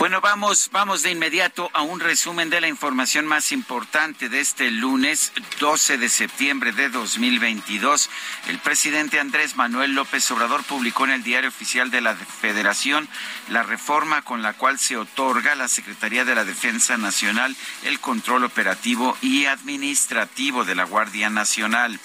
Bueno, vamos, vamos de inmediato a un resumen de la información más importante de este lunes 12 de septiembre de 2022. El presidente Andrés Manuel López Obrador publicó en el Diario Oficial de la Federación la reforma con la cual se otorga a la Secretaría de la Defensa Nacional el control operativo y administrativo de la Guardia Nacional.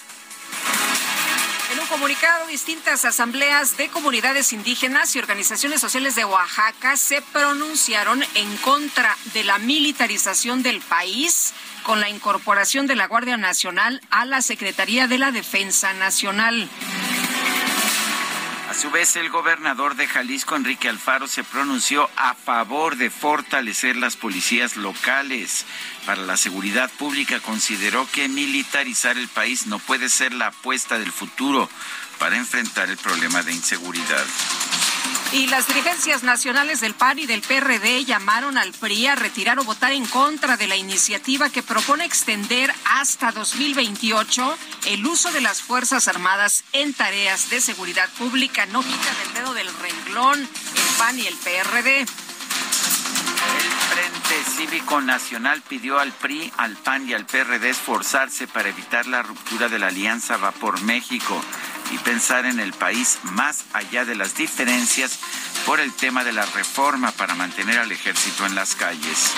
Un comunicado, distintas asambleas de comunidades indígenas y organizaciones sociales de Oaxaca se pronunciaron en contra de la militarización del país con la incorporación de la Guardia Nacional a la Secretaría de la Defensa Nacional. A su vez, el gobernador de Jalisco, Enrique Alfaro, se pronunció a favor de fortalecer las policías locales. Para la seguridad pública consideró que militarizar el país no puede ser la apuesta del futuro para enfrentar el problema de inseguridad. Y las dirigencias nacionales del PAN y del PRD llamaron al PRI a retirar o votar en contra de la iniciativa que propone extender hasta 2028 el uso de las Fuerzas Armadas en tareas de seguridad pública. No quitan el dedo del renglón el PAN y el PRD. El Frente Cívico Nacional pidió al PRI, al PAN y al PRD esforzarse para evitar la ruptura de la alianza Va por México y pensar en el país más allá de las diferencias por el tema de la reforma para mantener al ejército en las calles.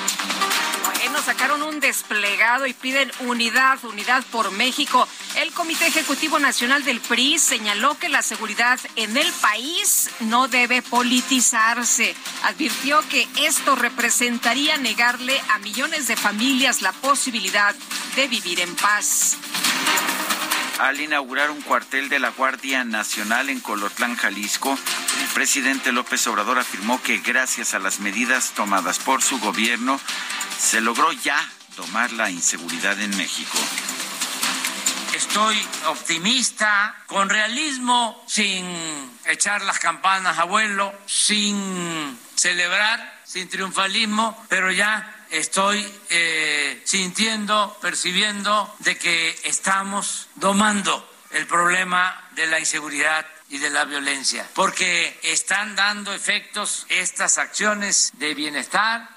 Bueno, sacaron un desplegado y piden unidad, unidad por México. El Comité Ejecutivo Nacional del PRI señaló que la seguridad en el país no debe politizarse. Advirtió que esto representaría negarle a millones de familias la posibilidad de vivir en paz al inaugurar un cuartel de la Guardia Nacional en Colotlán, Jalisco, el presidente López Obrador afirmó que gracias a las medidas tomadas por su gobierno, se logró ya tomar la inseguridad en México. Estoy optimista, con realismo, sin echar las campanas a vuelo, sin celebrar, sin triunfalismo, pero ya estoy eh, sintiendo, percibiendo de que estamos domando el problema de la inseguridad y de la violencia, porque están dando efectos estas acciones de bienestar.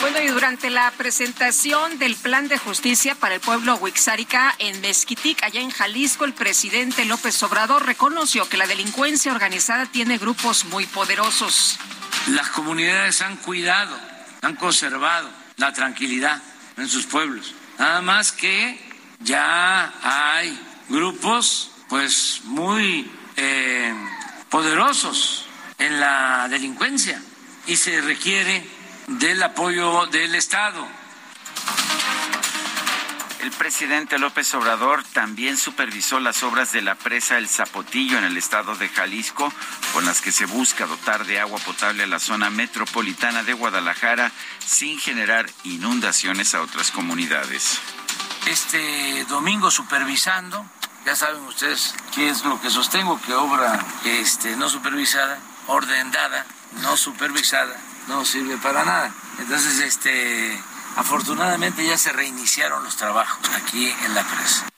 Bueno, y durante la presentación del Plan de Justicia para el Pueblo Huixárica en Mezquitic, allá en Jalisco, el presidente López Obrador reconoció que la delincuencia organizada tiene grupos muy poderosos. Las comunidades han cuidado, han conservado la tranquilidad en sus pueblos. Nada más que ya hay grupos pues muy eh, poderosos en la delincuencia y se requiere del apoyo del Estado. El presidente López Obrador también supervisó las obras de la presa El Zapotillo en el estado de Jalisco, con las que se busca dotar de agua potable a la zona metropolitana de Guadalajara sin generar inundaciones a otras comunidades. Este domingo supervisando, ya saben ustedes qué es lo que sostengo, que obra este, no supervisada, ordenada, no supervisada, no sirve para nada. Entonces, este Afortunadamente ya se reiniciaron los trabajos aquí en la presa.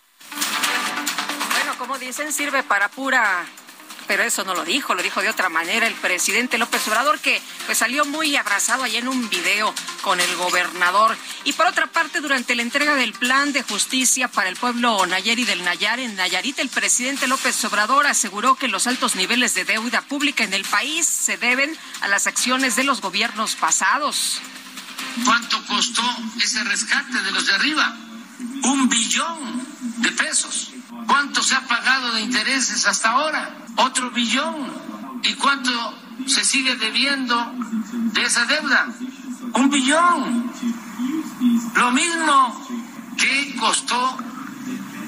Bueno, como dicen, sirve para pura pero eso no lo dijo, lo dijo de otra manera el presidente López Obrador, que pues salió muy abrazado allá en un video con el gobernador. Y por otra parte, durante la entrega del plan de justicia para el pueblo Nayeri del Nayar en Nayarit, el presidente López Obrador aseguró que los altos niveles de deuda pública en el país se deben a las acciones de los gobiernos pasados. ¿Cuánto costó ese rescate de los de arriba? Un billón de pesos. ¿Cuánto se ha pagado de intereses hasta ahora? Otro billón. ¿Y cuánto se sigue debiendo de esa deuda? Un billón. Lo mismo que costó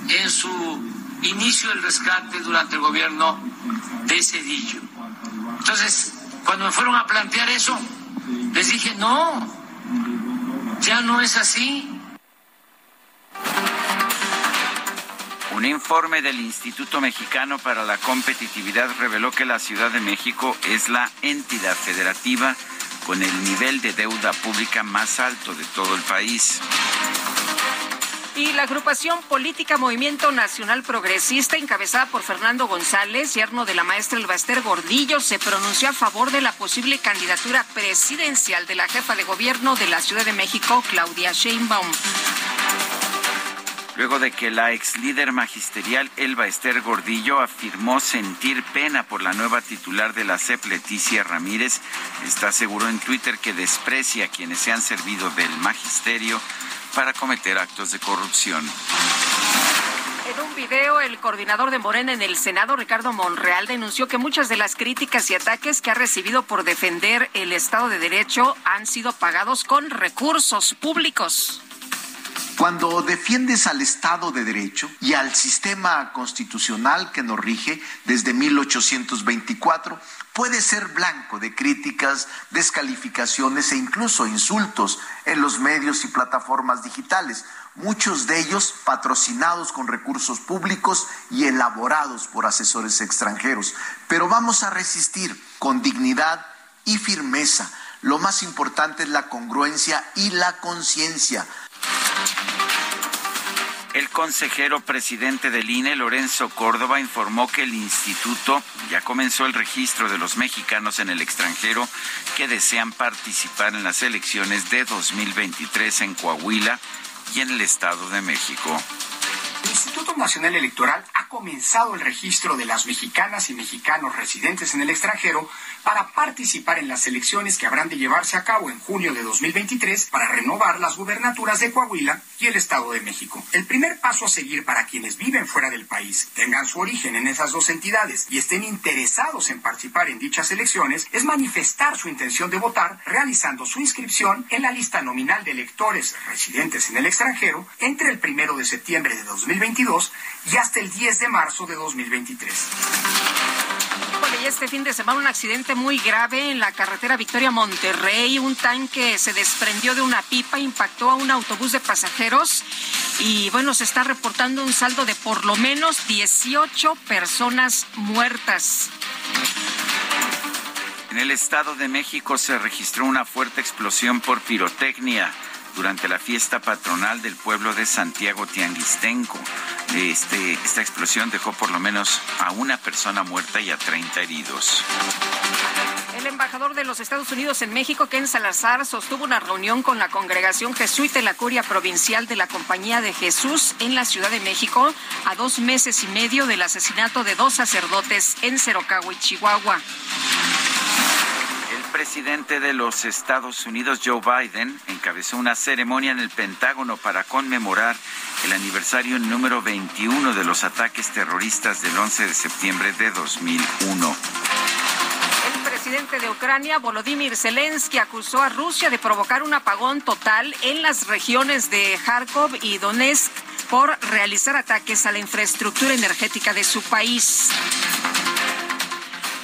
en su inicio el rescate durante el gobierno de Cedillo. Entonces, cuando me fueron a plantear eso, les dije, no, ya no es así. Un informe del Instituto Mexicano para la Competitividad reveló que la Ciudad de México es la entidad federativa con el nivel de deuda pública más alto de todo el país. Y la agrupación política Movimiento Nacional Progresista, encabezada por Fernando González, yerno de la maestra Elbaster Gordillo, se pronunció a favor de la posible candidatura presidencial de la jefa de gobierno de la Ciudad de México, Claudia Sheinbaum. Luego de que la ex líder magisterial Elba Ester Gordillo afirmó sentir pena por la nueva titular de la CEP, Leticia Ramírez, está seguro en Twitter que desprecia a quienes se han servido del magisterio para cometer actos de corrupción. En un video, el coordinador de Morena en el Senado, Ricardo Monreal, denunció que muchas de las críticas y ataques que ha recibido por defender el Estado de Derecho han sido pagados con recursos públicos. Cuando defiendes al Estado de Derecho y al sistema constitucional que nos rige desde 1824, puede ser blanco de críticas, descalificaciones e incluso insultos en los medios y plataformas digitales, muchos de ellos patrocinados con recursos públicos y elaborados por asesores extranjeros. Pero vamos a resistir con dignidad y firmeza. Lo más importante es la congruencia y la conciencia. El consejero presidente del INE, Lorenzo Córdoba, informó que el instituto ya comenzó el registro de los mexicanos en el extranjero que desean participar en las elecciones de 2023 en Coahuila y en el Estado de México. El Instituto Nacional Electoral ha comenzado el registro de las mexicanas y mexicanos residentes en el extranjero para participar en las elecciones que habrán de llevarse a cabo en junio de 2023 para renovar las gubernaturas de Coahuila y el Estado de México. El primer paso a seguir para quienes viven fuera del país, tengan su origen en esas dos entidades y estén interesados en participar en dichas elecciones es manifestar su intención de votar realizando su inscripción en la lista nominal de electores residentes en el extranjero entre el primero de septiembre de 2022 y hasta el 10 de marzo de 2023. Y este fin de semana un accidente muy grave en la carretera Victoria Monterrey. Un tanque se desprendió de una pipa, impactó a un autobús de pasajeros y bueno, se está reportando un saldo de por lo menos 18 personas muertas. En el Estado de México se registró una fuerte explosión por pirotecnia durante la fiesta patronal del pueblo de Santiago Tianguistenco. Este, esta explosión dejó por lo menos a una persona muerta y a 30 heridos. El embajador de los Estados Unidos en México, Ken Salazar, sostuvo una reunión con la congregación jesuita en la curia provincial de la Compañía de Jesús en la Ciudad de México a dos meses y medio del asesinato de dos sacerdotes en Cerocagua y Chihuahua. Presidente de los Estados Unidos, Joe Biden, encabezó una ceremonia en el Pentágono para conmemorar el aniversario número 21 de los ataques terroristas del 11 de septiembre de 2001. El presidente de Ucrania, Volodymyr Zelensky, acusó a Rusia de provocar un apagón total en las regiones de Kharkov y Donetsk por realizar ataques a la infraestructura energética de su país.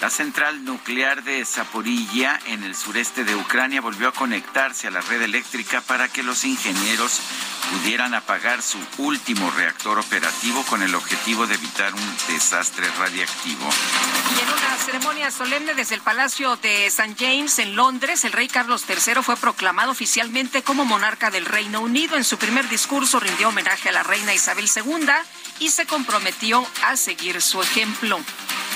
La central nuclear de Zaporilla, en el sureste de Ucrania, volvió a conectarse a la red eléctrica para que los ingenieros pudieran apagar su último reactor operativo con el objetivo de evitar un desastre radiactivo. Y en una ceremonia solemne desde el Palacio de St. James en Londres, el rey Carlos III fue proclamado oficialmente como monarca del Reino Unido. En su primer discurso rindió homenaje a la reina Isabel II y se comprometió a seguir su ejemplo.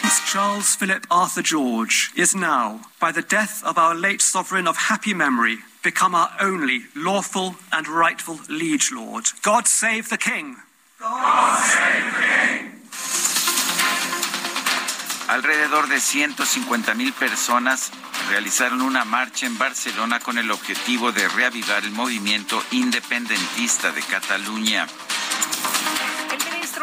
Prince Charles Philip Arthur George is now, by the death of our late sovereign of happy memory, become our only lawful and rightful liege lord. God save the king. God save the king. Alrededor de 150 mil personas realizaron una marcha en Barcelona con el objetivo de reavivar el movimiento independentista de Cataluña.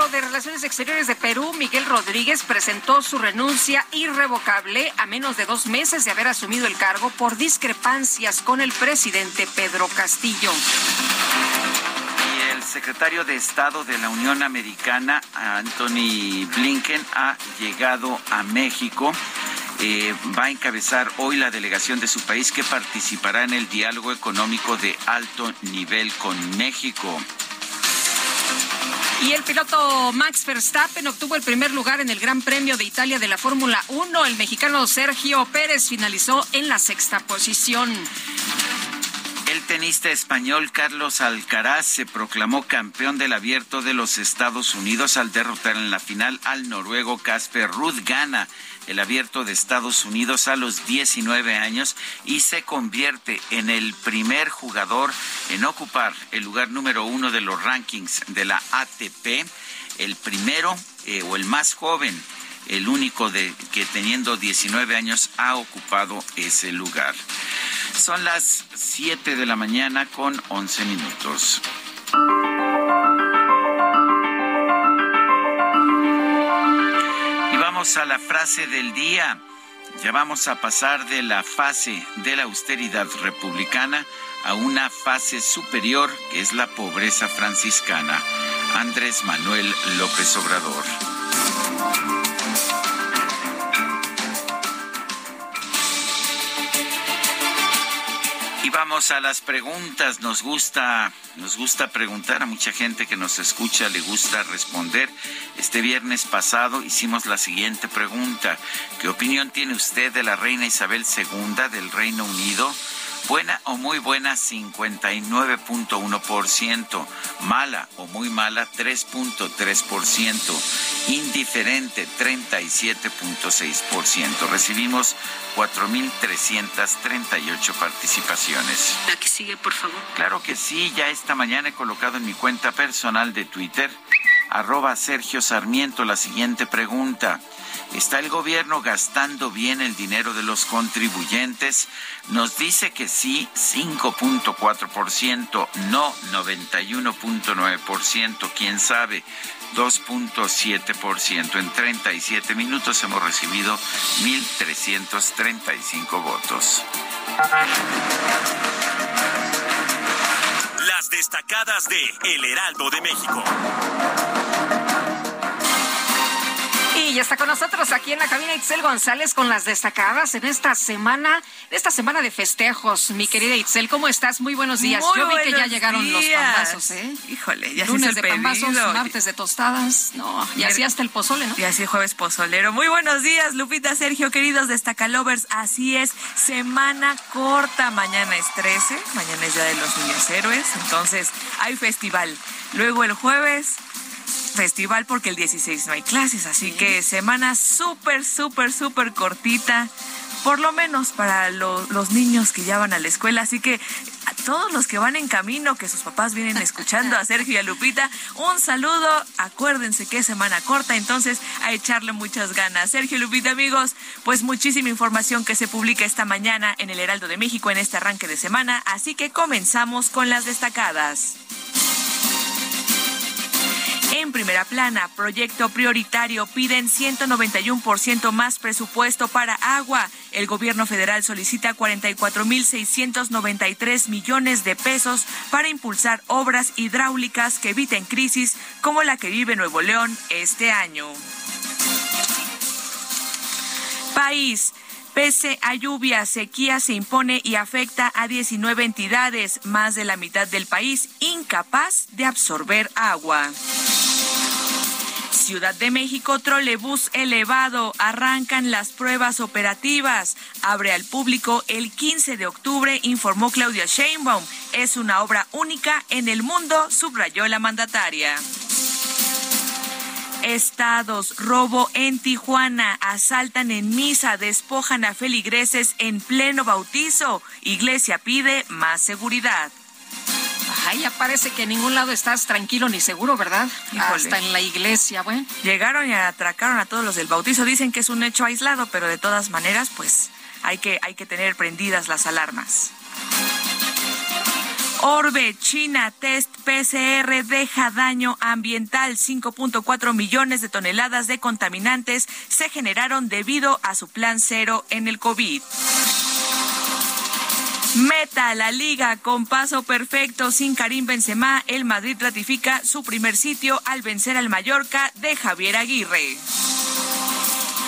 De Relaciones Exteriores de Perú, Miguel Rodríguez, presentó su renuncia irrevocable a menos de dos meses de haber asumido el cargo por discrepancias con el presidente Pedro Castillo el secretario de Estado de la Unión Americana, Anthony Blinken, ha llegado a México. Eh, va a encabezar hoy la delegación de su país que participará en el diálogo económico de alto nivel con México. Y el piloto Max Verstappen obtuvo el primer lugar en el Gran Premio de Italia de la Fórmula 1. El mexicano Sergio Pérez finalizó en la sexta posición. El tenista español Carlos Alcaraz se proclamó campeón del abierto de los Estados Unidos al derrotar en la final al noruego Casper Ruud. Gana el abierto de Estados Unidos a los 19 años y se convierte en el primer jugador en ocupar el lugar número uno de los rankings de la ATP, el primero eh, o el más joven el único de que teniendo 19 años ha ocupado ese lugar. Son las 7 de la mañana con 11 minutos. Vamos a la frase del día. Ya vamos a pasar de la fase de la austeridad republicana a una fase superior que es la pobreza franciscana. Andrés Manuel López Obrador. Vamos a las preguntas. Nos gusta, nos gusta preguntar a mucha gente que nos escucha, le gusta responder. Este viernes pasado hicimos la siguiente pregunta. ¿Qué opinión tiene usted de la reina Isabel II del Reino Unido? Buena o muy buena 59.1%, mala o muy mala 3.3%, indiferente 37.6%. Recibimos 4.338 participaciones. La que sigue, por favor. Claro que sí, ya esta mañana he colocado en mi cuenta personal de Twitter, arroba Sergio Sarmiento, la siguiente pregunta. ¿Está el gobierno gastando bien el dinero de los contribuyentes? Nos dice que sí, 5.4%, no 91.9%, quién sabe, 2.7%. En 37 minutos hemos recibido 1.335 votos. Las destacadas de El Heraldo de México. Y ya está con nosotros aquí en la cabina Itzel González con las destacadas en esta semana, en esta semana de festejos. Mi querida Itzel, ¿cómo estás? Muy buenos días. Muy Yo vi que ya llegaron los pambazos, ¿eh? Híjole, ya se Lunes hizo de el pambazos, pedido. martes de tostadas. No, y así hasta el pozole, ¿no? Y así jueves pozolero. Muy buenos días, Lupita, Sergio, queridos destacalovers. Así es, semana corta. Mañana es 13, mañana es Día de los Niños Héroes. Entonces, hay festival. Luego el jueves, festival porque el 16 no hay clases. Así que semana súper, súper, súper cortita. Por lo menos para lo- los niños que ya van a la escuela. Así que a todos los que van en camino, que sus papás vienen escuchando a Sergio y a Lupita, un saludo. Acuérdense que es semana corta, entonces a echarle muchas ganas. Sergio y Lupita, amigos, pues muchísima información que se publica esta mañana en el Heraldo de México en este arranque de semana. Así que comenzamos con las destacadas. En primera plana, proyecto prioritario piden 191% más presupuesto para agua. El gobierno federal solicita 44.693 millones de pesos para impulsar obras hidráulicas que eviten crisis como la que vive Nuevo León este año. País. Pese a lluvia, sequía se impone y afecta a 19 entidades, más de la mitad del país incapaz de absorber agua. Ciudad de México, trolebús elevado, arrancan las pruebas operativas. Abre al público el 15 de octubre, informó Claudia Sheinbaum. Es una obra única en el mundo, subrayó la mandataria. estados. Robo en Tijuana. Asaltan en misa. Despojan a feligreses en pleno bautizo. Iglesia pide más seguridad. Ay, ya parece que en ningún lado estás tranquilo ni seguro, ¿verdad? Hasta en la iglesia, bueno. Llegaron y atracaron a todos los del bautizo. Dicen que es un hecho aislado, pero de todas maneras, pues hay que, hay que tener prendidas las alarmas. Orbe, China, test PCR deja daño ambiental. 5.4 millones de toneladas de contaminantes se generaron debido a su plan cero en el COVID. Meta la liga con paso perfecto sin Karim Benzema. El Madrid ratifica su primer sitio al vencer al Mallorca de Javier Aguirre.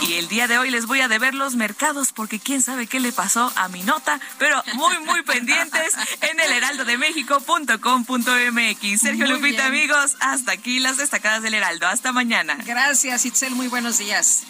Y el día de hoy les voy a deber los mercados porque quién sabe qué le pasó a mi nota, pero muy, muy pendientes en el heraldodemexico.com.mx. Sergio Lupita, amigos, hasta aquí las destacadas del Heraldo. Hasta mañana. Gracias, Itzel. Muy buenos días.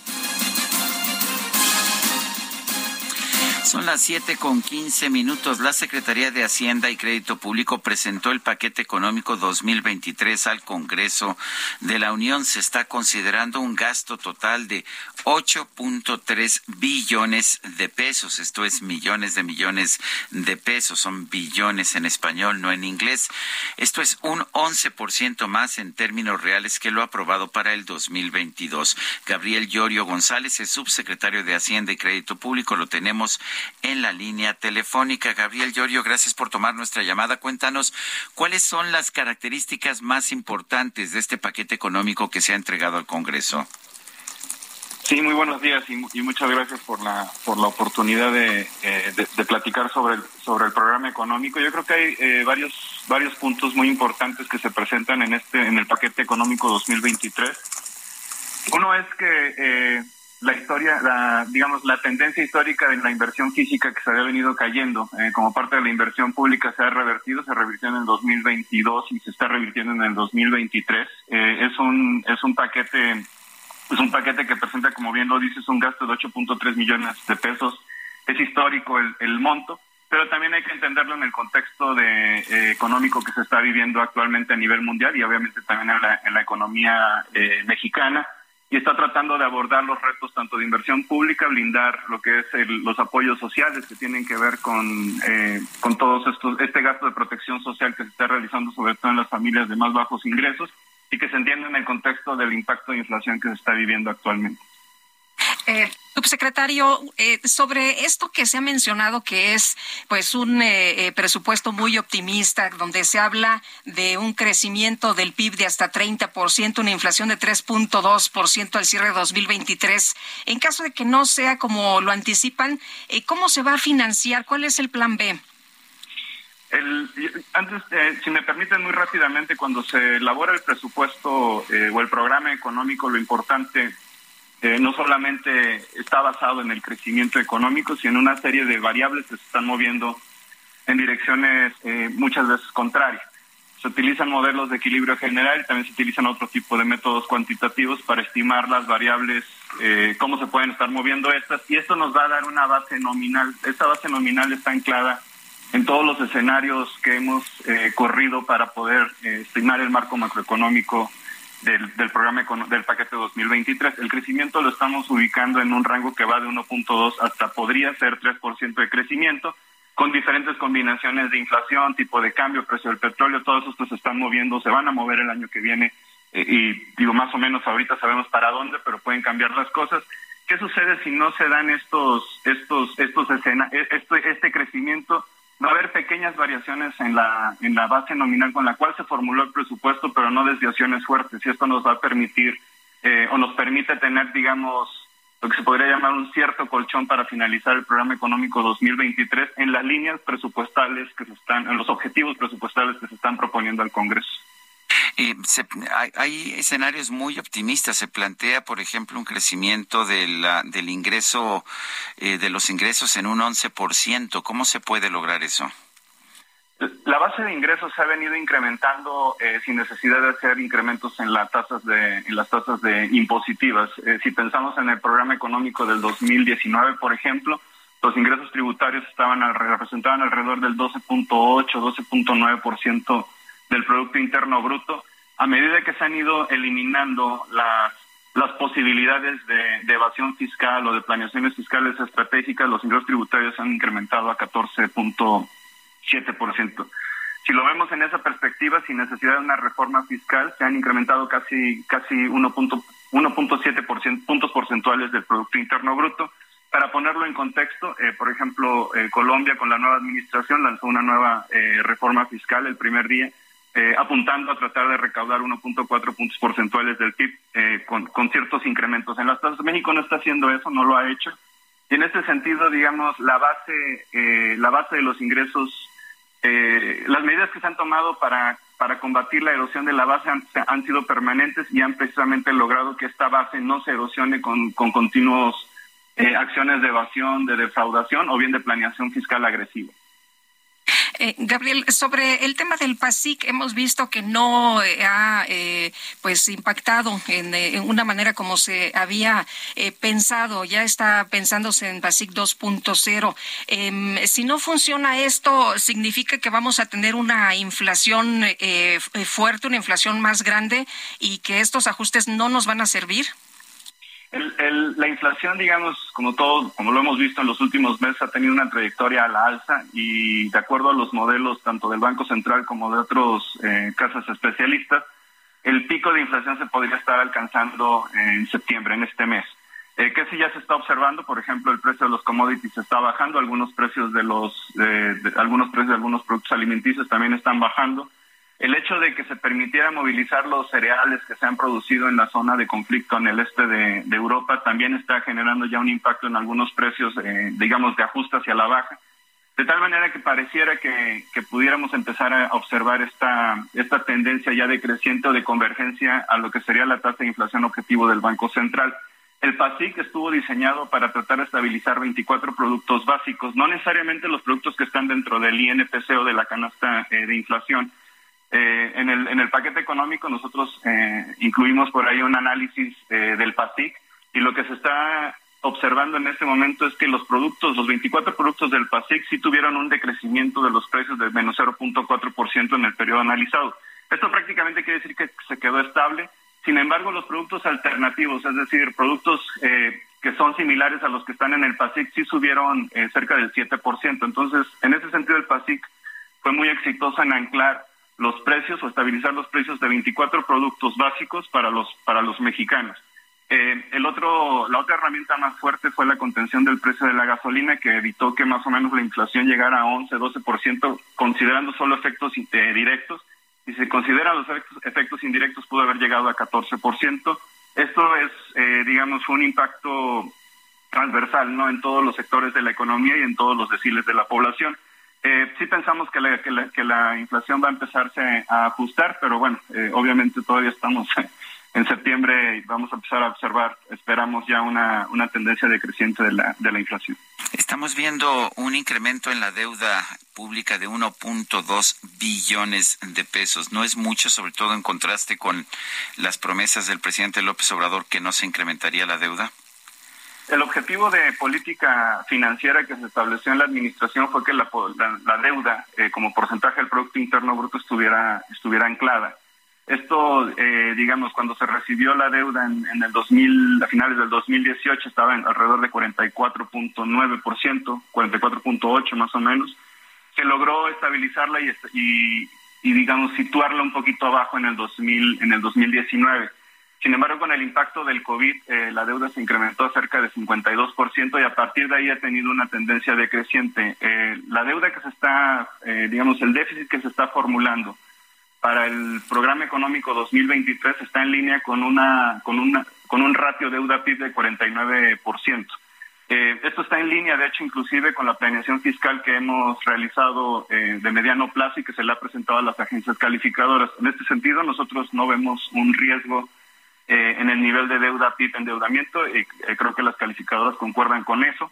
Son las siete con quince minutos. La Secretaría de Hacienda y Crédito Público presentó el paquete económico 2023 al Congreso de la Unión. Se está considerando un gasto total de 8.3 billones de pesos. Esto es millones de millones de pesos. Son billones en español, no en inglés. Esto es un 11% más en términos reales que lo aprobado para el 2022. Gabriel Llorio González es subsecretario de Hacienda y Crédito Público. Lo tenemos en la línea telefónica. Gabriel Llorio, gracias por tomar nuestra llamada. Cuéntanos cuáles son las características más importantes de este paquete económico que se ha entregado al Congreso. Sí, muy buenos días y, muchas gracias por la por la oportunidad de, eh, platicar sobre el sobre el programa económico. Yo creo que hay eh, varios varios puntos muy importantes que se presentan en este en el paquete económico 2023. Uno es que eh, la historia, la, digamos, la tendencia histórica de la inversión física que se había venido cayendo eh, como parte de la inversión pública se ha revertido, se revirtió en el 2022 y se está revirtiendo en el 2023. Eh, es un es un paquete es un paquete que presenta, como bien lo dices, un gasto de 8.3 millones de pesos. Es histórico el, monto, pero también hay que entenderlo en el contexto de, eh, económico que se está viviendo actualmente a nivel mundial y obviamente también en la, en la economía mexicana y está tratando de abordar los retos tanto de inversión pública, blindar lo que es los apoyos sociales que tienen que ver con, eh, con todos estos, este gasto de protección social que se está realizando sobre todo en las familias de más bajos ingresos y que se entiende en el contexto del impacto de inflación que se está viviendo actualmente. Eh, subsecretario, eh, sobre esto que se ha mencionado que es pues un eh, eh, presupuesto muy optimista, donde se habla de un crecimiento del PIB de hasta 30%, una inflación de 3.2% al cierre de 2023. En caso de que no sea como lo anticipan, ¿cómo se va a financiar? ¿Cuál es el plan B? antes, si me permiten muy rápidamente, cuando se elabora el presupuesto o el programa económico, lo importante eh, no solamente está basado en el crecimiento económico, sino en una serie de variables que se están moviendo en direcciones eh, muchas veces contrarias. Se utilizan modelos de equilibrio general y también se utilizan otro tipo de métodos cuantitativos para estimar las variables, eh, cómo se pueden estar moviendo estas, y esto nos va a dar una base nominal. Esta base nominal está anclada en todos los escenarios que hemos corrido para poder estimar el marco macroeconómico del, del programa del paquete 2023. El crecimiento lo estamos ubicando en un rango que va de 1.2 hasta podría ser 3% de crecimiento, con diferentes combinaciones de inflación, tipo de cambio, precio del petróleo, todos estos se están moviendo, se van a mover el año que viene eh, y digo más o menos ahorita sabemos para dónde, pero pueden cambiar las cosas. ¿Qué sucede si no se dan estos estos estos escena, e, este, este crecimiento? va a haber pequeñas variaciones en la, en la base nominal con la cual se formuló el presupuesto, pero no desviaciones fuertes. Y esto nos va a permitir eh, o nos permite tener, digamos, lo que se podría llamar un cierto colchón para finalizar el programa económico 2023 en las líneas presupuestales que se están, en los objetivos presupuestales que se están proponiendo al Congreso. Eh, hay, escenarios muy optimistas. Se plantea, por ejemplo, un crecimiento de del ingreso, eh, de los ingresos en un 11%. ¿Cómo se puede lograr eso? La base de ingresos se ha venido incrementando eh, sin necesidad de hacer incrementos en las tasas de en las tasas de impositivas. Eh, si pensamos en el programa económico del 2019, por ejemplo, los ingresos tributarios estaban representaban alrededor del 12.8, 12.9% del Producto Interno Bruto. a medida que se han ido eliminando las, posibilidades de, evasión fiscal o de planeaciones fiscales estratégicas, los ingresos tributarios han incrementado a 14.7%. Si lo vemos en esa perspectiva, sin necesidad de una reforma fiscal, se han incrementado casi casi 1.7 puntos porcentuales del Producto Interno Bruto. Para ponerlo en contexto, eh, por ejemplo, eh, Colombia con la nueva administración lanzó una nueva eh, reforma fiscal el primer día, apuntando a tratar de recaudar 1.4 puntos porcentuales del PIB con, con, ciertos incrementos. En las tasas México no está haciendo eso, no lo ha hecho. Y en este sentido, digamos, la base, la base de los ingresos eh, las medidas que se han tomado para, para combatir la erosión de la base han, sido permanentes y han precisamente logrado que esta base no se erosione con, con continuos eh, acciones de evasión, de defraudación o bien de planeación fiscal agresiva. Eh, Gabriel, sobre el tema del PASIC, hemos visto que no eh, ha eh, pues impactado en, una manera como se había pensado. Ya está pensándose en PASIC 2.0. Em, si no funciona esto, significa que vamos a tener una inflación fuerte, una inflación más grande y que estos ajustes no nos van a servir. El, la inflación, digamos, como todo, como lo hemos visto en los últimos meses, ha tenido una trayectoria a la alza y de acuerdo a los modelos tanto del Banco Central como de otros eh, casas especialistas, el pico de inflación se podría estar alcanzando en septiembre, en este mes. Eh, que si ya se está observando, por ejemplo, el precio de los commodities está bajando, algunos precios de los, algunos precios de algunos productos alimenticios también están bajando el hecho de que se permitiera movilizar los cereales que se han producido en la zona de conflicto en el este de, Europa también está generando ya un impacto en algunos precios, eh, digamos, de ajuste hacia la baja. De tal manera que pareciera que, pudiéramos empezar a observar esta, esta tendencia ya decreciente o de convergencia a lo que sería la tasa de inflación objetivo del Banco Central. El PASIC estuvo diseñado para tratar de estabilizar 24 productos básicos, no necesariamente los productos que están dentro del INPC o de la canasta eh, de inflación, eh, en, el, en el paquete económico nosotros eh, incluimos por ahí un análisis eh, del PASIC y lo que se está observando en este momento es que los productos, los 24 productos del PASIC sí tuvieron un decrecimiento de los precios de menos 0.4% en el periodo analizado. Esto prácticamente quiere decir que se quedó estable. Sin embargo, los productos alternativos, es decir, productos que son similares a los que están en el PASIC, sí subieron cerca del 7%. Entonces, en ese sentido, el PASIC fue muy exitoso en anclar los precios o estabilizar los precios de 24 productos básicos para los para los mexicanos. Eh, el otro, la otra herramienta más fuerte fue la contención del precio de la gasolina, que evitó que más o menos la inflación llegara a 11-12%, considerando solo efectos eh, directos. Si se consideran los efectos, indirectos, pudo haber llegado a 14%. Esto es, eh, digamos, un impacto transversal, ¿no? En todos los sectores de la economía y en todos los deciles de la población. Eh, sí pensamos que la, que, la, inflación va a empezarse a ajustar, pero bueno, eh, obviamente todavía estamos en septiembre y vamos a empezar a observar, esperamos ya una, una tendencia decreciente de la, de la inflación. Estamos viendo un incremento en la deuda pública de 1.2 billones de pesos. No es mucho, sobre todo en contraste con las promesas del presidente López Obrador que no se incrementaría la deuda. El objetivo de política financiera que se estableció en la administración fue que la, deuda eh, como porcentaje del Producto Interno Bruto estuviera, estuviera anclada. Esto, eh, digamos, cuando se recibió la deuda en, el 2000, a finales del 2018 estaba en alrededor de 44.9%, 44.8 más o menos. Se logró estabilizarla y, y, y, digamos, situarla un poquito abajo en el 2000, en el 2019 sin embargo, con el impacto del COVID, eh, la deuda se incrementó cerca de 52% y a partir de ahí ha tenido una tendencia decreciente. Eh, la deuda que se está, eh, digamos, el déficit que se está formulando para el programa económico 2023 está en línea con una con una con un ratio deuda PIB de 49%. esto está en línea, de hecho, inclusive con la planeación fiscal que hemos realizado de mediano plazo y que se le ha presentado a las agencias calificadoras. En este sentido, nosotros no vemos un riesgo eh, en el nivel de deuda PIB endeudamiento, eh, creo que las calificadoras concuerdan con eso.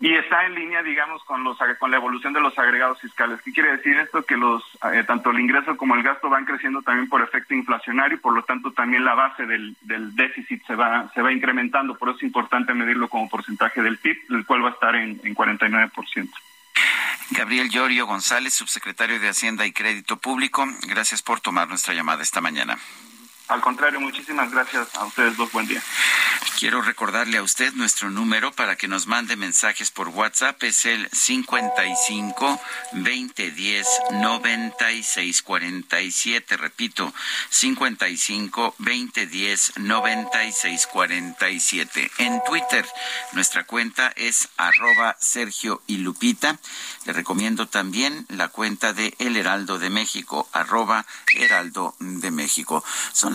Y está en línea, digamos, con, los, con la evolución de los agregados fiscales. ¿Qué quiere decir esto? Que los, eh, tanto el ingreso como el gasto van creciendo también por efecto inflacionario y por lo tanto también la base del, del déficit se va, se va incrementando. Por eso es importante medirlo como porcentaje del PIB, el cual va a estar en, en 49%. Gabriel Llorio González, subsecretario de Hacienda y Crédito Público, gracias por tomar nuestra llamada esta mañana. Al contrario, muchísimas gracias a ustedes dos. Buen día. Quiero recordarle a usted nuestro número para que nos mande mensajes por WhatsApp. Es el 55 2010 9647. Repito, 55 2010 9647. En Twitter, nuestra cuenta es arroba Sergio y Lupita. Le recomiendo también la cuenta de El Heraldo de México, arroba Heraldo de México. Son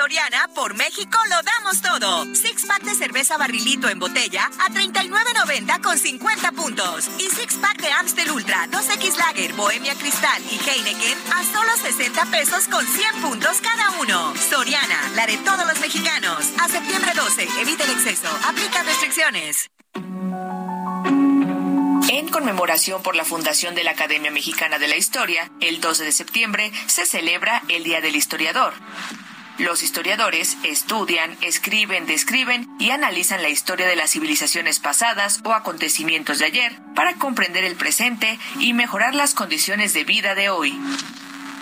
Soriana, por México, lo damos todo. Six pack de cerveza barrilito en botella a 39.90 con 50 puntos. Y six pack de Amstel Ultra, 2X Lager, Bohemia Cristal y Heineken a solo 60 pesos con 100 puntos cada uno. Soriana, la de todos los mexicanos. A septiembre 12, evita el exceso. Aplica restricciones. En conmemoración por la fundación de la Academia Mexicana de la Historia, el 12 de septiembre se celebra el Día del Historiador. Los historiadores estudian, escriben, describen y analizan la historia de las civilizaciones pasadas o acontecimientos de ayer para comprender el presente y mejorar las condiciones de vida de hoy.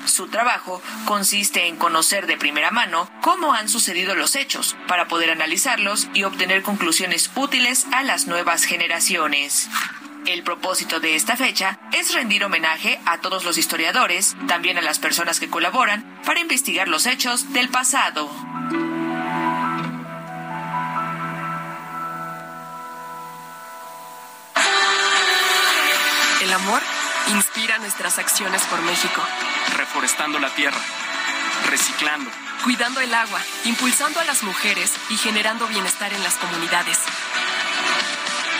Su trabajo consiste en conocer de primera mano cómo han sucedido los hechos para poder analizarlos y obtener conclusiones útiles a las nuevas generaciones. El propósito de esta fecha es rendir homenaje a todos los historiadores, también a las personas que colaboran para investigar los hechos del pasado. El amor inspira nuestras acciones por México. Reforestando la tierra, reciclando, cuidando el agua, impulsando a las mujeres y generando bienestar en las comunidades.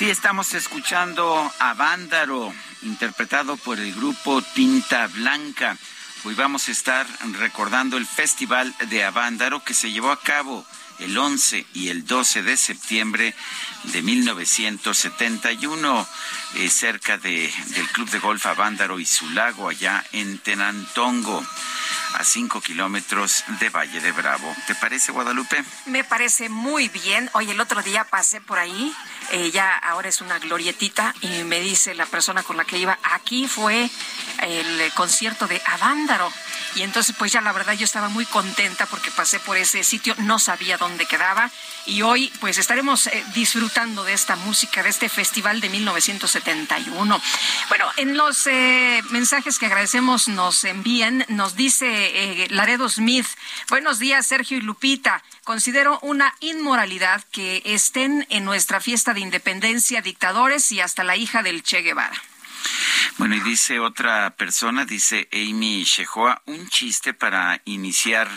sí, estamos escuchando a interpretado por el grupo Tinta Blanca. Hoy vamos a estar recordando el Festival de Avándaro que se llevó a cabo el 11 y el 12 de septiembre de 1971, eh, cerca de, del Club de Golf Avándaro y su lago, allá en Tenantongo a cinco kilómetros de Valle de Bravo. ¿Te parece, Guadalupe? Me parece muy bien. Hoy el otro día pasé por ahí, eh, ya ahora es una glorietita, y me dice la persona con la que iba, aquí fue el concierto de Avándaro. Y entonces, pues ya la verdad yo estaba muy contenta porque pasé por ese sitio, no sabía dónde quedaba. Y hoy, pues estaremos eh, disfrutando de esta música, de este festival de 1971. Bueno, en los eh, mensajes que agradecemos nos envían, nos dice eh, Laredo Smith, buenos días Sergio y Lupita. Considero una inmoralidad que estén en nuestra fiesta de independencia dictadores y hasta la hija del Che Guevara. Bueno, y dice otra persona, dice Amy Shehoa, un chiste para iniciar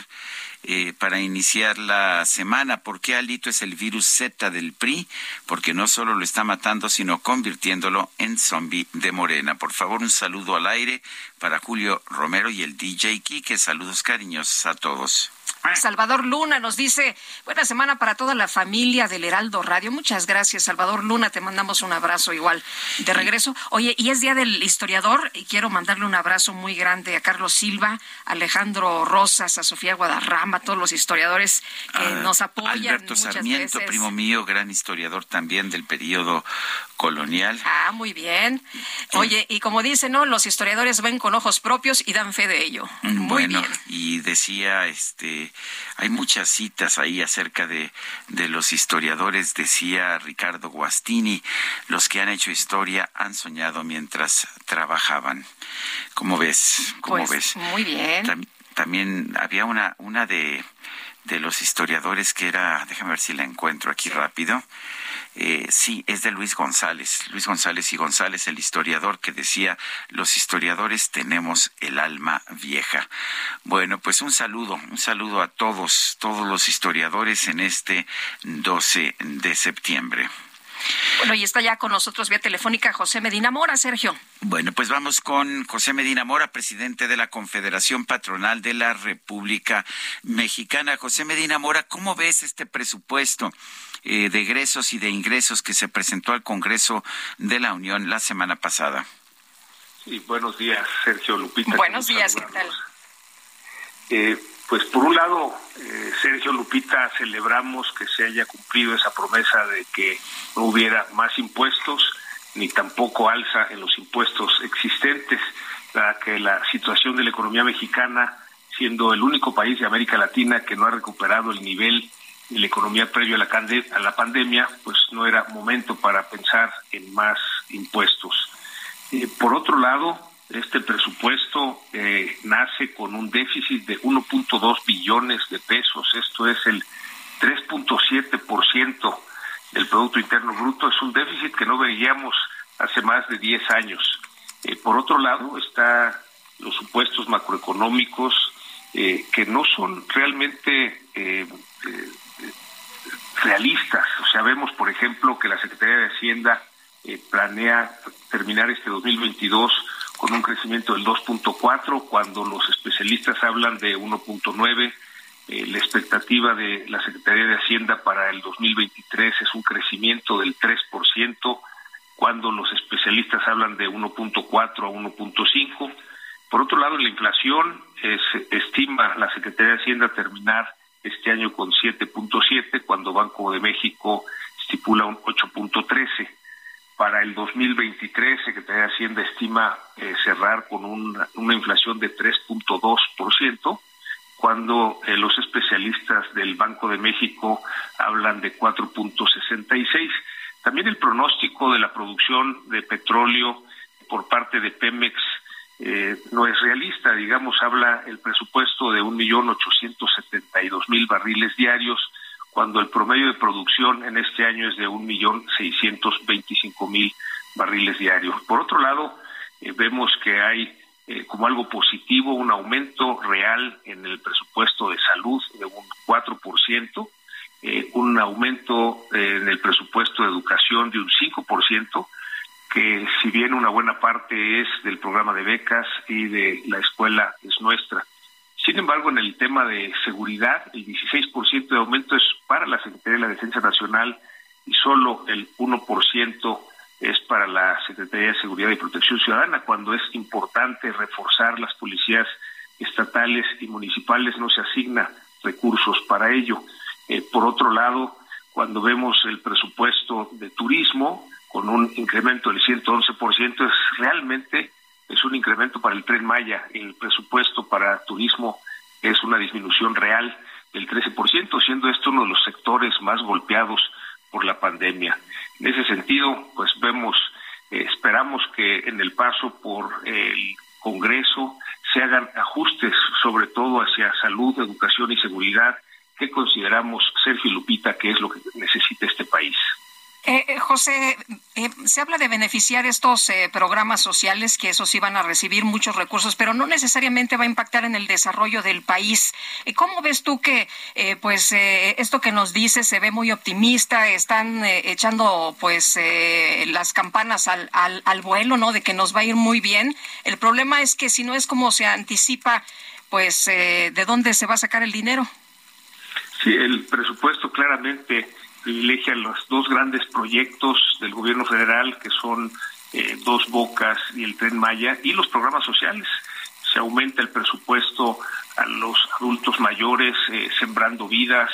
eh, para iniciar la semana. ¿Por qué Alito es el virus Z del PRI? Porque no solo lo está matando, sino convirtiéndolo en zombie de Morena. Por favor, un saludo al aire para Julio Romero y el DJ Kike. Saludos cariñosos a todos. Salvador Luna nos dice, buena semana para toda la familia del Heraldo Radio. Muchas gracias, Salvador Luna. Te mandamos un abrazo igual de regreso. Oye, y es Día del Historiador y quiero mandarle un abrazo muy grande a Carlos Silva, Alejandro Rosas, a Sofía Guadarrama, a todos los historiadores que ah, nos apoyan. Alberto Sarmiento, primo mío, gran historiador también del periodo colonial. Ah, muy bien. Oye, y como dice, ¿no? Los historiadores ven con ojos propios y dan fe de ello. Muy bueno, bien. y decía, este, hay muchas citas ahí acerca de, de los historiadores, decía Ricardo Guastini, los que han hecho historia han soñado mientras trabajaban. ¿Cómo ves? ¿Cómo pues, ves? Muy bien. también había una, una de, de los historiadores que era, déjame ver si la encuentro aquí rápido, eh, sí, es de Luis González, Luis González y González, el historiador que decía, los historiadores tenemos el alma vieja. Bueno, pues un saludo, un saludo a todos, todos los historiadores en este 12 de septiembre. Bueno, y está ya con nosotros vía telefónica José Medina Mora, Sergio. Bueno, pues vamos con José Medina Mora, presidente de la Confederación Patronal de la República Mexicana. José Medina Mora, ¿cómo ves este presupuesto? Eh, de egresos y de ingresos que se presentó al Congreso de la Unión la semana pasada. Sí, buenos días, Sergio Lupita. Buenos días, ¿qué tal? Eh, pues por un lado, eh, Sergio Lupita, celebramos que se haya cumplido esa promesa de que no hubiera más impuestos ni tampoco alza en los impuestos existentes, para que la situación de la economía mexicana, siendo el único país de América Latina que no ha recuperado el nivel la economía previo a la, a la pandemia, pues no era momento para pensar en más impuestos. Eh, por otro lado, este presupuesto eh, nace con un déficit de 1.2 billones de pesos, esto es el 3.7% del Producto Interno Bruto, es un déficit que no veíamos hace más de 10 años. Eh, por otro lado, está los supuestos macroeconómicos que no son realmente realistas. O sea, vemos, por ejemplo, que la Secretaría de Hacienda eh, planea terminar este 2022 con un crecimiento del 2.4, cuando los especialistas hablan de 1.9. Eh, la expectativa de la Secretaría de Hacienda para el 2023 es un crecimiento del 3%, cuando los especialistas hablan de 1.4 a 1.5. Por otro lado, la inflación es, estima la Secretaría de Hacienda terminar este año con 7.7, cuando Banco de México estipula un 8.13. Para el 2023, Secretaría de Hacienda estima eh, cerrar con una, inflación de 3.2%, cuando eh, los especialistas del Banco de México hablan de 4.66. También el pronóstico de la producción de petróleo por parte de Pemex eh, no es realista. Digamos, habla el presupuesto de un millón ochocientos setenta y dos mil barriles diarios, cuando el promedio de producción en este año es de un millón seiscientos veinticinco mil barriles diarios. Por otro lado, eh, vemos que hay eh, como algo positivo un aumento real en el presupuesto de salud de un 4%, eh, un aumento en el presupuesto de educación de un 5%, que si bien una buena parte es del programa de becas y de la escuela es nuestra. Sin embargo, en el tema de seguridad, el 16% de aumento es para la Secretaría de la Defensa Nacional y solo el 1% es para la Secretaría de Seguridad y Protección Ciudadana, cuando es importante reforzar las policías estatales y municipales, no se asigna recursos para ello. Eh, por otro lado, cuando vemos el presupuesto de turismo, un incremento del 111%, es realmente es un incremento para el tren Maya. El presupuesto para turismo es una disminución real del 13%, siendo esto uno de los sectores más golpeados por la pandemia. En ese sentido, pues vemos, eh, esperamos que en el paso por el Congreso se hagan ajustes, sobre todo hacia salud, educación y seguridad, que consideramos, Sergio y Lupita, que es lo que necesita este país. Eh, eh, José, eh, se habla beneficiar estos programas sociales, que esos sí van a recibir muchos recursos, pero no necesariamente va a impactar en el desarrollo del país. ¿Cómo ves tú que, pues, esto que nos dice se ve muy optimista? Están echando, pues, las campanas al, al, al vuelo, ¿no? De que nos va a ir muy bien. El problema es que si no es como se anticipa, pues, ¿de dónde se va a sacar el dinero? Sí, el presupuesto claramente privilegia los dos grandes proyectos del gobierno federal, que son eh, Dos Bocas y el Tren Maya, y los programas sociales. Se aumenta el presupuesto a los adultos mayores, eh, sembrando vidas,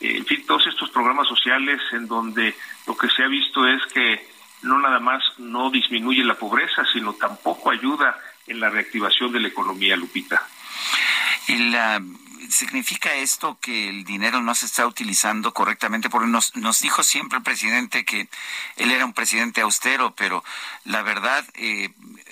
eh, en fin, todos estos programas sociales en donde lo que se ha visto es que no nada más no disminuye la pobreza, sino tampoco ayuda en la reactivación de la economía, Lupita. ¿Significa esto que el dinero no se está utilizando correctamente? Porque nos, dijo siempre el presidente que él era un presidente austero, pero la verdad, eh,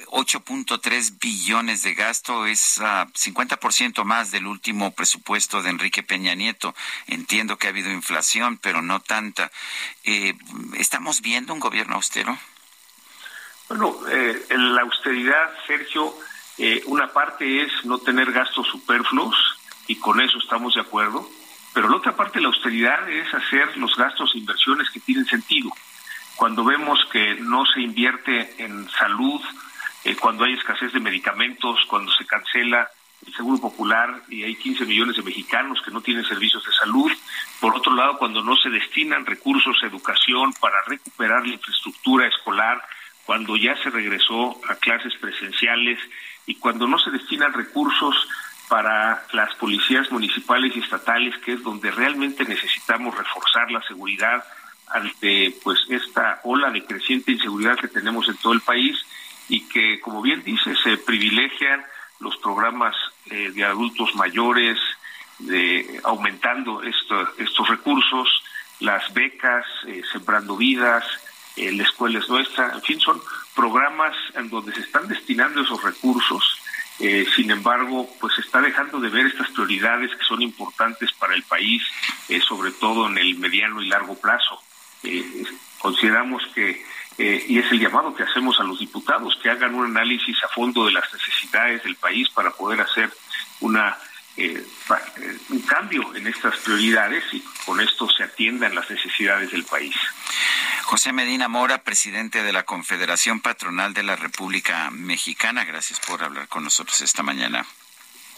8.3 billones de gasto es uh, ah, 50% más del último presupuesto de Enrique Peña Nieto. Entiendo que ha habido inflación, pero no tanta. Eh, ¿Estamos viendo un gobierno austero? Bueno, eh, la austeridad, Sergio, eh, una parte es no tener gastos superfluos y con eso estamos de acuerdo, pero la otra parte de la austeridad es hacer los gastos e inversiones que tienen sentido. Cuando vemos que no se invierte en salud, eh, cuando hay escasez de medicamentos, cuando se cancela el Seguro Popular y hay 15 millones de mexicanos que no tienen servicios de salud. Por otro lado, cuando no se destinan recursos a educación para recuperar la infraestructura escolar, cuando ya se regresó a clases presenciales y cuando no se destinan recursos para las policías municipales y estatales, que es donde realmente necesitamos reforzar la seguridad ante pues esta ola de creciente inseguridad que tenemos en todo el país y que, como bien dice, se privilegian los programas eh, de adultos mayores, de aumentando estos recursos, las becas, eh, sembrando vidas, eh, la escuela es nuestra, en fin, son programas en donde se están destinando esos recursos. Sin embargo, pues está dejando de ver estas prioridades que son importantes para el país, sobre todo en el mediano y largo plazo. consideramos que eh, y es el llamado que hacemos a los diputados que hagan un análisis a fondo de las necesidades del país para poder hacer una eh, eh, un cambio en estas prioridades y con esto se atiendan las necesidades del país. José Medina Mora, presidente de la Confederación Patronal de la República Mexicana, gracias por hablar con nosotros esta mañana.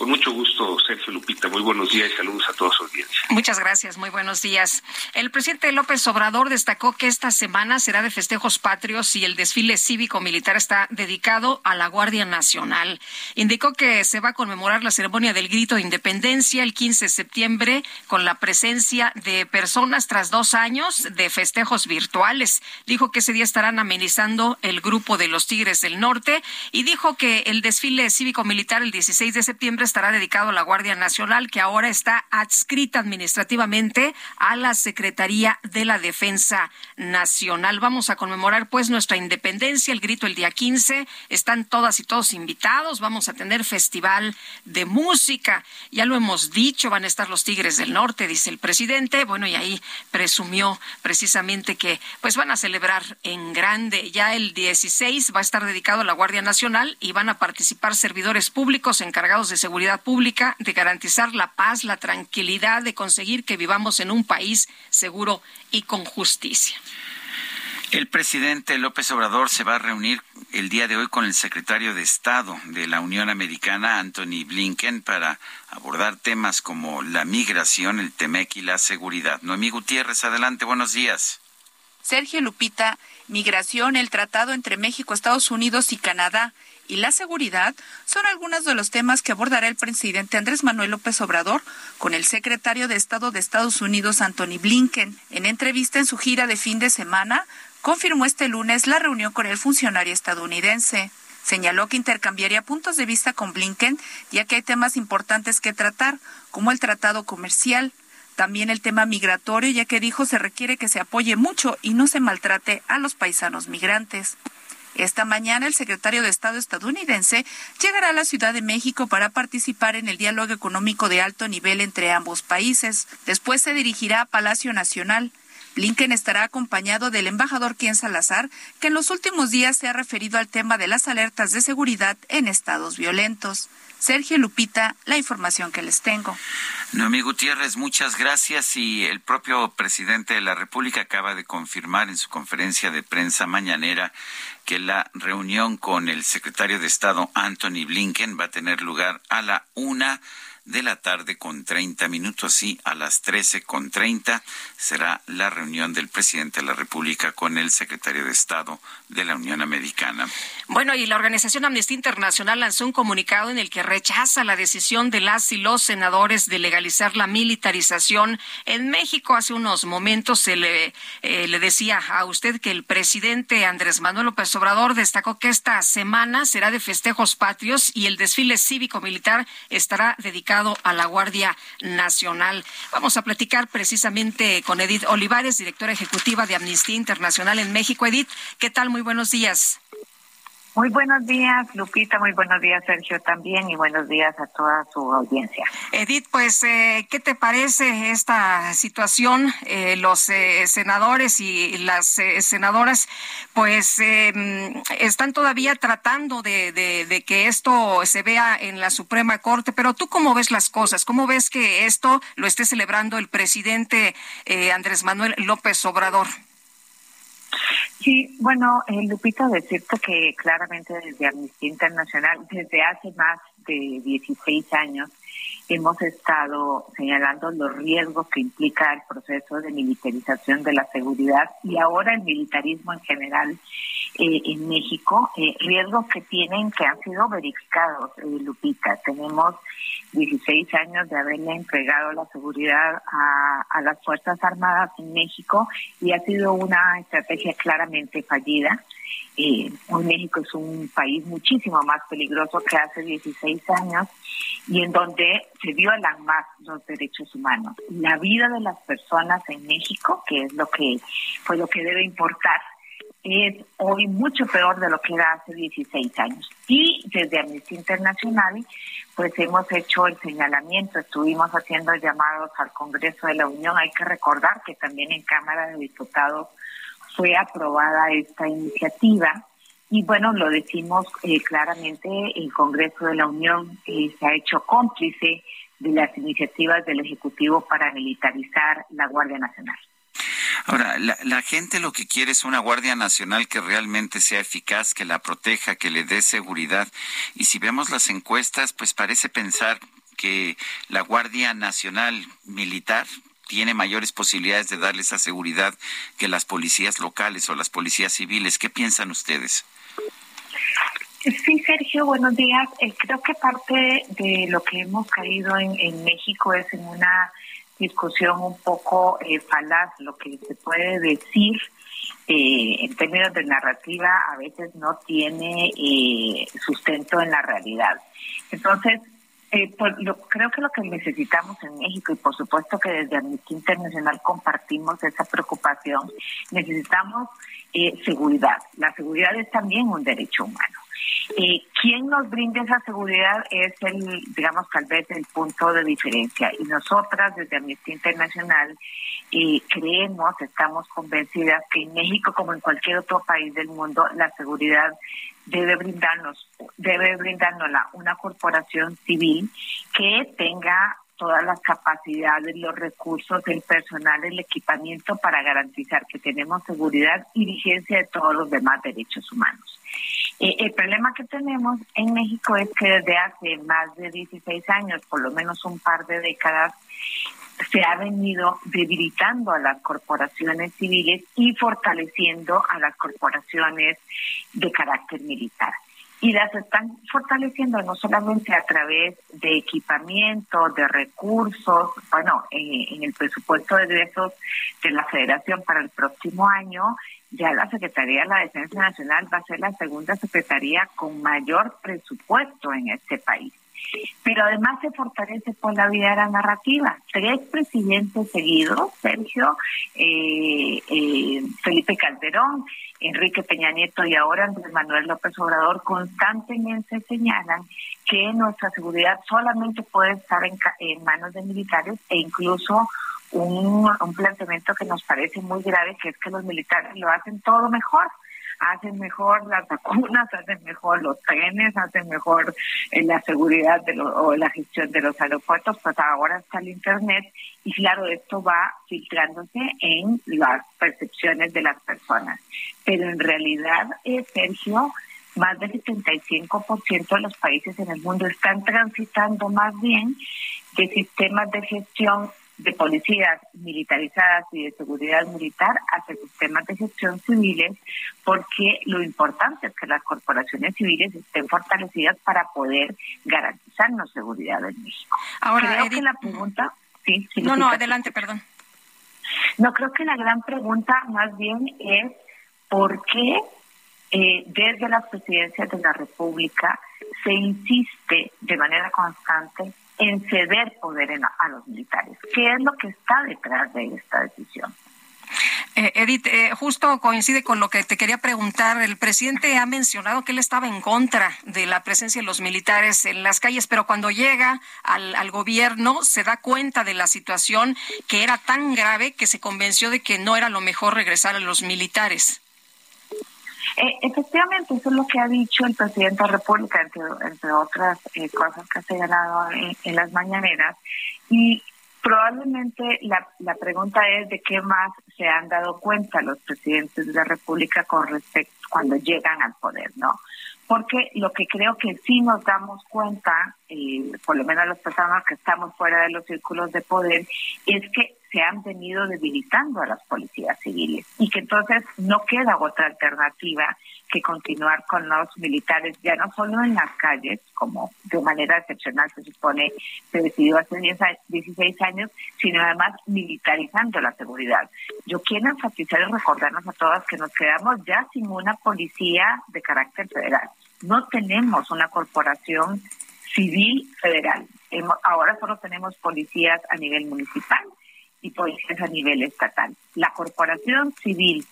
Con mucho gusto, Sergio Lupita. Muy buenos días y saludos a toda su audiencia. Muchas gracias, muy buenos días. El presidente López Obrador destacó que esta semana será de festejos patrios y el desfile cívico-militar está dedicado a la Guardia Nacional. Indicó que se va a conmemorar la ceremonia del grito de independencia el 15 de septiembre con la presencia de personas tras dos años de festejos virtuales. Dijo que ese día estarán amenizando el grupo de los Tigres del Norte y dijo que el desfile cívico-militar el 16 de septiembre estará dedicado a la Guardia Nacional, que ahora está adscrita administrativamente a la Secretaría de la Defensa Nacional. Vamos a conmemorar pues nuestra independencia, el grito el día 15. Están todas y todos invitados. Vamos a tener festival de música. Ya lo hemos dicho, van a estar los Tigres del Norte, dice el presidente. Bueno, y ahí presumió precisamente que pues van a celebrar en grande. Ya el 16 va a estar dedicado a la Guardia Nacional y van a participar servidores públicos encargados de seguridad pública, de garantizar la paz, la tranquilidad, de conseguir que vivamos en un país seguro y con justicia. El presidente López Obrador se va a reunir el día de hoy con el secretario de Estado de la Unión Americana, Anthony Blinken, para abordar temas como la migración, el TEMEC y la seguridad. Noemí Gutiérrez, adelante, buenos días. Sergio Lupita, migración, el tratado entre México, Estados Unidos y Canadá y la seguridad son algunos de los temas que abordará el presidente Andrés Manuel López Obrador con el secretario de Estado de Estados Unidos, Anthony Blinken. En entrevista en su gira de fin de semana, confirmó este lunes la reunión con el funcionario estadounidense. Señaló que intercambiaría puntos de vista con Blinken, ya que hay temas importantes que tratar, como el tratado comercial, también el tema migratorio, ya que dijo se requiere que se apoye mucho y no se maltrate a los paisanos migrantes. Esta mañana el secretario de Estado estadounidense llegará a la Ciudad de México para participar en el diálogo económico de alto nivel entre ambos países. Después se dirigirá a Palacio Nacional. Blinken estará acompañado del embajador Ken Salazar, que en los últimos días se ha referido al tema de las alertas de seguridad en estados violentos. Sergio Lupita, la información que les tengo. Noemí Gutiérrez, muchas gracias. Y el propio presidente de la República acaba de confirmar en su conferencia de prensa mañanera que la reunión con el secretario de Estado Anthony Blinken va a tener lugar a la una de la tarde con 30 minutos y a las 13 con 30 será la reunión del presidente de la República con el secretario de Estado de la Unión Americana. Bueno, y la organización Amnistía Internacional lanzó un comunicado en el que rechaza la decisión de las y los senadores de legalizar la militarización en México. Hace unos momentos se le, eh, decía a usted que el presidente Andrés Manuel López Obrador destacó que esta semana será de festejos patrios y el desfile cívico-militar estará dedicado a la Guardia Nacional. Vamos a platicar precisamente con Edith Olivares, directora ejecutiva de Amnistía Internacional en México. Edith, ¿qué tal? Muy buenos días. Muy buenos días, Lupita. Muy buenos días, Sergio, también. Y buenos días a toda su audiencia. Edith, pues, eh, ¿qué te parece esta situación? Eh, los eh, senadores y las senadoras, pues, están todavía tratando de, de, que esto se vea en la Suprema Corte. Pero tú, ¿cómo ves las cosas? ¿Cómo ves que esto lo esté celebrando el presidente Andrés Manuel López Obrador? Sí, bueno, eh, Lupita, decirte que claramente desde Amnistía Internacional, desde hace más de 16 años, hemos estado señalando los riesgos que implica el proceso de militarización de la seguridad y ahora el militarismo en general eh, en México, eh, riesgos que tienen, que han sido verificados, eh, Lupita. Tenemos 16 años de haberle entregado la seguridad a, a las Fuerzas Armadas en México y ha sido una estrategia claramente fallida. Eh, hoy México es un país muchísimo más peligroso que hace 16 años y en donde se violan más los derechos humanos. La vida de las personas en México, que es lo que fue lo que debe importar, es hoy mucho peor de lo que era hace 16 años. Y desde Amnistía Internacional, pues hemos hecho el señalamiento, estuvimos haciendo llamados al Congreso de la Unión. Hay que recordar que también en Cámara de Diputados fue aprobada esta iniciativa. Y bueno, lo decimos eh, claramente, el Congreso de la Unión eh, se ha hecho cómplice de las iniciativas del Ejecutivo para militarizar la Guardia Nacional. Ahora, la, gente lo que quiere es una Guardia Nacional que realmente sea eficaz, que la proteja, que le dé seguridad. Y si vemos las encuestas, pues parece pensar que la Guardia Nacional Militar tiene mayores posibilidades de darle esa seguridad que las policías locales o las policías civiles. ¿Qué piensan ustedes? Sí, Sergio, buenos días. Eh, creo que parte de lo que hemos caído en México es en una discusión un poco eh, falaz, lo que se puede decir eh, en términos de narrativa a veces no tiene eh, sustento en la realidad. Entonces, pues, creo que lo que necesitamos en México, y por supuesto que desde Amnistía Internacional compartimos esa preocupación, necesitamos seguridad. La seguridad es también un derecho humano. Eh, quien nos brinda esa seguridad es el, digamos, tal vez el punto de diferencia. Y nosotras, desde Amnistía Internacional, eh, creemos, estamos convencidas que en México, como en cualquier otro país del mundo, la seguridad debe brindarnos, debe brindárnosla una corporación civil que tenga todas las capacidades, los recursos, el personal, el equipamiento para garantizar que tenemos seguridad y vigencia de todos los demás derechos humanos. Eh, el problema que tenemos en México es que desde hace más de 16 años, por lo menos un par de décadas, se ha venido debilitando a las corporaciones civiles y fortaleciendo a las corporaciones de carácter militar. Y las están fortaleciendo no solamente a través de equipamiento, de recursos, bueno, en el presupuesto de ingresos de la Federación para el próximo año, ya la Secretaría de la Defensa Nacional va a ser la segunda secretaría con mayor presupuesto en este país. Pero además se fortalece por la vía de la narrativa. Tres presidentes seguidos, Sergio, eh, eh, Felipe Calderón, Enrique Peña Nieto y ahora Andrés Manuel López Obrador constantemente señalan que nuestra seguridad solamente puede estar en, en manos de militares e incluso un, un planteamiento que nos parece muy grave, que es que los militares lo hacen todo mejor hacen mejor las vacunas, hacen mejor los trenes, hacen mejor eh, la seguridad de o la gestión de los aeropuertos, pues ahora está el Internet y claro, esto va filtrándose en las percepciones de las personas. Pero en realidad, eh, Sergio, más del 75% de los países en el mundo están transitando más bien de sistemas de gestión de policías militarizadas y de seguridad militar hacia sistemas de gestión civiles, porque lo importante es que las corporaciones civiles estén fortalecidas para poder garantizarnos seguridad en México. Ahora, creo que la pregunta, sí, sí no, no, adelante, perdón. No creo que la gran pregunta más bien es por qué eh, desde las presidencias de la República se insiste de manera constante en ceder poder a los militares. ¿Qué es lo que está detrás de esta decisión? Eh, Edith, eh, justo coincide con lo que te quería preguntar. El presidente ha mencionado que él estaba en contra de la presencia de los militares en las calles, pero cuando llega al, al gobierno se da cuenta de la situación que era tan grave que se convenció de que no era lo mejor regresar a los militares. Eh, efectivamente, eso es lo que ha dicho el presidente de la República, entre, otras eh, cosas que ha señalado en, en, las mañaneras. Y probablemente la, la pregunta es de qué más se han dado cuenta los presidentes de la República con respecto cuando llegan al poder, ¿no? Porque lo que creo que sí nos damos cuenta, eh, por lo menos las personas que estamos fuera de los círculos de poder, es que se han venido debilitando a las policías civiles y que entonces no queda otra alternativa que continuar con los militares, ya no solo en las calles, como de manera excepcional se supone se decidió hace 16 años, sino además militarizando la seguridad. Yo quiero enfatizar y recordarnos a todas que nos quedamos ya sin una policía de carácter federal. No tenemos una corporación civil federal. Ahora solo tenemos policías a nivel municipal y policías a nivel estatal. La corporación civil,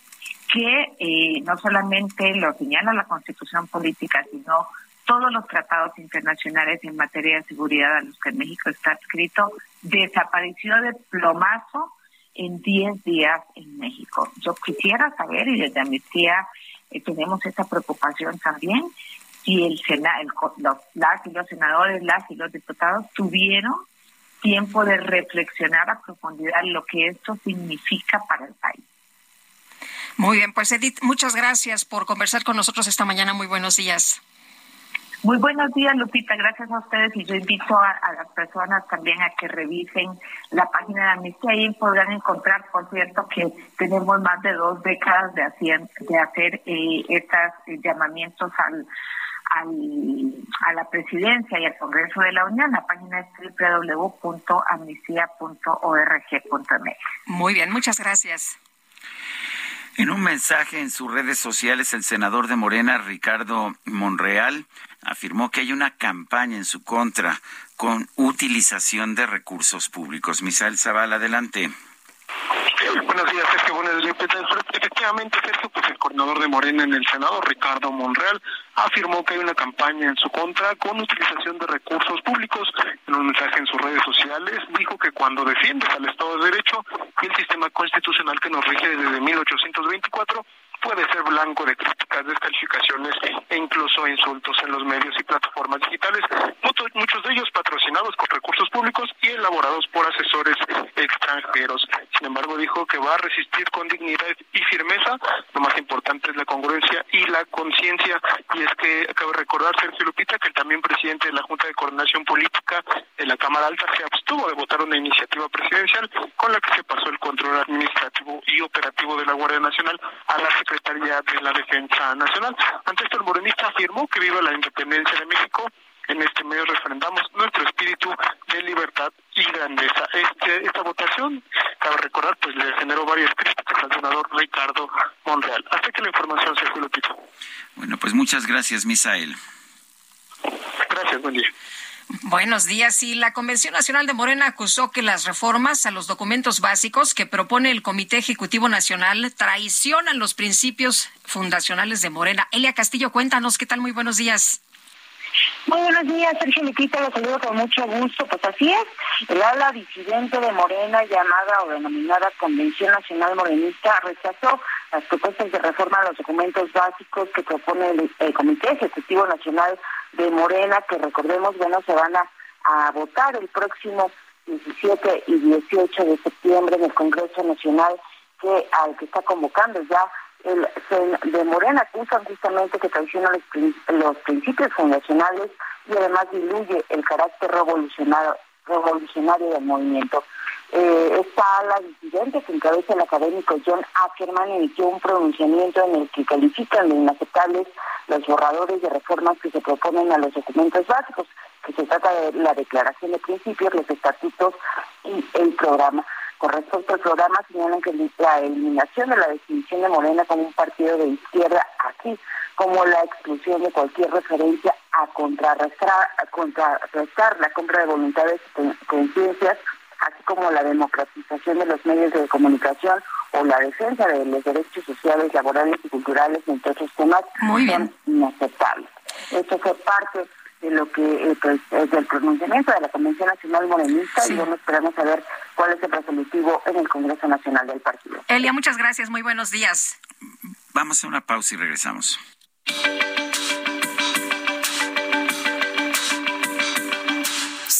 que eh, no solamente lo señala la constitución política, sino todos los tratados internacionales en materia de seguridad a los que México está adscrito, desapareció de plomazo en 10 días en México. Yo quisiera saber, y desde Amnistía eh, tenemos esa preocupación también, si el Senado, los, las y los senadores, las y los diputados tuvieron tiempo de reflexionar a profundidad lo que esto significa para el país. Muy bien, pues Edith, muchas gracias por conversar con nosotros esta mañana. Muy buenos días. Muy buenos días, Lupita. Gracias a ustedes y yo invito a, las personas también a que revisen la página de Amnistía. Ahí podrán encontrar, por cierto, que tenemos más de dos décadas de hacer, de hacer eh, estos llamamientos al, a la presidencia y al Congreso de la Unión. La página es www.amnistía.org.mx. Muy bien, muchas gracias. En un mensaje en sus redes sociales, el senador de Morena, Ricardo Monreal, afirmó que hay una campaña en su contra con utilización de recursos públicos. Misael Zavala, adelante. Buenos días, Sergio. Buenos días. Efectivamente, Sergio, pues el coordinador de Morena en el Senado, Ricardo Monreal, afirmó que hay una campaña en su contra con utilización de recursos públicos. En un mensaje en sus redes sociales dijo que cuando defiendes al Estado de Derecho y el sistema constitucional que nos rige desde 1824, puede ser blanco de críticas, descalificaciones e incluso insultos en los medios y plataformas digitales, muchos, de ellos patrocinados con recursos públicos y elaborados por asesores extranjeros. Sin embargo, dijo que va a resistir con dignidad y firmeza. Lo más importante es la congruencia y la conciencia. Y es que acabo de recordar, Sergio Lupita, que el también presidente de la Junta de Coordinación Política de la Cámara Alta se abstuvo de votar una iniciativa presidencial con la que se pasó el control administrativo y operativo de la Guardia Nacional a la Secretaría de la Defensa Nacional. Ante esto, el morenista afirmó que viva la independencia de México. En este medio refrendamos nuestro espíritu de libertad y grandeza. Este, esta votación, cabe recordar, pues le generó varias críticas al senador Ricardo Monreal. Hasta que la información se fue, Bueno, pues muchas gracias, Misael. Gracias, buen día. Buenos días. Y la Convención Nacional de Morena acusó que las reformas a los documentos básicos que propone el Comité Ejecutivo Nacional traicionan los principios fundacionales de Morena. Elia Castillo, cuéntanos qué tal. Muy buenos días. Muy buenos días, Sergio Lupita, los saludo con mucho gusto. Pues así es, el ala disidente de Morena, llamada o denominada Convención Nacional Morenista, rechazó las propuestas de reforma a los documentos básicos que propone el, Comité Ejecutivo Nacional de Morena, que recordemos, bueno, se van a, a votar el próximo 17 y 18 de septiembre en el Congreso Nacional, que al que está convocando ya el de Morena acusan justamente que traiciona los, principios fundacionales y además diluye el carácter revolucionario, del movimiento. Eh, esta ala disidente que encabeza el académico John Ackerman emitió un pronunciamiento en el que califican de inaceptables los borradores de reformas que se proponen a los documentos básicos, que se trata de la declaración de principios, los estatutos y el programa. Con respecto al programa, señalan que la eliminación de la definición de Morena como un partido de izquierda, así como la exclusión de cualquier referencia a contrarrestar, a contrarrestar la compra de voluntades y conciencias, así como la democratización de los medios de comunicación o la defensa de los derechos sociales, laborales y culturales, entre otros temas, son inaceptables. Esto fue parte de lo que eh, pues, es del pronunciamiento de la Convención Nacional Morenista y bueno, esperamos saber cuál es el resolutivo en el Congreso Nacional del partido. Elia, muchas gracias, muy buenos días. Vamos a una pausa y regresamos.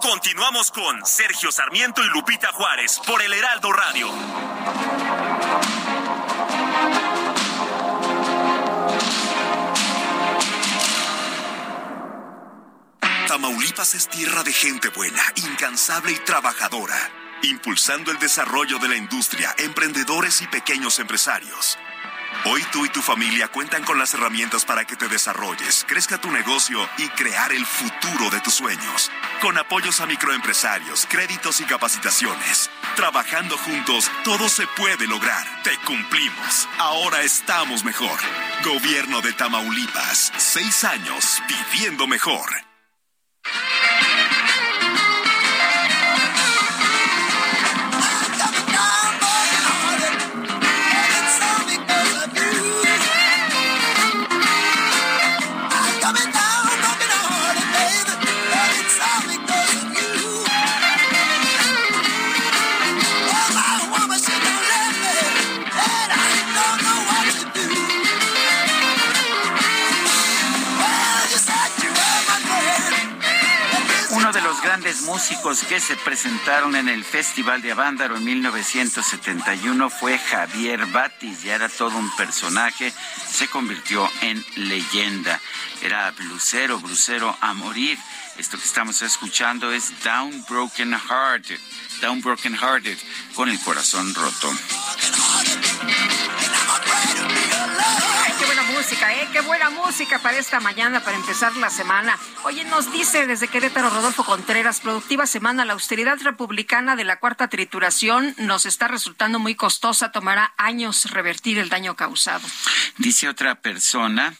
Continuamos con Sergio Sarmiento y Lupita Juárez por el Heraldo Radio. Tamaulipas es tierra de gente buena, incansable y trabajadora, impulsando el desarrollo de la industria, emprendedores y pequeños empresarios. Hoy tú y tu familia cuentan con las herramientas para que te desarrolles, crezca tu negocio y crear el futuro de tus sueños. Con apoyos a microempresarios, créditos y capacitaciones. Trabajando juntos, todo se puede lograr. Te cumplimos. Ahora estamos mejor. Gobierno de Tamaulipas. Seis años viviendo mejor. Músicos que se presentaron en el Festival de Avándaro en 1971 fue Javier Batis, ya era todo un personaje, se convirtió en leyenda. Era blusero, blusero a morir. Esto que estamos escuchando es Down Broken Heart, Down Broken Hearted, con el corazón roto. Música, ¿eh? Qué buena música para esta mañana, para empezar la semana. Oye, nos dice desde Querétaro Rodolfo Contreras, productiva semana, la austeridad republicana de la cuarta trituración nos está resultando muy costosa, tomará años revertir el daño causado. Dice otra persona.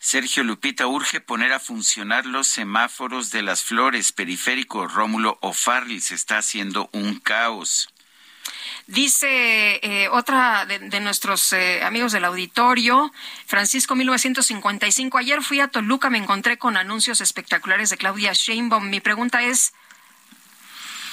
Sergio Lupita urge poner a funcionar los semáforos de las flores, periférico Rómulo O'Farrill, se está haciendo un caos. Dice eh, otra de, nuestros eh, amigos del auditorio, Francisco 1955, ayer fui a Toluca, me encontré con anuncios espectaculares de Claudia Sheinbaum. Mi pregunta es,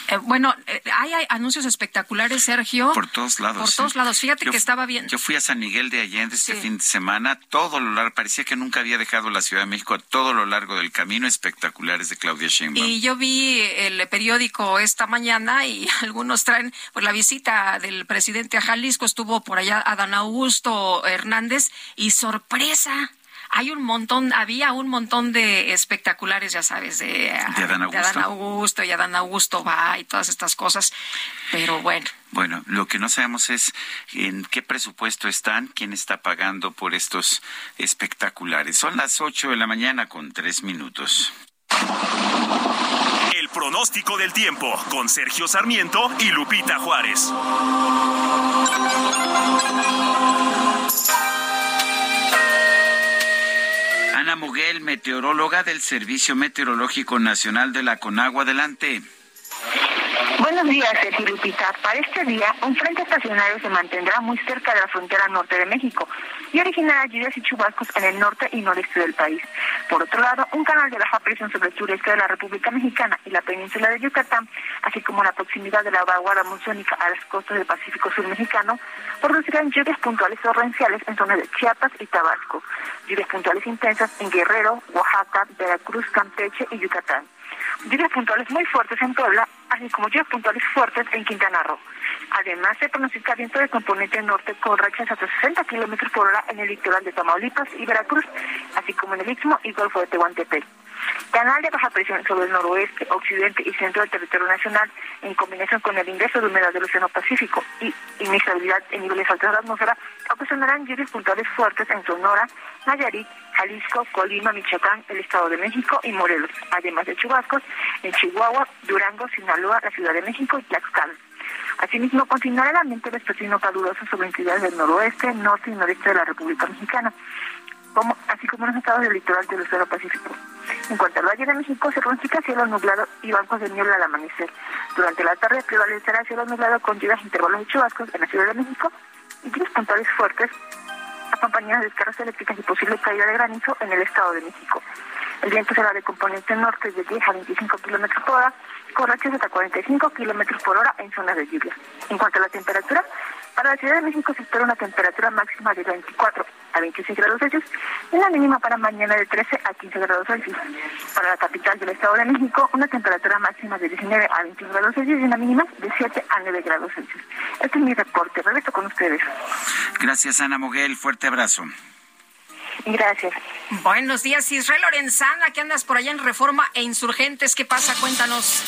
eh, bueno, eh, hay, anuncios espectaculares, Sergio. Por todos lados. Por todos lados. Fíjate que estaba bien. Yo fui a San Miguel de Allende este fin de semana, todo lo largo, parecía que nunca había dejado la Ciudad de México, a todo lo largo del camino, espectaculares de Claudia Sheinbaum. Y yo vi el periódico esta mañana y algunos traen, pues la visita del presidente a Jalisco, estuvo por allá Adán Augusto Hernández y sorpresa hay un montón, había un montón de espectaculares, ya sabes, de, de, Adán, Augusto. y Adán Augusto va y todas estas cosas, pero bueno. Bueno, lo que no sabemos es en qué presupuesto están, quién está pagando por estos espectaculares. Son las ocho de la mañana con tres minutos. El pronóstico del tiempo con Sergio Sarmiento y Lupita Juárez. Muguel, meteoróloga del Servicio Meteorológico Nacional de la Conagua. Adelante. Buenos días, Sergio Lupita. Para este día, un frente estacionario se mantendrá muy cerca de la frontera norte de México y originará lluvias y chubascos en el norte y noreste del país. Por otro lado, un canal de baja presión sobre el sureste de la República Mexicana y la península de Yucatán, así como la proximidad de la vaguada monzónica a las costas del Pacífico Sur mexicano, producirán lluvias puntuales torrenciales en zonas de Chiapas y Tabasco, lluvias puntuales intensas en Guerrero, Oaxaca, Veracruz, Campeche y Yucatán lluvias puntuales muy fuertes en Puebla, así como lluvias puntuales fuertes en Quintana Roo. Además, se pronostica viento de componente norte con rachas hasta 60 kilómetros por hora en el litoral de Tamaulipas y Veracruz, así como en el Istmo y Golfo de Tehuantepec. Canal de baja presión sobre el noroeste, occidente y centro del territorio nacional, en combinación con el ingreso de humedad del Océano Pacífico y inestabilidad en niveles altos de la atmósfera, ocasionarán lluvias puntuales fuertes en Sonora, Nayarit, Jalisco, Colima, Michoacán, el Estado de México y Morelos, además de chubascos en Chihuahua, Durango, Sinaloa, la Ciudad de México y Tlaxcala. Asimismo, continuará el ambiente vespertino caluroso sobre entidades del noroeste, norte y noreste de la República Mexicana, como, así como en los estados del litoral del Océano Pacífico. En cuanto al Valle de México, se pronostica cielo nublado y bancos de niebla al amanecer. Durante la tarde prevalecerá cielo nublado con lluvias intervalos de chubascos en la Ciudad de México y lluvias puntuales fuertes acompañadas de descargas eléctricas y posible caída de granizo en el Estado de México. El viento será de componente norte de 10 a 25 kilómetros por hora, con rachas hasta 45 kilómetros por hora en zonas de lluvia. En cuanto a la temperatura, para la Ciudad de México se espera una temperatura máxima de 24 a 26 grados Celsius y una mínima para mañana de 13 a 15 grados Celsius. Para la capital del Estado de México, una temperatura máxima de 19 a 21 grados Celsius y una mínima de 7 a 9 grados Celsius. Este es mi reporte. Regreso con ustedes. Gracias, Ana Moguel. Fuerte abrazo. Gracias. Buenos días, Israel Lorenzana, que andas por allá en Reforma e Insurgentes. ¿Qué pasa? Cuéntanos.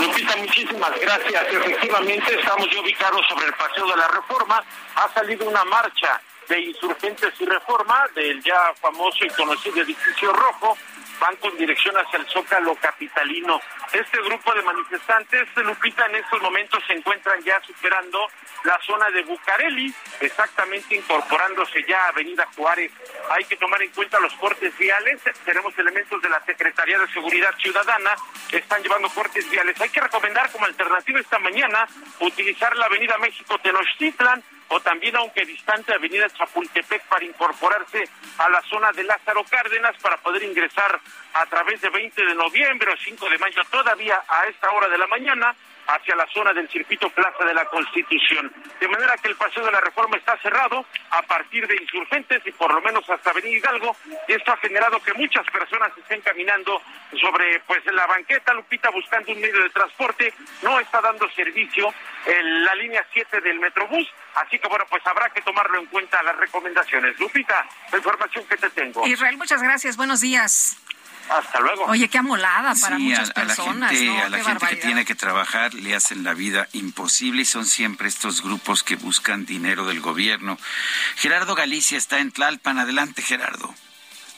Lupita, muchísimas gracias. Efectivamente, estamos ya ubicados sobre el Paseo de la Reforma. Ha salido una marcha de Insurgentes y Reforma del ya famoso y conocido edificio rojo van con dirección hacia el Zócalo Capitalino. Este grupo de manifestantes, Lupita, en estos momentos se encuentran ya superando la zona de Bucareli, exactamente incorporándose ya a Avenida Juárez. Hay que tomar en cuenta los cortes viales. Tenemos elementos de la Secretaría de Seguridad Ciudadana que están llevando cortes viales. Hay que recomendar como alternativa esta mañana utilizar la Avenida México Tenochtitlan o también, aunque distante, Avenida Chapultepec para incorporarse a la zona de Lázaro Cárdenas para poder ingresar a través de 20 de noviembre o 5 de mayo, todavía a esta hora de la mañana, hacia la zona del circuito Plaza de la Constitución. De manera que el paseo de la reforma está cerrado a partir de insurgentes y por lo menos hasta Avenida Hidalgo. Esto ha generado que muchas personas estén caminando sobre pues la banqueta, Lupita, buscando un medio de transporte. No está dando servicio la línea 7 del Metrobús. Así que bueno, pues habrá que tomarlo en cuenta las recomendaciones. Lupita, la información que te tengo. Israel, muchas gracias. Buenos días. Hasta luego. Oye, qué amolada para Sí, muchas a, a la personas. gente, ¿no? a la gente que tiene que trabajar le hacen la vida imposible y son siempre estos grupos que buscan dinero del gobierno. Gerardo Galicia está en Tlalpan. Adelante, Gerardo.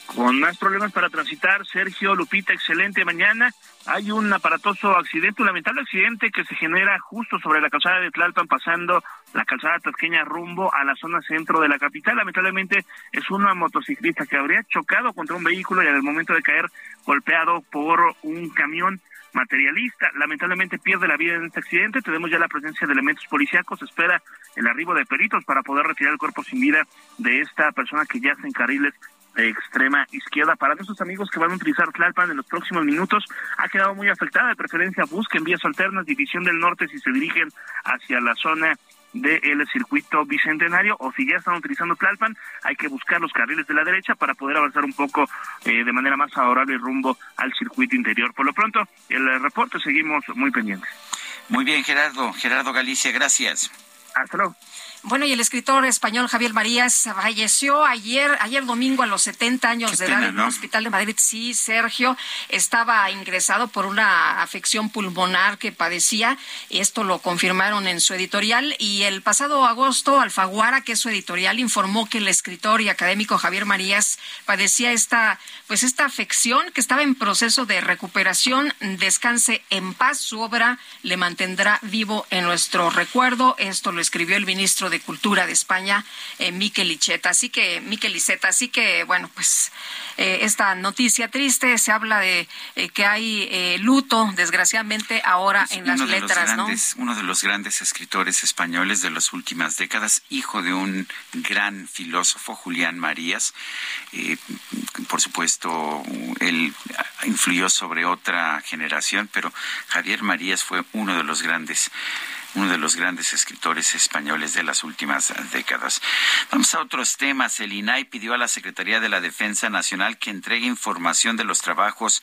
Con más problemas para transitar, Sergio Lupita, excelente mañana. Hay un aparatoso accidente, un lamentable accidente que se genera justo sobre la calzada de Tlalpan, pasando la calzada tasqueña rumbo a la zona centro de la capital. Lamentablemente es una motociclista que habría chocado contra un vehículo y al momento de caer golpeado por un camión materialista. Lamentablemente pierde la vida en este accidente. Tenemos ya la presencia de elementos policíacos. Se espera el arribo de peritos para poder retirar el cuerpo sin vida de esta persona que yace en carriles de extrema izquierda. Para nuestros amigos que van a utilizar Tlalpan en los próximos minutos, ha quedado muy afectada. De preferencia, busquen vías alternas, División del Norte, si se dirigen hacia la zona del circuito bicentenario o si ya están utilizando Tlalpan, hay que buscar los carriles de la derecha para poder avanzar un poco eh, de manera más favorable rumbo al circuito interior. Por lo pronto, el reporte seguimos muy pendientes. Muy bien, Gerardo. Gerardo Galicia, gracias. Hasta luego. Bueno, y el escritor español Javier Marías falleció ayer, ayer domingo a los 70 años Qué de pena, edad en ¿no? un hospital de Madrid. Sí, Sergio estaba ingresado por una afección pulmonar que padecía. Esto lo confirmaron en su editorial. Y el pasado agosto, Alfaguara, que es su editorial, informó que el escritor y académico Javier Marías padecía esta, pues esta afección que estaba en proceso de recuperación. Descanse en paz. Su obra le mantendrá vivo en nuestro recuerdo. Esto lo escribió el ministro de de Cultura de España, eh, Miquel Iceta. Así que, Miquel Iceta, así que, bueno, pues eh, esta noticia triste, se habla de eh, que hay eh, luto, desgraciadamente, ahora en las letras, ¿no? Uno de los grandes escritores españoles de las últimas décadas, hijo de un gran filósofo, Julián Marías. por supuesto, él influyó sobre otra generación, pero Javier Marías fue uno de los grandes uno de los grandes escritores españoles de las últimas décadas. Vamos a otros temas. El INAI pidió a la Secretaría de la Defensa Nacional que entregue información de los trabajos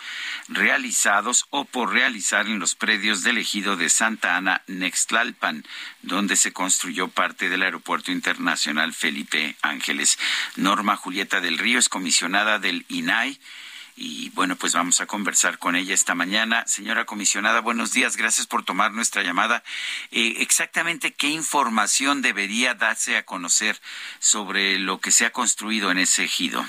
realizados o por realizar en los predios del ejido de Santa Ana, Nextlalpan, donde se construyó parte del Aeropuerto Internacional Felipe Ángeles. Norma Julieta del Río es comisionada del INAI y bueno, pues vamos a conversar con ella esta mañana. Señora comisionada, buenos días, gracias por tomar nuestra llamada. Eh, exactamente qué información debería darse a conocer sobre lo que se ha construido en ese ejido.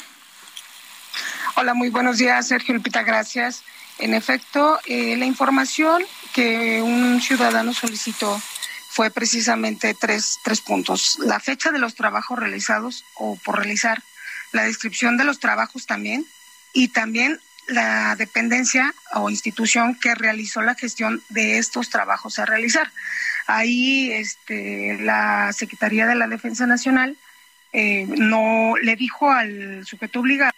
Hola, muy buenos días, Sergio Lupita, gracias. En efecto, eh, la información que un ciudadano solicitó fue precisamente tres, tres puntos. La fecha de los trabajos realizados o por realizar, la descripción de los trabajos también, y también la dependencia o institución que realizó la gestión de estos trabajos a realizar. Ahí este, la Secretaría de la Defensa Nacional eh, no le dijo al sujeto obligado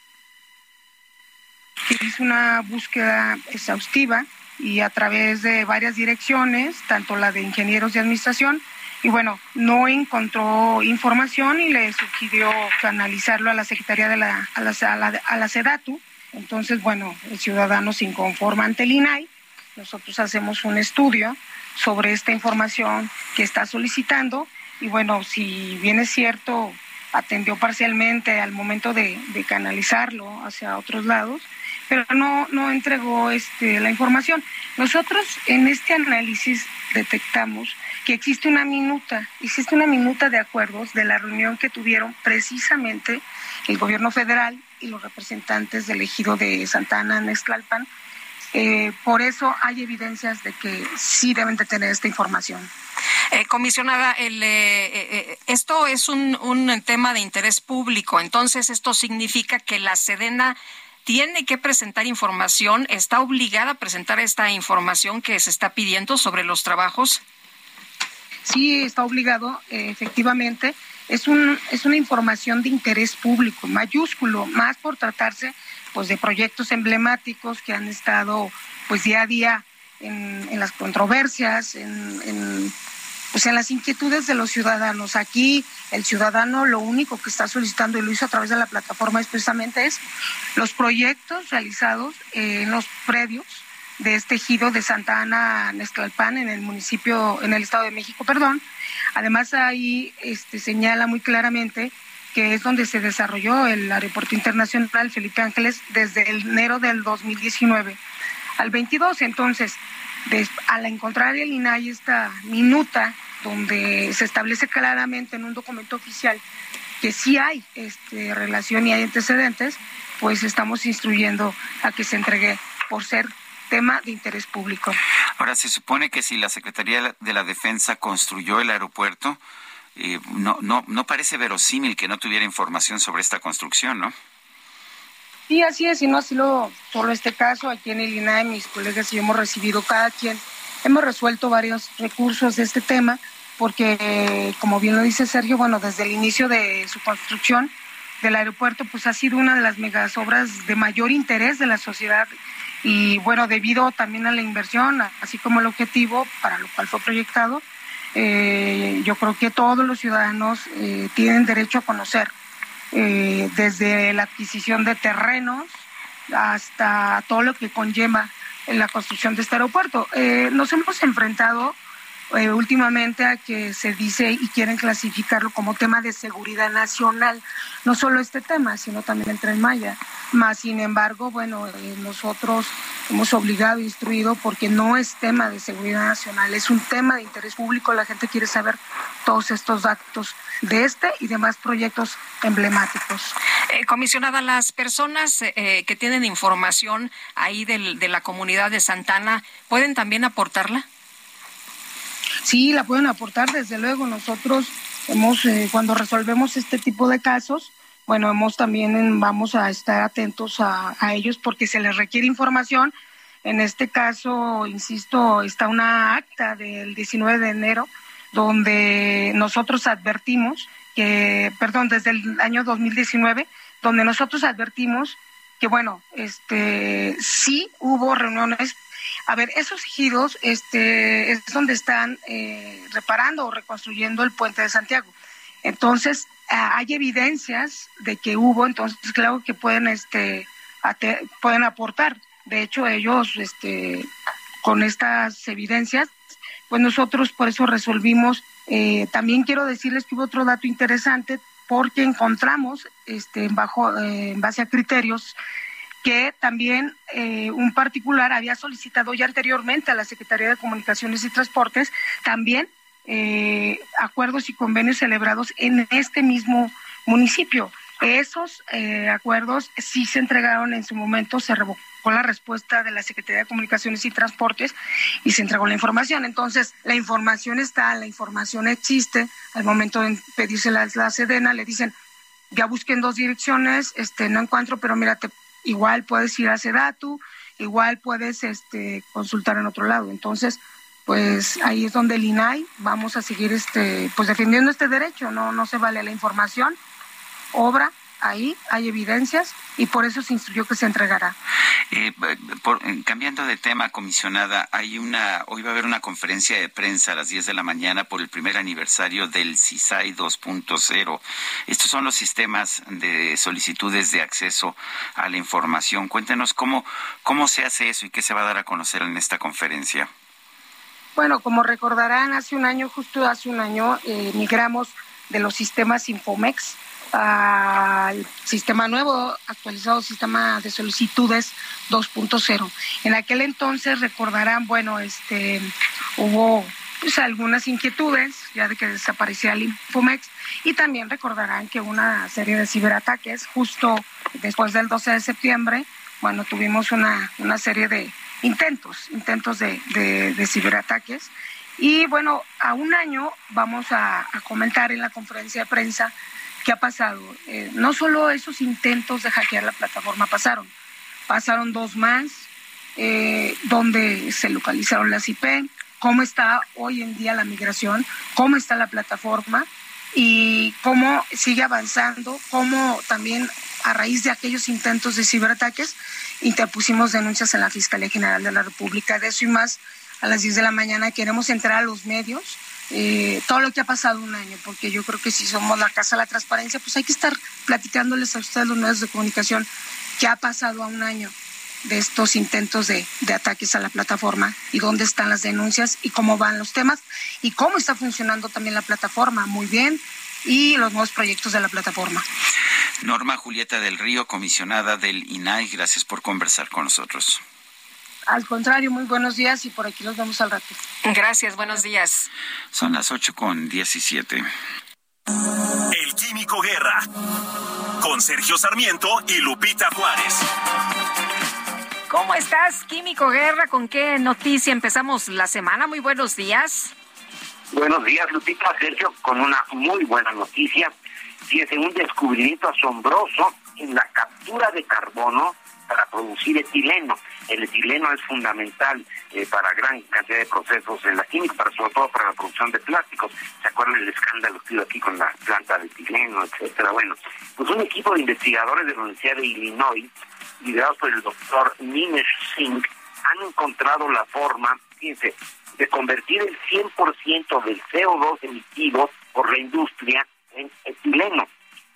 que hizo una búsqueda exhaustiva y a través de varias direcciones, tanto la de ingenieros de administración, y bueno, no encontró información y le sugirió canalizarlo a la Secretaría de la, a la, a la, SEDATU. Entonces, bueno, el ciudadano se inconforma ante el INAI. Nosotros hacemos un estudio sobre esta información que está solicitando y bueno, si bien es cierto, atendió parcialmente al momento de, de canalizarlo hacia otros lados, pero no, no entregó este, la información. Nosotros en este análisis detectamos que existe una minuta, existe una minuta de acuerdos de la reunión que tuvieron precisamente el gobierno federal y los representantes del ejido de Santana, Nextlalpan. Eh, por eso hay evidencias de que sí deben de tener esta información. Eh, comisionada, el, eh, esto es un, un tema de interés público, entonces esto significa que la Sedena tiene que presentar información, está obligada a presentar esta información que se está pidiendo sobre los trabajos sí está obligado, eh, efectivamente. Es, un, es una información de interés público, mayúsculo, más por tratarse pues, de proyectos emblemáticos que han estado pues, día a día en, en las controversias, en, en, pues, en las inquietudes de los ciudadanos. Aquí el ciudadano lo único que está solicitando, y lo hizo a través de la plataforma, es precisamente es los proyectos realizados en los predios de este ejido de Santa Ana, Nesclalpan, en el municipio, en el Estado de México, perdón. Además, ahí este, señala muy claramente que es donde se desarrolló el Aeropuerto Internacional Felipe Ángeles desde enero del 2019 al 22. Entonces, al encontrar el INAI esta minuta donde se establece claramente en un documento oficial que sí hay este, relación y hay antecedentes, pues estamos instruyendo a que se entregue por ser tema de interés público. Ahora, se supone que si la Secretaría de la Defensa construyó el aeropuerto, eh, no, no, no parece verosímil que no tuviera información sobre esta construcción, ¿no? Sí, así es, y no así lo, solo este caso, aquí en el INAE, mis colegas y hemos recibido cada quien, hemos resuelto varios recursos de este tema, porque como bien lo dice Sergio, bueno, desde el inicio de su construcción del aeropuerto, pues ha sido una de las megasobras de mayor interés de la sociedad y bueno, debido también a la inversión, así como el objetivo para lo cual fue proyectado, eh, yo creo que todos los ciudadanos eh, tienen derecho a conocer, eh, desde la adquisición de terrenos hasta todo lo que conlleva en la construcción de este aeropuerto. nos hemos enfrentado eh, últimamente a que se dice y quieren clasificarlo como tema de seguridad nacional. No solo este tema, sino también el tren Maya. Más sin embargo, bueno, eh, nosotros hemos obligado e instruido porque no es tema de seguridad nacional, es un tema de interés público. La gente quiere saber todos estos datos de este y demás proyectos emblemáticos. Eh, comisionada, las personas que tienen información ahí de la comunidad de Santana, ¿pueden también aportarla? Sí, la pueden aportar, desde luego. Nosotros hemos, eh, cuando resolvemos este tipo de casos, bueno, hemos también vamos a estar atentos a, a ellos porque se les requiere información. En este caso, insisto, está una acta del 19 de enero donde nosotros advertimos que, perdón, desde el año 2019, donde nosotros advertimos que, bueno, este, sí hubo reuniones. A ver, esos ejidos este, es donde están eh, reparando o reconstruyendo el puente de Santiago. Entonces, hay evidencias de que hubo, entonces, claro que pueden, este, pueden aportar. De hecho, ellos, este, con estas evidencias, pues nosotros por eso resolvimos. Eh, también quiero decirles que hubo otro dato interesante porque encontramos, este, bajo, eh, en base a criterios, que también eh, un particular había solicitado ya anteriormente a la Secretaría de Comunicaciones y Transportes también acuerdos y convenios celebrados en este mismo municipio. Esos acuerdos sí se entregaron en su momento, se revocó la respuesta de la Secretaría de Comunicaciones y Transportes y se entregó la información. Entonces, la información está, la información existe. Al momento de pedirse la, la Sedena, le dicen, ya busquen dos direcciones, este, no encuentro, pero mírate, igual puedes ir a Sedatu, igual puedes este, consultar en otro lado. Entonces, pues ahí es donde el INAI vamos a seguir este, pues defendiendo este derecho, no, no se vale la información, obra ahí hay evidencias y por eso se instruyó que se entregará. Eh, eh, cambiando de tema, comisionada, hay una, hoy va a haber una conferencia de prensa a las 10 de la mañana por el primer aniversario del CISAI 2.0. Estos son los sistemas de solicitudes de acceso a la información. Cuéntenos cómo, cómo se hace eso y qué se va a dar a conocer en esta conferencia. Bueno, como recordarán, hace un año, justo hace un año, eh, migramos de los sistemas Infomex al sistema nuevo, actualizado sistema de solicitudes 2.0. En aquel entonces recordarán, bueno, este hubo pues algunas inquietudes ya de que desaparecía el Infomex y también recordarán que una serie de ciberataques justo después del 12 de septiembre, bueno, tuvimos una, una serie de intentos, intentos de, de, ciberataques y bueno, a un año vamos a, a comentar en la conferencia de prensa ¿Qué ha pasado? Eh, no solo esos intentos de hackear la plataforma pasaron, pasaron dos más, eh, donde se localizaron las IP, cómo está hoy en día la migración, cómo está la plataforma y cómo sigue avanzando, cómo también a raíz de aquellos intentos de ciberataques interpusimos denuncias en la Fiscalía General de la República. De eso y más, a las 10 de la mañana queremos entrar a los medios eh, todo lo que ha pasado un año, porque yo creo que si somos la Casa de la Transparencia, pues hay que estar platicándoles a ustedes los medios de comunicación qué ha pasado a un año de estos intentos de, de, ataques a la plataforma y dónde están las denuncias y cómo van los temas y cómo está funcionando también la plataforma. Muy bien. Y los nuevos proyectos de la plataforma. Norma Julieta del Río, comisionada del INAI, gracias por conversar con nosotros. Al contrario, muy buenos días y por aquí los vemos al rato. Gracias, buenos días. Son las ocho con diecisiete. El Químico Guerra, con Sergio Sarmiento y Lupita Juárez. ¿Cómo estás, Químico Guerra? ¿Con qué noticia empezamos la semana? Muy buenos días. Buenos días, Lupita. Sergio, con una muy buena noticia. Fíjese, un descubrimiento asombroso en la captura de carbono para producir etileno. El etileno es fundamental eh, para gran cantidad de procesos en la química, pero sobre todo para la producción de plásticos. ¿Se acuerdan el escándalo que hubo aquí con la planta de etileno, etcétera? Bueno, pues un equipo de investigadores de la Universidad de Illinois, liderados por el doctor Nimesh Singh, han encontrado la forma, fíjense, de convertir el 100% del CO2 emitido por la industria en etileno,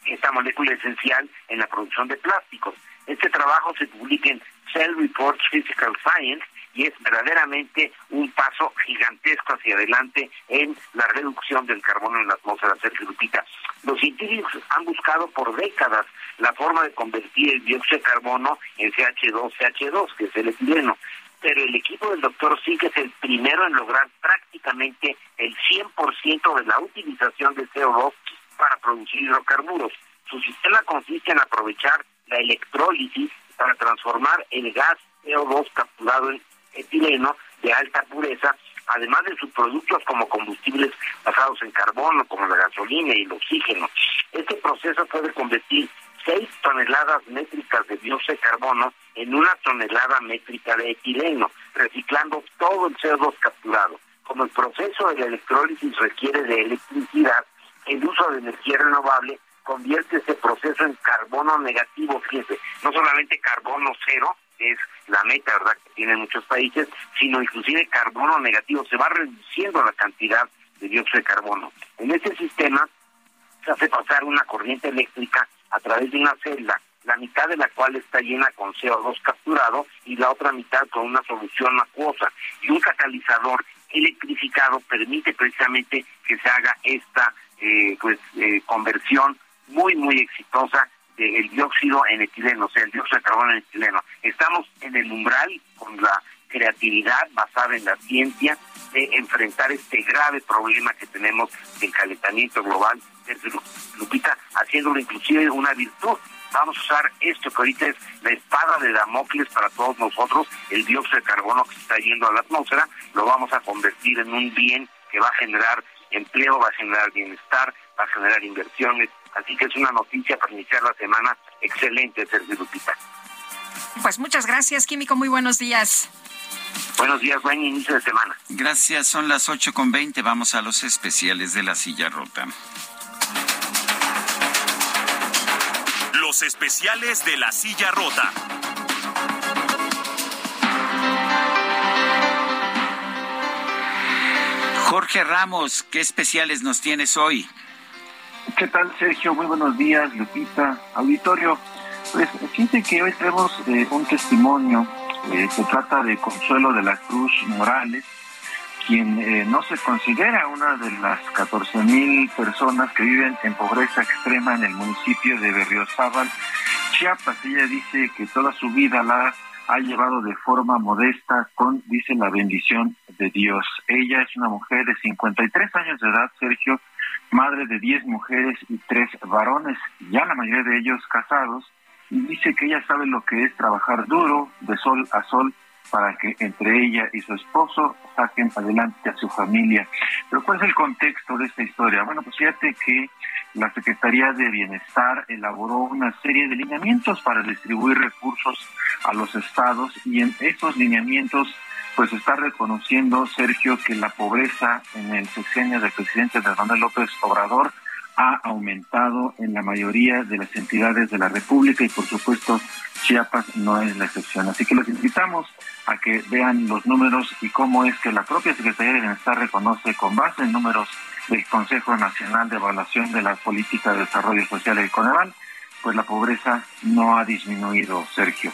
esta molécula esencial en la producción de plásticos. Este trabajo se publica en Cell Reports Physical Science y es verdaderamente un paso gigantesco hacia adelante en la reducción del carbono en la atmósfera, Sergio. Los científicos han buscado por décadas la forma de convertir el dióxido de carbono en CH2, CH2, que es el etileno. Pero el equipo del doctor que es el primero en lograr prácticamente el 100% de la utilización de CO2 para producir hidrocarburos. Su sistema consiste en aprovechar la electrólisis para transformar el gas CO2 capturado en etileno de alta pureza además de subproductos como combustibles basados en carbono, como la gasolina y el oxígeno. Este proceso puede convertir 6 toneladas métricas de dióxido de carbono en una tonelada métrica de etileno, reciclando todo el CO2 capturado. Como el proceso de la electrólisis requiere de electricidad, el uso de energía renovable convierte ese proceso en carbono negativo, fíjense, no solamente carbono cero, que es la meta, ¿verdad?, que tienen muchos países, sino inclusive carbono negativo, se va reduciendo la cantidad de dióxido de carbono. En ese sistema se hace pasar una corriente eléctrica a través de una celda, la mitad de la cual está llena con CO2 capturado y la otra mitad con una solución acuosa. Y un catalizador electrificado permite precisamente que se haga esta eh, pues eh, conversión muy muy exitosa del dióxido en etileno, o sea, el dióxido de carbono en etileno. Estamos en el umbral con la creatividad basada en la ciencia de enfrentar este grave problema que tenemos del calentamiento global, Lupita, haciéndolo inclusive una virtud. Vamos a usar esto que ahorita es la espada de Damocles para todos nosotros, el dióxido de carbono que está yendo a la atmósfera, lo vamos a convertir en un bien que va a generar empleo, va a generar bienestar, va a generar inversiones. Así que es una noticia para iniciar la semana excelente, Sergio Lupita. Pues muchas gracias, Químico. Muy buenos días. Buenos días, buen inicio de semana. Gracias, son las ocho con veinte. Vamos a los especiales de la silla rota. Los especiales de la silla rota. Jorge Ramos, ¿qué especiales nos tienes hoy? ¿Qué tal, Sergio? Muy buenos días, Lupita, auditorio. Pues fíjense que hoy tenemos eh, un testimonio eh, se trata de Consuelo de la Cruz Morales, quien eh, no se considera una de las 14 mil personas que viven en pobreza extrema en el municipio de Berriozábal, Chiapas. Ella dice que toda su vida la ha llevado de forma modesta con, dice, la bendición de Dios. Ella es una mujer de 53 años de edad, Sergio, madre de 10 mujeres y 3 varones, ya la mayoría de ellos casados, y dice que ella sabe lo que es trabajar duro de sol a sol para que entre ella y su esposo saquen adelante a su familia. Pero ¿cuál es el contexto de esta historia? Bueno, pues fíjate que la Secretaría de Bienestar elaboró una serie de lineamientos para distribuir recursos a los estados y en esos lineamientos pues está reconociendo Sergio que la pobreza en el sexenio del presidente Manuel López Obrador ha aumentado en la mayoría de las entidades de la República y por supuesto Chiapas no es la excepción. Así que los invitamos a que vean los números y cómo es que la propia Secretaría de Bienestar reconoce con base en números del Consejo Nacional de Evaluación de la Política de Desarrollo Social y Coneval, pues la pobreza no ha disminuido, Sergio.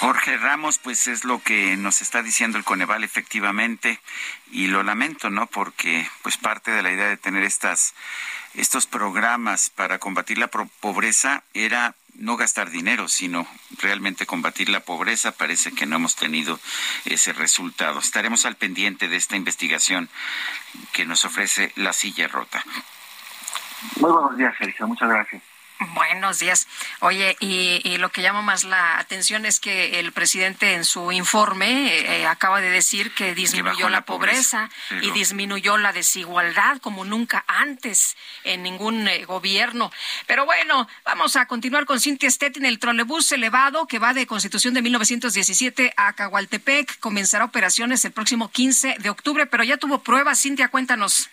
Jorge Ramos, pues es lo que nos está diciendo el Coneval efectivamente y lo lamento, ¿no? Porque pues parte de la idea de tener estas estos programas para combatir la pobreza era no gastar dinero, sino realmente combatir la pobreza. Parece que no hemos tenido ese resultado. Estaremos al pendiente de esta investigación que nos ofrece la silla rota. Muy buenos días, Sergio. Muchas gracias. Buenos días. Oye, y, lo que llama más la atención es que el presidente en su informe eh, acaba de decir que disminuyó la, pobreza, y disminuyó la desigualdad como nunca antes en ningún eh, gobierno. Pero bueno, vamos a continuar con Cintia Stettin, el trolebús elevado que va de Constitución de 1917 a Cagualtepec. Comenzará operaciones el próximo 15 de octubre, pero ya tuvo pruebas. Cintia, cuéntanos.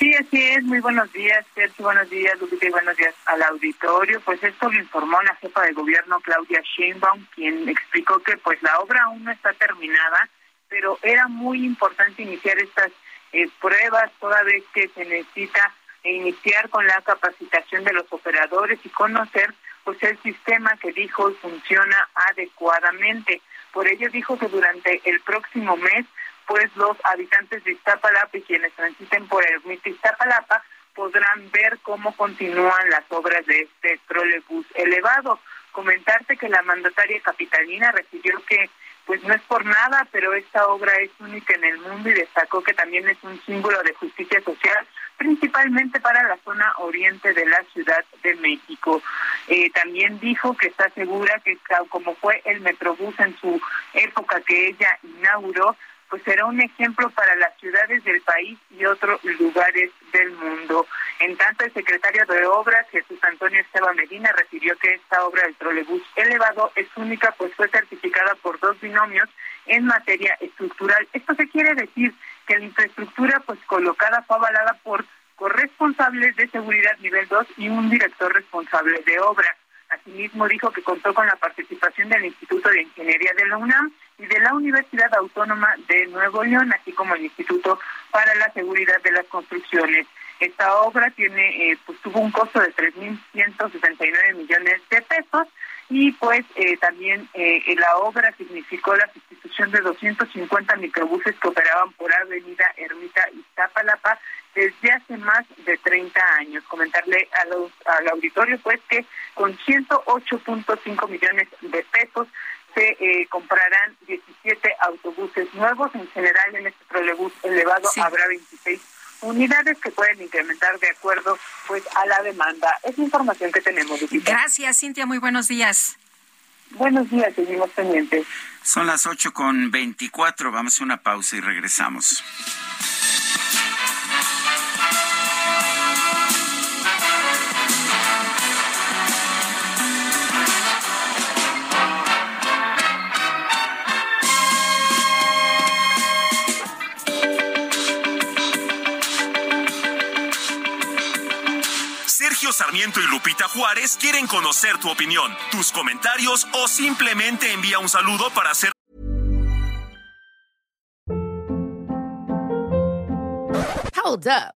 Sí, así es. Muy buenos días, Sergio. Buenos días, Lupita, y buenos días al auditorio. Pues esto lo informó la jefa de gobierno, Claudia Sheinbaum, quien explicó que pues la obra aún no está terminada, pero era muy importante iniciar estas eh, pruebas toda vez que se necesita iniciar con la capacitación de los operadores y conocer pues el sistema que dijo funciona adecuadamente. Por ello dijo que durante el próximo mes pues los habitantes de Iztapalapa y quienes transiten por el Ermita Iztapalapa podrán ver cómo continúan las obras de este trolebús elevado. Comentarte que la mandataria capitalina recibió que pues no es por nada, pero esta obra es única en el mundo y destacó que también es un símbolo de justicia social, principalmente para la zona oriente de la Ciudad de México. Eh, también dijo que está segura que como fue el Metrobús en su época que ella inauguró, pues será un ejemplo para las ciudades del país y otros lugares del mundo. En tanto, el secretario de Obras, Jesús Antonio Esteban Medina, refirió que esta obra del trolebús elevado es única, pues fue certificada por dos binomios en materia estructural. Esto se quiere decir que la infraestructura pues colocada fue avalada por corresponsables de seguridad nivel 2 y un director responsable de obra. Asimismo, dijo que contó con la participación del Instituto de Ingeniería de la UNAM y de la Universidad Autónoma de Nuevo León, así como el Instituto para la Seguridad de las Construcciones. Esta obra eh, pues tuvo un costo de 3.169 millones de pesos y pues eh, también eh, la obra significó la sustitución de 250 microbuses que operaban por Avenida Ermita y Zapalapa desde hace más de 30 años. Comentarle a los, al auditorio pues que con 108.5 millones de pesos se eh, comprarán 17 autobuses nuevos. En general, en este trolebús elevado habrá 26 unidades que pueden incrementar de acuerdo pues a la demanda. Es información que tenemos. Gracias, Cintia. Muy buenos días. Buenos días, seguimos pendientes. Son las 8 con 24. Vamos a una pausa y regresamos. Sarmiento y Lupita Juárez quieren conocer tu opinión, tus comentarios o simplemente envía un saludo para hacer. Hold up.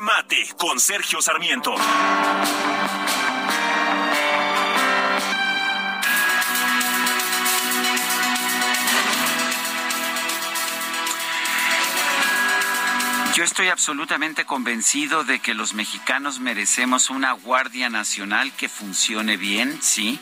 Mate con Sergio Sarmiento. Yo estoy absolutamente convencido de que los mexicanos merecemos una Guardia Nacional que funcione bien, sí,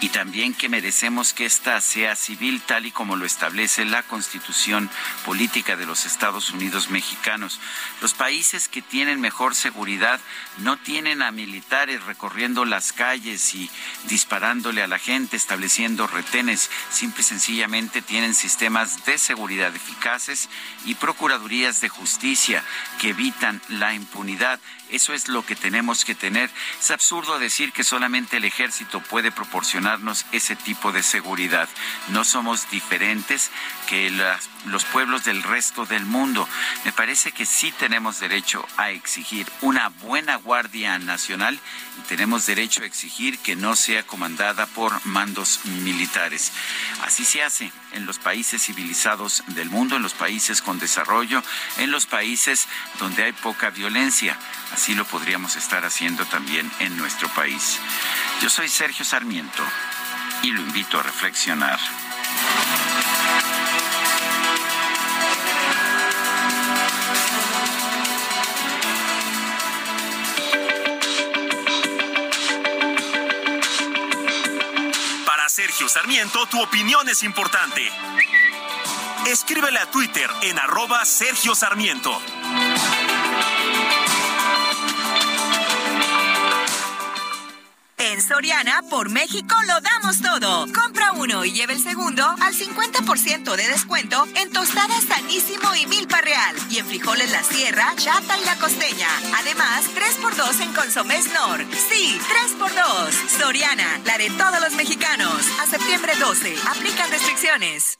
y también que merecemos que ésta sea civil tal y como lo establece la Constitución Política de los Estados Unidos Mexicanos. Los países que tienen mejor seguridad no tienen a militares recorriendo las calles y disparándole a la gente, estableciendo retenes, simple y sencillamente tienen sistemas de seguridad eficaces y procuradurías de justicia que evitan la impunidad. Eso es lo que tenemos que tener. Es absurdo decir que solamente el ejército puede ese tipo de seguridad. No somos diferentes que los pueblos del resto del mundo. Me parece que sí tenemos derecho a exigir una buena Guardia Nacional y tenemos derecho a exigir que no sea comandada por mandos militares. Así se hace en los países civilizados del mundo, en los países con desarrollo, en los países donde hay poca violencia. Así lo podríamos estar haciendo también en nuestro país. Yo soy Sergio Sarmiento y lo invito a reflexionar. Para Sergio Sarmiento, tu opinión es importante. Escríbele a Twitter en arroba Sergio Sarmiento. Soriana, por México lo damos todo. Compra uno y lleve el segundo al 50% de descuento en tostadas sanísimo y milpa real. Y en frijoles La Sierra, chata y la costeña. Además, 3x2 en consomés Nor. Sí, 3x2. Soriana, la de todos los mexicanos. A septiembre 12. Aplican restricciones.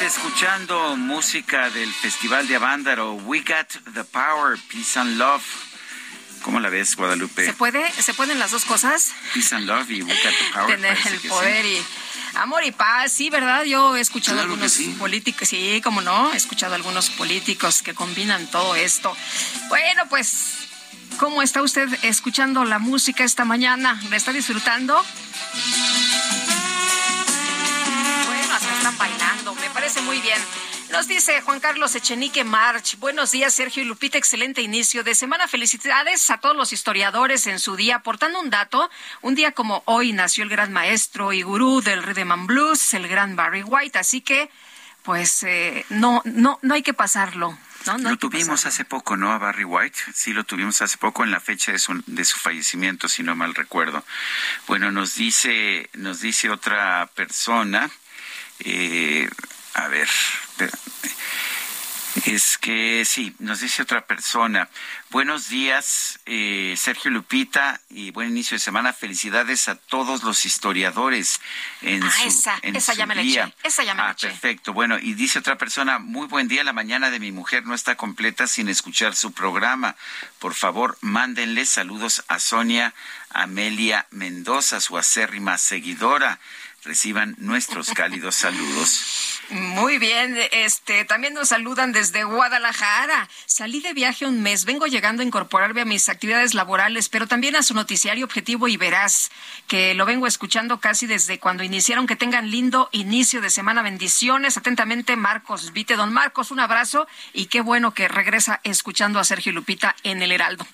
Escuchando música del Festival de Avándaro, We Got the Power, Peace and Love. ¿Cómo la ves, Guadalupe? ¿Se puede? ¿Se pueden las dos cosas? Peace and Love y We Got the Power. Tener el poder y amor y paz, sí, ¿verdad? Yo he escuchado algunos políticos, sí, como no, he escuchado algunos políticos que combinan todo esto. Bueno, pues, ¿cómo está usted escuchando la música esta mañana? ¿La está disfrutando? Me parece muy bien. Nos dice Juan Carlos Echenique March. Buenos días, Sergio y Lupita. Excelente inicio de semana. Felicidades a todos los historiadores en su día. Aportando un dato, un día como hoy nació el gran maestro y gurú del Rhythm and Blues, el gran Barry White. Así que, pues, eh, no, no, no hay que pasarlo. No, lo tuvimos hace poco, ¿no? A Barry White. Sí, lo tuvimos hace poco en la fecha de su, de su fallecimiento, si no mal recuerdo. Bueno, nos dice, nos dice otra persona eh, a ver, es que sí, nos dice otra persona. Buenos días, eh, Sergio Lupita, y buen inicio de semana. Felicidades a todos los historiadores en ah, su, esa, esa ya me la eché. Esa ya me ah, perfecto. Bueno, y dice otra persona, muy buen día. La mañana de mi mujer no está completa sin escuchar su programa. Por favor, mándenle saludos a Sonia Amelia Mendoza, su acérrima seguidora reciban nuestros cálidos saludos. Muy bien, este también nos saludan desde Guadalajara. Salí de viaje un mes, vengo llegando a incorporarme a mis actividades laborales, pero también a su noticiario objetivo y verás que lo vengo escuchando casi desde cuando iniciaron. Que tengan lindo inicio de semana. Bendiciones. Atentamente, Marcos Vite. Don Marcos, un abrazo y qué bueno que regresa escuchando a Sergio Lupita en el Heraldo.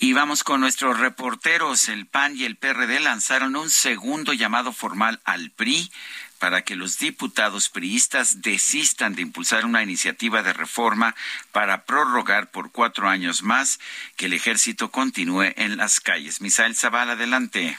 Y vamos con nuestros reporteros. El PAN y el PRD lanzaron un segundo llamado formal al PRI para que los diputados priistas desistan de impulsar una iniciativa de reforma para prorrogar por cuatro años más que el ejército continúe en las calles. Misael Zavala, adelante.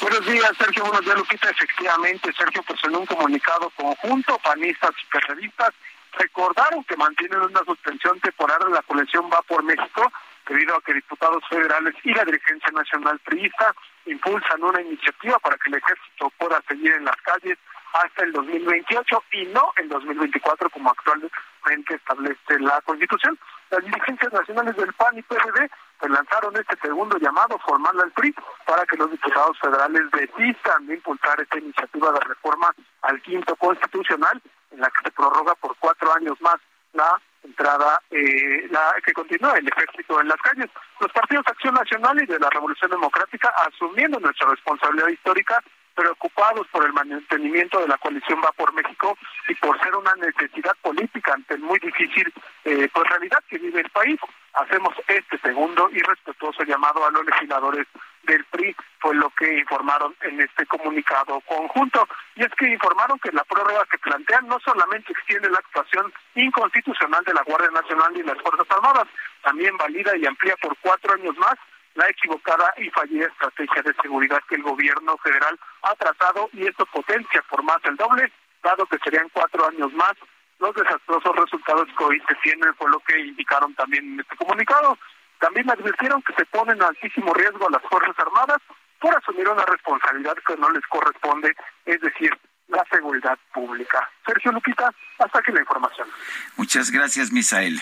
Buenos días, Sergio. Buenos días, Lupita. Efectivamente, Sergio, pues en un comunicado conjunto, panistas y periodistas recordaron que mantienen una suspensión temporal de la colección Va por México debido a que diputados federales y la dirigencia nacional priista impulsan una iniciativa para que el ejército pueda seguir en las calles hasta el 2028 y no el 2024 como actualmente establece la Constitución. Las dirigencias nacionales del PAN y PRD lanzaron este segundo llamado formal al PRI para que los diputados federales desistan de impulsar esta iniciativa de reforma al quinto constitucional en la que se prorroga por cuatro años más la entrada eh, la que continúa el ejército en las calles. Los partidos Acción Nacional y de la Revolución Democrática, asumiendo nuestra responsabilidad histórica, preocupados por el mantenimiento de la coalición Va por México y por ser una necesidad política ante el muy difícil eh, pues realidad que vive el país. Hacemos este segundo y respetuoso llamado a los legisladores del PRI, fue lo que informaron en este comunicado conjunto. Y es que informaron que la prórroga que plantean no solamente extiende la actuación inconstitucional de la Guardia Nacional y las Fuerzas Armadas, también valida y amplía por cuatro años más la equivocada y fallida estrategia de seguridad que el gobierno federal ha tratado y esto potencia por más el doble, dado que serían cuatro años más. Los desastrosos resultados que hoy se tienen fue lo que indicaron también en este comunicado. También advirtieron que se ponen altísimo riesgo a las Fuerzas Armadas por asumir una responsabilidad que no les corresponde, es decir, la seguridad pública. Sergio Lupita, hasta aquí la información. Muchas gracias, Misael.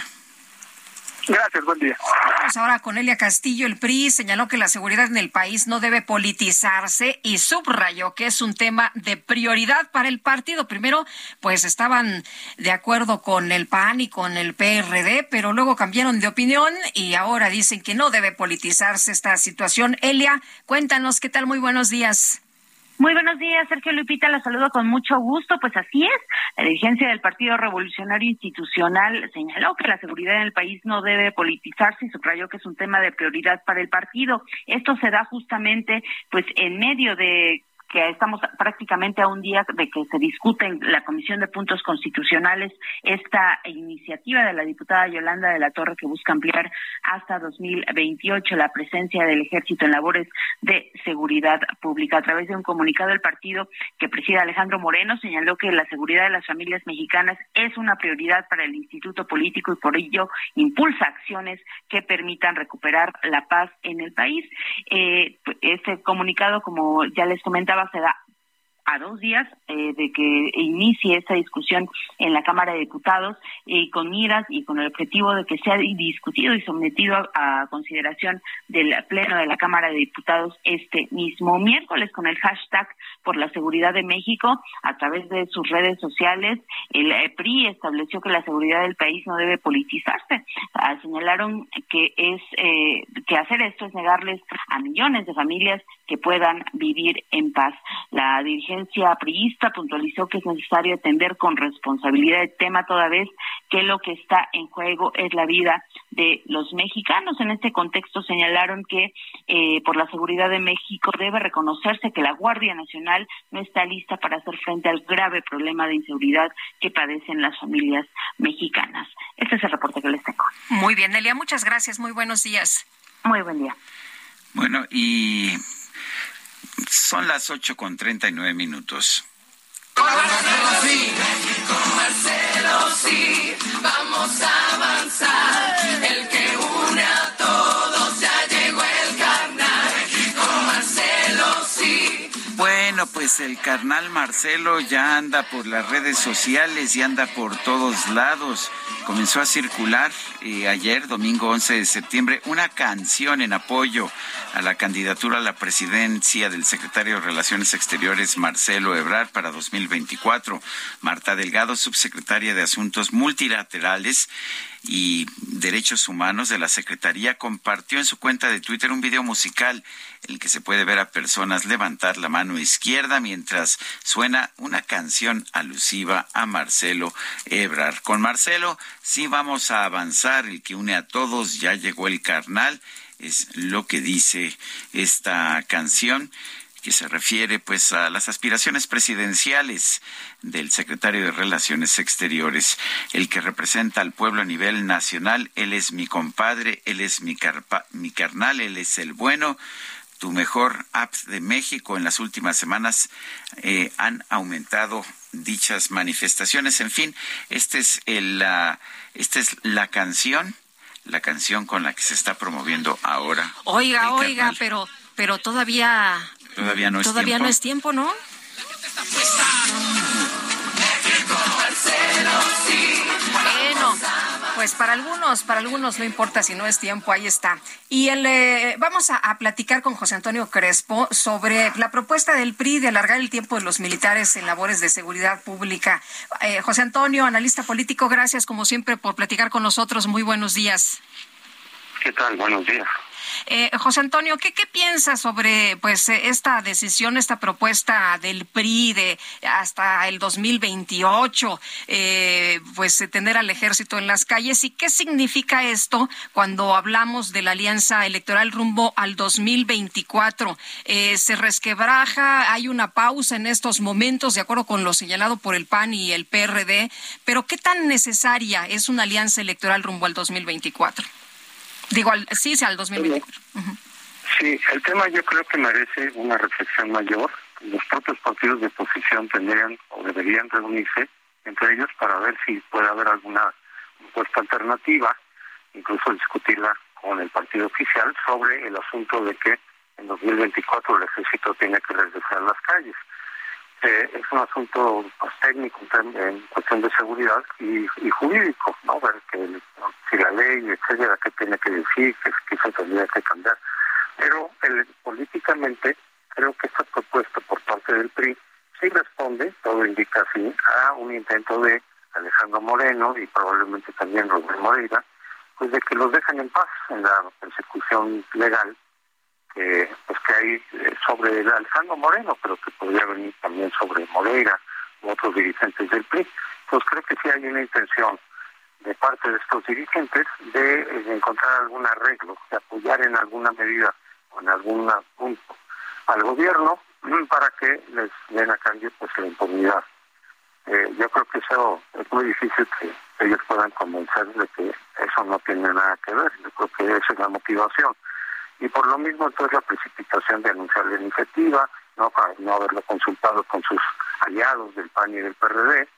Gracias, buen día. Vamos ahora con Elia Castillo. El PRI señaló que la seguridad en el país no debe politizarse y subrayó que es un tema de prioridad para el partido. Primero, pues estaban de acuerdo con el PAN y con el PRD, pero luego cambiaron de opinión y ahora dicen que no debe politizarse esta situación. Elia, cuéntanos qué tal. Muy buenos días. Muy buenos días, Sergio Lupita, la saludo con mucho gusto. Pues así es, la dirigencia del Partido Revolucionario Institucional señaló que la seguridad en el país no debe politizarse y subrayó que es un tema de prioridad para el partido. Esto se da justamente pues en medio de que estamos prácticamente a un día de que se discute en la Comisión de Puntos Constitucionales esta iniciativa de la diputada Yolanda de la Torre que busca ampliar hasta 2028 la presencia del ejército en labores de seguridad pública. A través de un comunicado del partido que preside Alejandro Moreno señaló que la seguridad de las familias mexicanas es una prioridad para el Instituto Político y por ello impulsa acciones que permitan recuperar la paz en el país. Eh, este comunicado, como ya les comentaba, se da a dos días eh, de que inicie esta discusión en la Cámara de Diputados y con miras y con el objetivo de que sea discutido y sometido a, consideración del Pleno de la Cámara de Diputados este mismo miércoles con el hashtag por la seguridad de México a través de sus redes sociales. El eh, PRI estableció que la seguridad del país no debe politizarse. Ah, señalaron que es eh, que hacer esto es negarles a millones de familias que puedan vivir en paz. La dirigencia priista puntualizó que es necesario atender con responsabilidad el tema toda vez que lo que está en juego es la vida de los mexicanos. En este contexto señalaron que eh, por la seguridad de México debe reconocerse que la Guardia Nacional no está lista para hacer frente al grave problema de inseguridad que padecen las familias mexicanas. Este es el reporte que les tengo. Muy bien, Elia, muchas gracias. Muy buenos días. Muy buen día. Bueno, y son las ocho con treinta y nueve minutos. Con Marcelo sí, con sí, vamos a pues el carnal Marcelo ya anda por las redes sociales y anda por todos lados. Comenzó a circular eh, ayer, domingo 11 de septiembre, una canción en apoyo a la candidatura a la presidencia del secretario de Relaciones Exteriores Marcelo Ebrard para 2024. Marta Delgado, subsecretaria de Asuntos Multilaterales y Derechos Humanos de la Secretaría, compartió en su cuenta de Twitter un video musical en el que se puede ver a personas levantar la mano izquierda mientras suena una canción alusiva a Marcelo Ebrard. Con Marcelo sí vamos a avanzar, el que une a todos, ya llegó el carnal es lo que dice esta canción que se refiere pues a las aspiraciones presidenciales del secretario de Relaciones Exteriores, el que representa al pueblo a nivel nacional, él es mi compadre, él es mi, mi carnal, él es el bueno, tu mejor app de México en las últimas semanas eh, han aumentado dichas manifestaciones. En fin, este es el, esta es la canción la canción con la que se está promoviendo ahora. Oiga, oiga, pero pero todavía todavía no es todavía no es tiempo, ¿no? Bueno, pues para algunos, para algunos no importa si no es tiempo, ahí está. Y el, eh, vamos a, platicar con José Antonio Crespo sobre la propuesta del PRI de alargar el tiempo de los militares en labores de seguridad pública. Eh, José Antonio, analista político, gracias como siempre por platicar con nosotros. Muy buenos días. ¿Qué tal? Buenos días. Eh, José Antonio, ¿qué, ¿qué piensa sobre pues eh, esta decisión, esta propuesta del PRI de hasta el 2028, eh, pues tener al ejército en las calles y qué significa esto cuando hablamos de la alianza electoral rumbo al 2024? Eh, ¿Se resquebraja? ¿Hay una pausa en estos momentos de acuerdo con lo señalado por el PAN y el PRD? Pero ¿qué tan necesaria es una alianza electoral rumbo al 2024? Digo, sí, sí, al 2024. Sí, el tema yo creo que merece una reflexión mayor. Los propios partidos de oposición tendrían o deberían reunirse entre ellos para ver si puede haber alguna propuesta alternativa, incluso discutirla con el partido oficial sobre el asunto de que en 2024 el ejército tiene que regresar a las calles. Eh, es un asunto pues, técnico en, cuestión de seguridad y, jurídico, ¿no? Ver que si la ley, etcétera, qué tiene que decir, qué, se tendría que cambiar. Pero políticamente creo que esta propuesta por parte del PRI sí responde, todo indica así, a un intento de Alejandro Moreno y probablemente también Rubén Moreira, pues de que los dejen en paz en la persecución legal que pues que hay eh, sobre Alejandro Moreno, pero que podría venir también sobre Moreira u otros dirigentes del PRI. Pues creo que sí hay una intención de parte de estos dirigentes de, eh, encontrar algún arreglo, de apoyar en alguna medida o en algún punto al gobierno para que les den a cambio pues la impunidad. Eh, yo creo que eso es muy difícil que ellos puedan convencer de que eso no tiene nada que ver. Yo creo que esa es la motivación y por lo mismo entonces la precipitación de anunciar la iniciativa, no para no haberlo consultado con sus aliados del PAN y del PRD,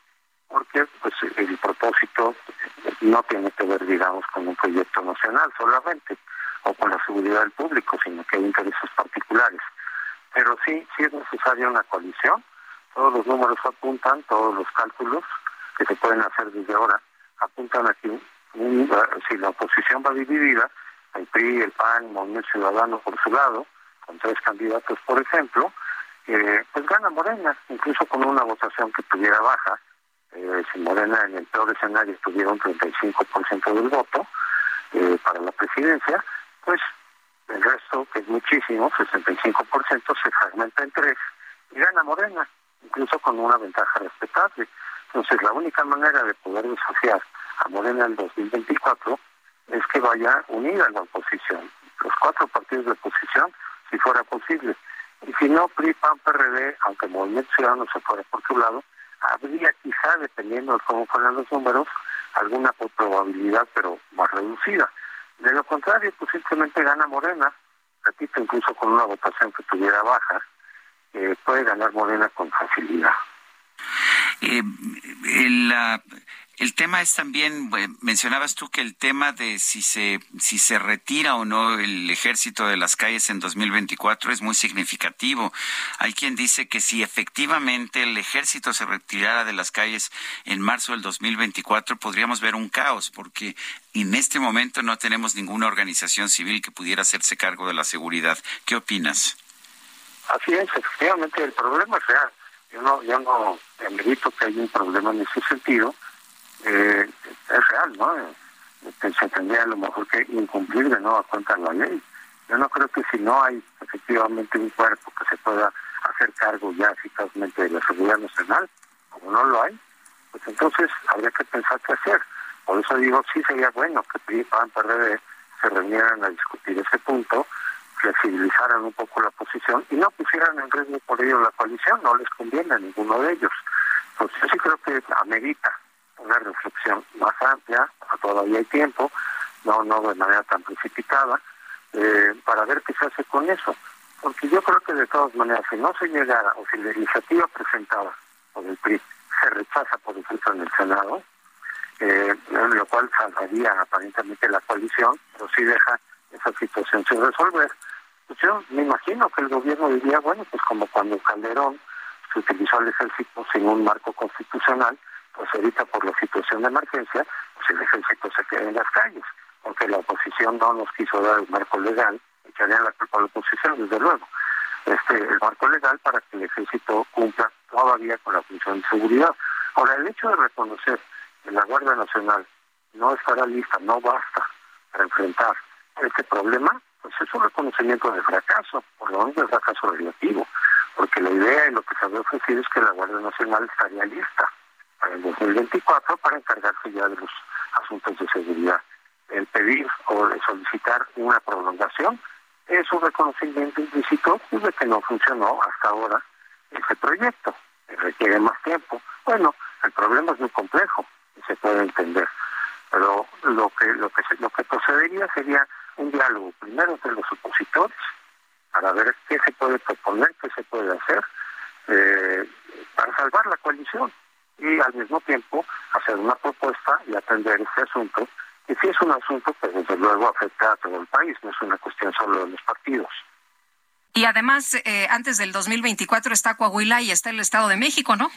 porque pues el propósito no tiene que ver digamos con un proyecto nacional solamente o con la seguridad del público, sino que hay intereses particulares. Pero sí, sí es necesaria una coalición, todos los números apuntan, todos los cálculos que se pueden hacer desde ahora apuntan aquí, si la oposición va dividida, el PRI, el PAN, Movimiento Ciudadano por su lado, con tres candidatos, por ejemplo, eh, pues gana Morena, incluso con una votación que tuviera baja. Eh, si Morena en el peor escenario tuviera un 35% del voto eh, para la presidencia, pues el resto, que es muchísimo, 65%, se fragmenta en tres y gana Morena, incluso con una ventaja respetable. Entonces, la única manera de poder desafiar a Morena en 2024 es que vaya unida la oposición, los cuatro partidos de oposición, si fuera posible. Y si no, PRI, PAN, PRD, aunque Movimiento Ciudadano se fuera por su lado, habría quizá, dependiendo de cómo fueran los números, alguna probabilidad, pero más reducida. De lo contrario, pues simplemente gana Morena, repito, incluso con una votación que tuviera baja, eh, puede ganar Morena con facilidad. Eh, la, el tema es también, mencionabas tú que el tema de si se, si se retira o no el ejército de las calles en 2024 es muy significativo. Hay quien dice que si efectivamente el ejército se retirara de las calles en marzo del 2024 podríamos ver un caos porque en este momento no tenemos ninguna organización civil que pudiera hacerse cargo de la seguridad. ¿Qué opinas? Así es, efectivamente el problema es real. Yo no, yo no admito que hay un problema en ese sentido eh, es real, ¿no? Eh, se tendría a lo mejor que incumplir de nueva cuenta la ley. Yo no creo que si no hay efectivamente un cuerpo que se pueda hacer cargo ya eficazmente de la seguridad nacional, como no lo hay, pues entonces habría que pensar qué hacer. Por eso digo, sí sería bueno que PRI, PAN, PRD se reunieran a discutir ese punto, flexibilizaran un poco la posición y no pusieran en riesgo por ello la coalición, no les conviene a ninguno de ellos. Pues yo sí creo que amerita una reflexión más amplia, todavía hay tiempo, no, no de manera tan precipitada, eh, para ver qué se hace con eso. Porque yo creo que de todas maneras, si no se llegara o si la iniciativa presentada por el PRI se rechaza, por ejemplo, en el Senado, eh, lo cual salvaría aparentemente la coalición, pero sí deja esa situación sin resolver. Pues yo me imagino que el gobierno diría, bueno, pues como cuando Calderón se utilizó el ejército sin un marco constitucional, pues ahorita por la situación de emergencia, pues el ejército se queda en las calles, porque la oposición no nos quiso dar el marco legal, echarían la culpa a la oposición, desde luego, este el marco legal para que el ejército cumpla todavía con la función de seguridad. Ahora, el hecho de reconocer que la Guardia Nacional no estará lista, no basta para enfrentar este problema, pues es un reconocimiento de fracaso, por lo menos de fracaso relativo, porque la idea y lo que se había ofrecido es que la Guardia Nacional estaría lista para el 2024 para encargarse ya de los asuntos de seguridad. El pedir o solicitar una prolongación es un reconocimiento implícito de que no funcionó hasta ahora ese proyecto, requiere más tiempo. Bueno, el problema es muy complejo se puede entender, pero lo que lo que lo que procedería sería un diálogo primero entre los opositores para ver qué se puede proponer, qué se puede hacer eh, para salvar la coalición y al mismo tiempo hacer una propuesta y atender este asunto, que sí es un asunto que desde luego afecta a todo el país, no es una cuestión solo de los partidos. Y además, eh, antes del 2024 está Coahuila y está el Estado de México, ¿no?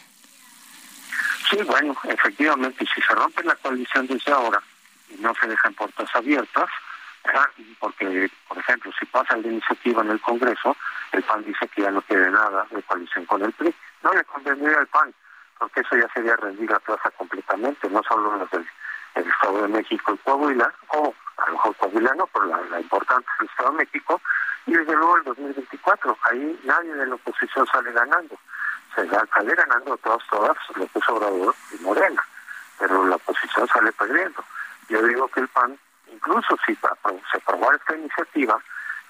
Sí, bueno, efectivamente, si se rompe la coalición desde ahora y no se dejan puertas abiertas, porque, por ejemplo, si pasa la iniciativa en el Congreso, el PAN dice que ya no tiene nada de coalición con el PRI. No le convendría al PAN, porque eso ya sería rendir la plaza completamente, no solo los del Estado de México y Coahuila, o a lo mejor Coahuila no, pero la, importante es el Estado de México, y desde luego el 2024, ahí nadie de la oposición sale ganando. Se sale ganando todas, todas, López Obrador y Morena, pero la oposición sale perdiendo. Yo digo que el PAN incluso si se aprobara esta iniciativa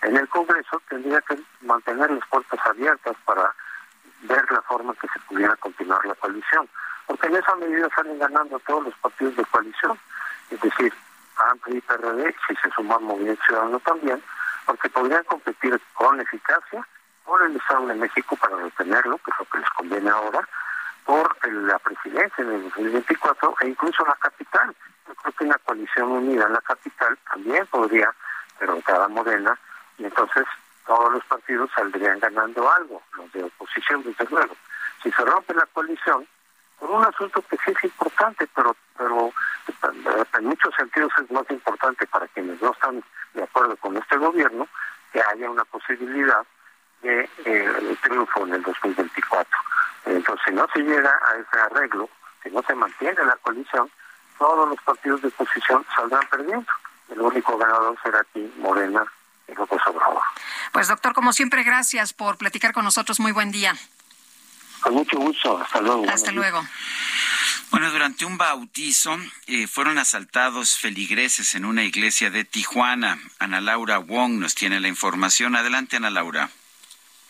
en el Congreso, tendría que mantener las puertas abiertas para ver la forma que se pudiera continuar la coalición. Porque en esa medida salen ganando todos los partidos de coalición, es decir, AMPLI y PRD, si se suma Movimiento Ciudadano también, porque podrían competir con eficacia por el Estado de México para detenerlo, que es lo que les conviene ahora, por la presidencia en el 2024 e incluso la capital, yo creo que una coalición unida en la capital también podría derrotar a Morena y entonces todos los partidos saldrían ganando algo, los de oposición desde luego. Si se rompe la coalición, por un asunto que sí es importante, pero pero en muchos sentidos es más importante para quienes no están de acuerdo con este gobierno que haya una posibilidad de eh, triunfo en el 2024. Entonces, si no se llega a ese arreglo, si no se mantiene la coalición, todos los partidos de oposición saldrán perdiendo. El único ganador será aquí Morena López Obrador. Pues doctor, como siempre, gracias por platicar con nosotros. Muy buen día. Con mucho gusto. Hasta luego. Hasta luego. Bueno, durante un bautizo eh, fueron asaltados feligreses en una iglesia de Tijuana. Ana Laura Wong nos tiene la información. Adelante, Ana Laura.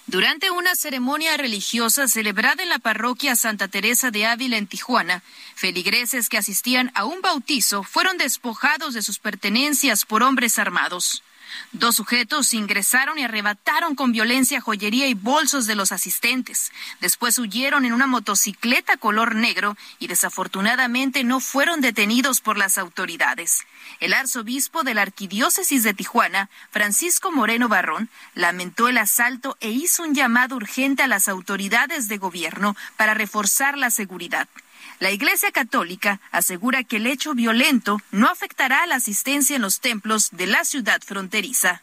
Durante una ceremonia religiosa celebrada en la parroquia Santa Teresa de Ávila en Tijuana, feligreses que asistían a un bautizo fueron despojados de sus pertenencias por hombres armados. Dos sujetos ingresaron y arrebataron con violencia joyería y bolsos de los asistentes. Después huyeron en una motocicleta color negro y desafortunadamente no fueron detenidos por las autoridades. El arzobispo de la Arquidiócesis de Tijuana, Francisco Moreno Barrón, lamentó el asalto e hizo un llamado urgente a las autoridades de gobierno para reforzar la seguridad. La Iglesia Católica asegura que el hecho violento no afectará a la asistencia en los templos de la ciudad fronteriza.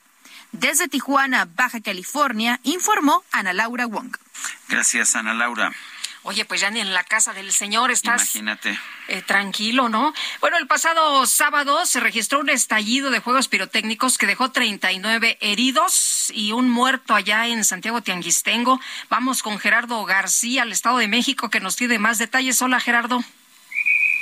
Desde Tijuana, Baja California, informó Ana Laura Wong. Gracias, Ana Laura. Oye, pues ya ni en la casa del Señor estás. Imagínate. Eh, tranquilo, ¿no? Bueno, el pasado sábado se registró un estallido de juegos pirotécnicos que dejó 39 heridos y un muerto allá en Santiago Tianguistengo. Vamos con Gerardo García, al Estado de México, que nos tiene más detalles. Hola, Gerardo.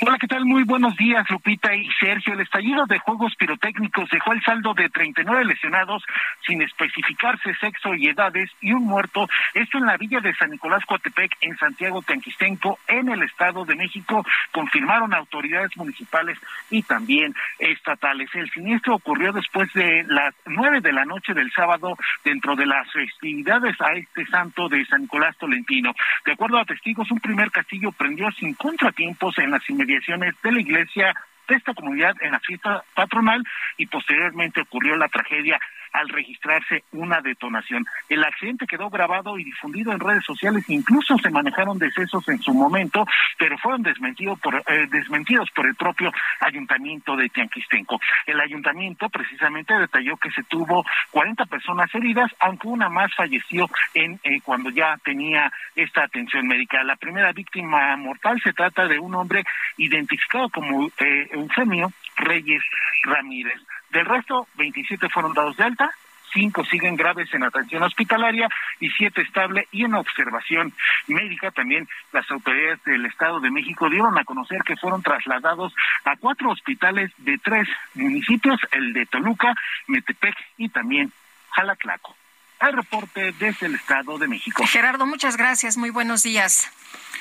Hola, ¿qué tal? Muy buenos días, Lupita y Sergio. El estallido de juegos pirotécnicos dejó el saldo de 39 lesionados sin especificarse sexo y edades y un muerto. Esto en la villa de San Nicolás Coatepec, en Santiago Tenquistenco, en el Estado de México, confirmaron autoridades municipales y también estatales. El siniestro ocurrió después de las nueve de la noche del sábado dentro de las festividades a este santo de San Nicolás Tolentino. De acuerdo a testigos, un primer castillo prendió sin contratiempos en las de la iglesia de esta comunidad en la fiesta patronal y posteriormente ocurrió la tragedia al registrarse una detonación. El accidente quedó grabado y difundido en redes sociales, incluso se manejaron decesos en su momento, pero fueron desmentidos por, eh, desmentidos por el propio ayuntamiento de Tianquistenco. El ayuntamiento precisamente detalló que se tuvo 40 personas heridas, aunque una más falleció en eh, cuando ya tenía esta atención médica. La primera víctima mortal se trata de un hombre identificado como eh, Eufemio Reyes Ramírez. Del resto, 27 fueron dados de alta, cinco siguen graves en atención hospitalaria y siete estable y en observación médica. También las autoridades del Estado de México dieron a conocer que fueron trasladados a cuatro hospitales de tres municipios, el de Toluca, Metepec y también Jalaclaco. El reporte desde el Estado de México. Gerardo, muchas gracias. Muy buenos días.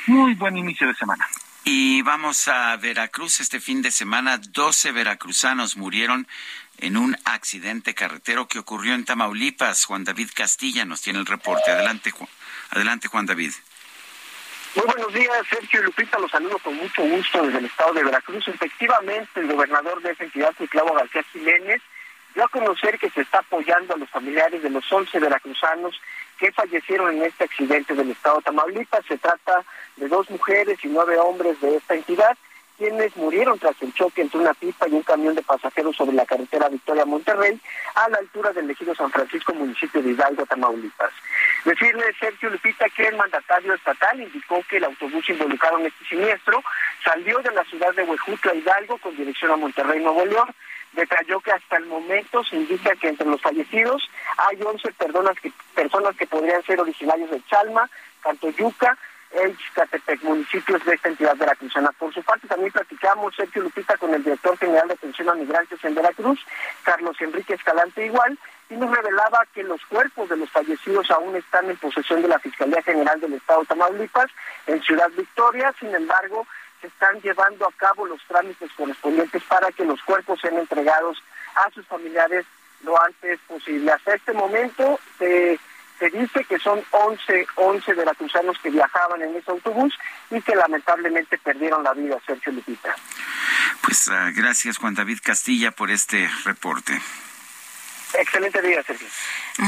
Muy buen inicio de semana. Y vamos a Veracruz. Este fin de semana, 12 veracruzanos murieron en un accidente carretero que ocurrió en Tamaulipas. Juan David Castilla nos tiene el reporte. Adelante, Juan, adelante, Juan David. Muy buenos días, Sergio y Lupita. Los saludo con mucho gusto desde el estado de Veracruz. Efectivamente, el gobernador de esa entidad, Clavo García Jiménez, dio a conocer que se está apoyando a los familiares de los 11 veracruzanos que fallecieron en este accidente del estado de Tamaulipas. Se trata de dos mujeres y nueve hombres de esta entidad quienes murieron tras el choque entre una pipa y un camión de pasajeros sobre la carretera Victoria-Monterrey a la altura del ejido San Francisco, municipio de Hidalgo, Tamaulipas. Decirle, Sergio Lupita, que el mandatario estatal indicó que el autobús involucrado en este siniestro salió de la ciudad de Huejutla, Hidalgo, con dirección a Monterrey, Nuevo León. Detalló que hasta el momento se indica que entre los fallecidos hay 11 personas que, personas que podrían ser originarios de Chalma, Cantoyuca, Catepec, municipios de esta entidad veracruzana. Por su parte, también platicamos, Sergio Lupita, con el director general de atención a migrantes en Veracruz, Carlos Enrique Escalante igual, y nos revelaba que los cuerpos de los fallecidos aún están en posesión de la Fiscalía General del Estado de Tamaulipas, en Ciudad Victoria, sin embargo, se están llevando a cabo los trámites correspondientes para que los cuerpos sean entregados a sus familiares lo antes posible. Hasta este momento se se dice que son 11, 11 veracruzanos que viajaban en ese autobús y que lamentablemente perdieron la vida, Sergio Lupita. Pues uh, gracias Juan David Castilla por este reporte. Excelente día, Sergio.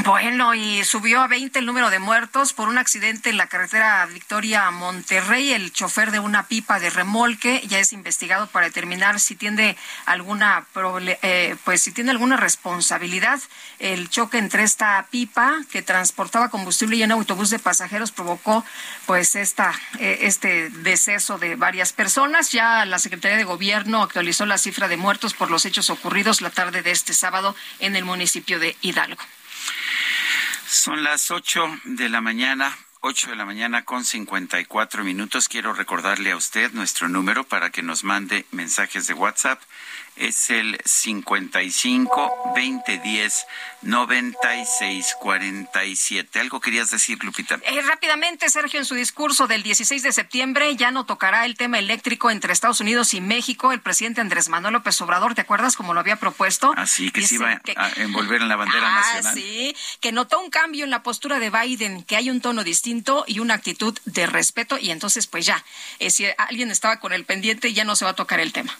Bueno, y subió a 20 el número de muertos por un accidente en la carretera Victoria Monterrey. El chofer de una pipa de remolque ya es investigado para determinar si tiene alguna eh, pues si tiene alguna responsabilidad. El choque entre esta pipa que transportaba combustible y un autobús de pasajeros provocó pues esta eh, este deceso de varias personas. Ya la Secretaría de Gobierno actualizó la cifra de muertos por los hechos ocurridos la tarde de este sábado en el municipio Son las ocho de la mañana. ocho de la mañana con cincuenta y cuatro minutos. Quiero recordarle a usted nuestro número para que nos mande mensajes de WhatsApp es el 55 2010 9647. ¿Algo querías decir, Lupita? Eh, rápidamente, Sergio, en su discurso del 16 de septiembre ya no tocará el tema eléctrico entre Estados Unidos y México. El presidente Andrés Manuel López Obrador, ¿te acuerdas cómo lo había propuesto? Así que se iba a envolver en la bandera ah, nacional. Sí, que notó un cambio en la postura de Biden, que hay un tono distinto y una actitud de respeto. Y entonces, pues ya, eh, si alguien estaba con el pendiente, ya no se va a tocar el tema.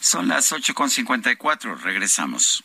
Son las 8.54. Regresamos.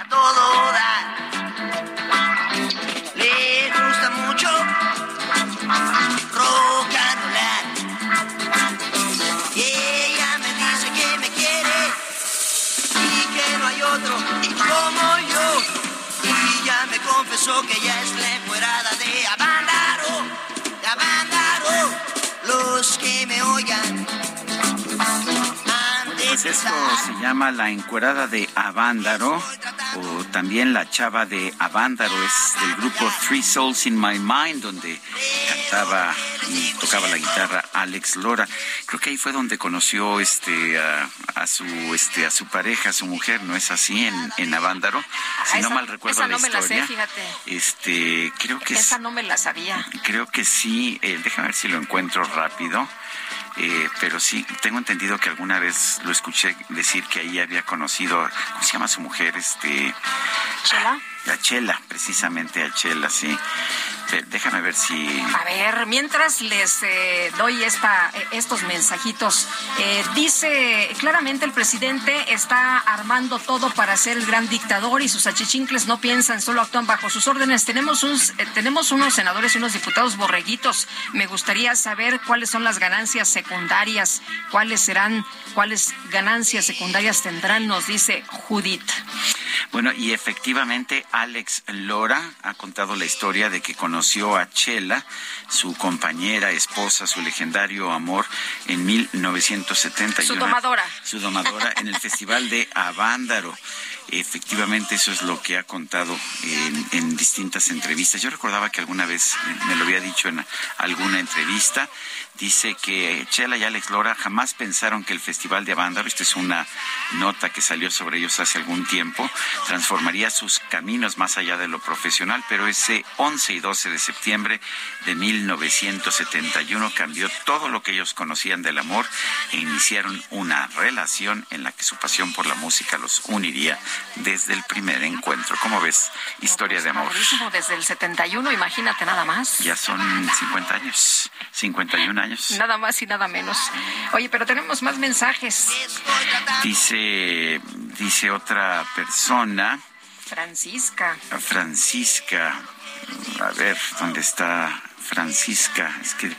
a todo dar. Le gusta mucho rock and roll. Y ella me dice que me quiere y que no hay otro como yo. Y ya me confesó que ya es la encuerada de Avándaro, de Avándaro. Los que me oigan pues esto se llama La Encuerada de Avándaro o también La Chava de Avándaro. Es del grupo Three Souls in My Mind, donde cantaba y tocaba la guitarra Alex Lora. Creo que ahí fue donde conoció este a, su este a su pareja, a su mujer, ¿no es así? En, en Avándaro. Si no mal recuerdo la historia. Me la sé, fíjate. Este, creo que esa no me la sabía. Creo que sí. Eh, déjame ver si lo encuentro rápido. Eh, pero sí, tengo entendido que alguna vez lo escuché decir que ahí había conocido, ¿cómo se llama su mujer? Este. ¿Chela? A Chela, precisamente a Chela, sí. Pe- Déjame ver si. A ver, mientras les eh, doy esta, eh, estos mensajitos, eh, dice claramente el presidente está armando todo para ser el gran dictador y sus achichincles no piensan, solo actúan bajo sus órdenes. Tenemos, un, tenemos unos senadores y unos diputados borreguitos. Me gustaría saber cuáles son las ganancias secundarias, cuáles serán, cuáles ganancias secundarias tendrán, nos dice Judith. Bueno, y efectivamente Alex Lora ha contado la historia de que conoció a Chela, su compañera, esposa, su legendario amor, en 1971. Su domadora. Su domadora en el Festival de Avándaro. Efectivamente, eso es lo que ha contado en, en distintas entrevistas. Yo recordaba que alguna vez me lo había dicho en alguna entrevista. Dice que Chela y Alex Lora jamás pensaron que el Festival de Avándaro, esta es una nota que salió sobre ellos hace algún tiempo, transformaría sus caminos más allá de lo profesional, pero ese 11 y 12 de septiembre de 1971 cambió todo lo que ellos conocían del amor e iniciaron una relación en la que su pasión por la música los uniría desde el primer encuentro. ¿Cómo ves? Historia de amor. Desde el 71, imagínate nada más. Ya son 50 años, 51 años. Nada más y nada menos. Oye, pero tenemos más mensajes. Dice, dice otra persona, Francisca. Francisca, a ver, ¿dónde está Francisca? Es que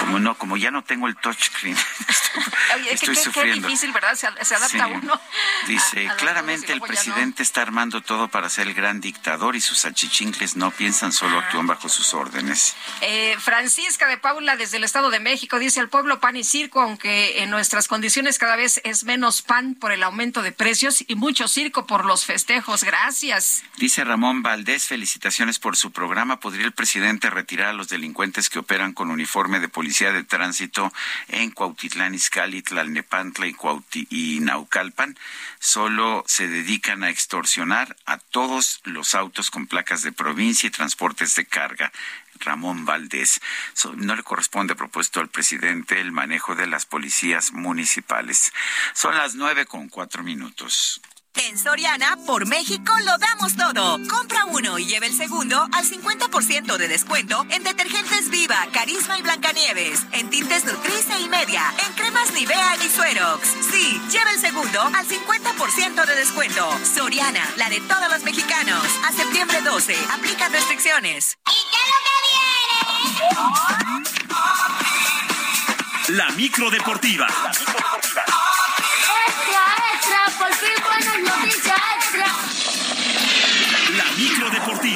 como no, como ya no tengo el touchscreen, Oye, es que estoy qué, sufriendo. difícil, ¿verdad? Se, se adapta Sí. uno. Dice, a- a las claramente el no. presidente está armando todo para ser el gran dictador y sus achichincles no piensan, solo actúan bajo sus órdenes. Eh, Francisca de Paula, desde el Estado de México, dice al pueblo pan y circo, aunque en nuestras condiciones cada vez es menos pan por el aumento de precios y mucho circo por los festejos. Gracias. Dice Ramón Valdés, felicitaciones por su programa. ¿Podría el presidente retirar a los delincuentes que operan con uniforme de policía de tránsito en Cuautitlán, Izcalli, Tlalnepantla y, Cuauti- y Naucalpan? Solo se dedican a extorsionar a todos los autos con placas de provincia y transportes de carga. Ramón Valdés. No le corresponde, a propósito al presidente, el manejo de las policías municipales. Son las nueve con cuatro minutos. En Soriana, por México, lo damos todo. Compra uno y lleve el segundo al 50% de descuento en detergentes Viva, Carisma y Blancanieves, en tintes Nutrice y Media, en cremas Nivea y Suerox. Sí, lleve el segundo al 50% de descuento. Soriana, la de todos los mexicanos. A septiembre 12, aplican restricciones. La micro deportiva.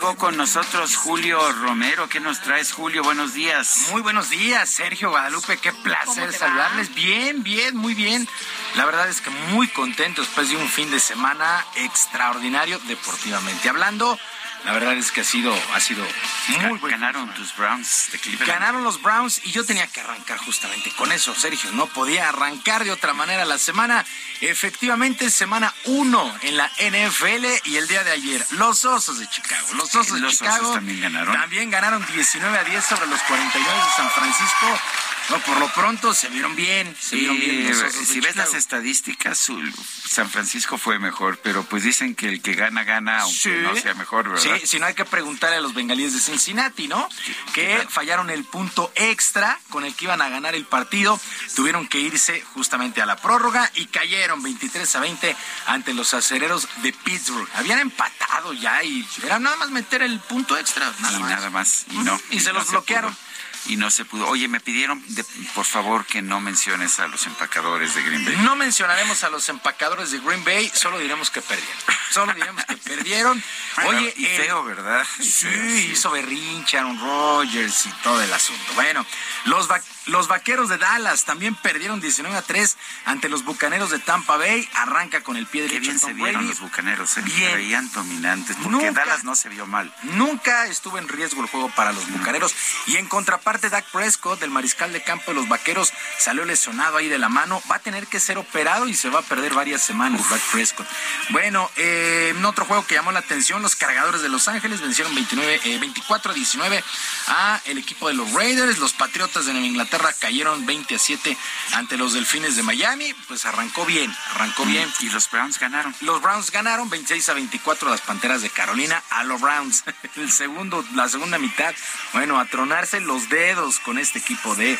llegó con nosotros Julio Romero. ¿Qué nos traes, Julio? Buenos días. Muy buenos días, Sergio Guadalupe. Qué ¿Cómo placer saludarles. Bien, bien, muy bien. La verdad es que muy contento después de un fin de semana extraordinario deportivamente hablando. La verdad es que ha sido, ha sido muy bueno. Ganaron tus Browns de Cleveland. Ganaron los Browns y yo tenía que arrancar justamente con eso, Sergio. No podía arrancar de otra manera la semana. Efectivamente, semana 1 en la NFL y el día de ayer, los Osos de Chicago. Los Osos de Los Chicago Osos también ganaron. También ganaron 19 a 10 sobre los 49 de San Francisco. No, por lo pronto se vieron bien, se vieron bien si ves las estadísticas, San Francisco fue mejor, pero pues dicen que el que gana, gana, aunque Sí. no sea mejor, ¿verdad? Sí, si no hay que preguntarle a los bengalíes de Cincinnati, ¿no? Que fallaron el punto extra con el que iban a ganar el partido. Tuvieron que irse justamente a la prórroga y cayeron 23 a 20 ante los acereros de Pittsburgh. Habían empatado ya y era nada más meter el punto extra. Nada y más. nada más, y no. Y se no los bloquearon. pudo. Y no se pudo. Oye, me pidieron, de, por favor, que no menciones a los empacadores de Green Bay. No mencionaremos a los empacadores de Green Bay, solo diremos que perdieron. Solo diremos que perdieron. Oye, y feo, ¿verdad? Sí, hizo berrinche Aaron Rodgers y todo el asunto. Bueno, los los vaqueros de Dallas también perdieron 19 a 3 ante los bucaneros de Tampa Bay. Arranca con el pie derecho. Qué bien se vieron los bucaneros, bien. veían dominantes, porque Dallas no se vio mal. Nunca estuvo en riesgo el juego para los bucaneros. Y en contraparte, Dak Prescott, del mariscal de campo de los vaqueros, salió lesionado ahí de la mano. Va a tener que ser operado y se va a perder varias semanas, Dak Prescott. Bueno, eh, en otro juego que llamó la atención, los cargadores de Los Ángeles vencieron 29, 24 a 19 a el equipo de los Raiders. Los Patriotas de Nueva Inglaterra cayeron 20 a 7 ante los Delfines de Miami. Pues arrancó bien, arrancó bien. Y los Browns ganaron. Los Browns ganaron 26 a 24 a las Panteras de Carolina a los Browns. El segundo, la segunda mitad, bueno, a tronarse los dedos con este equipo de,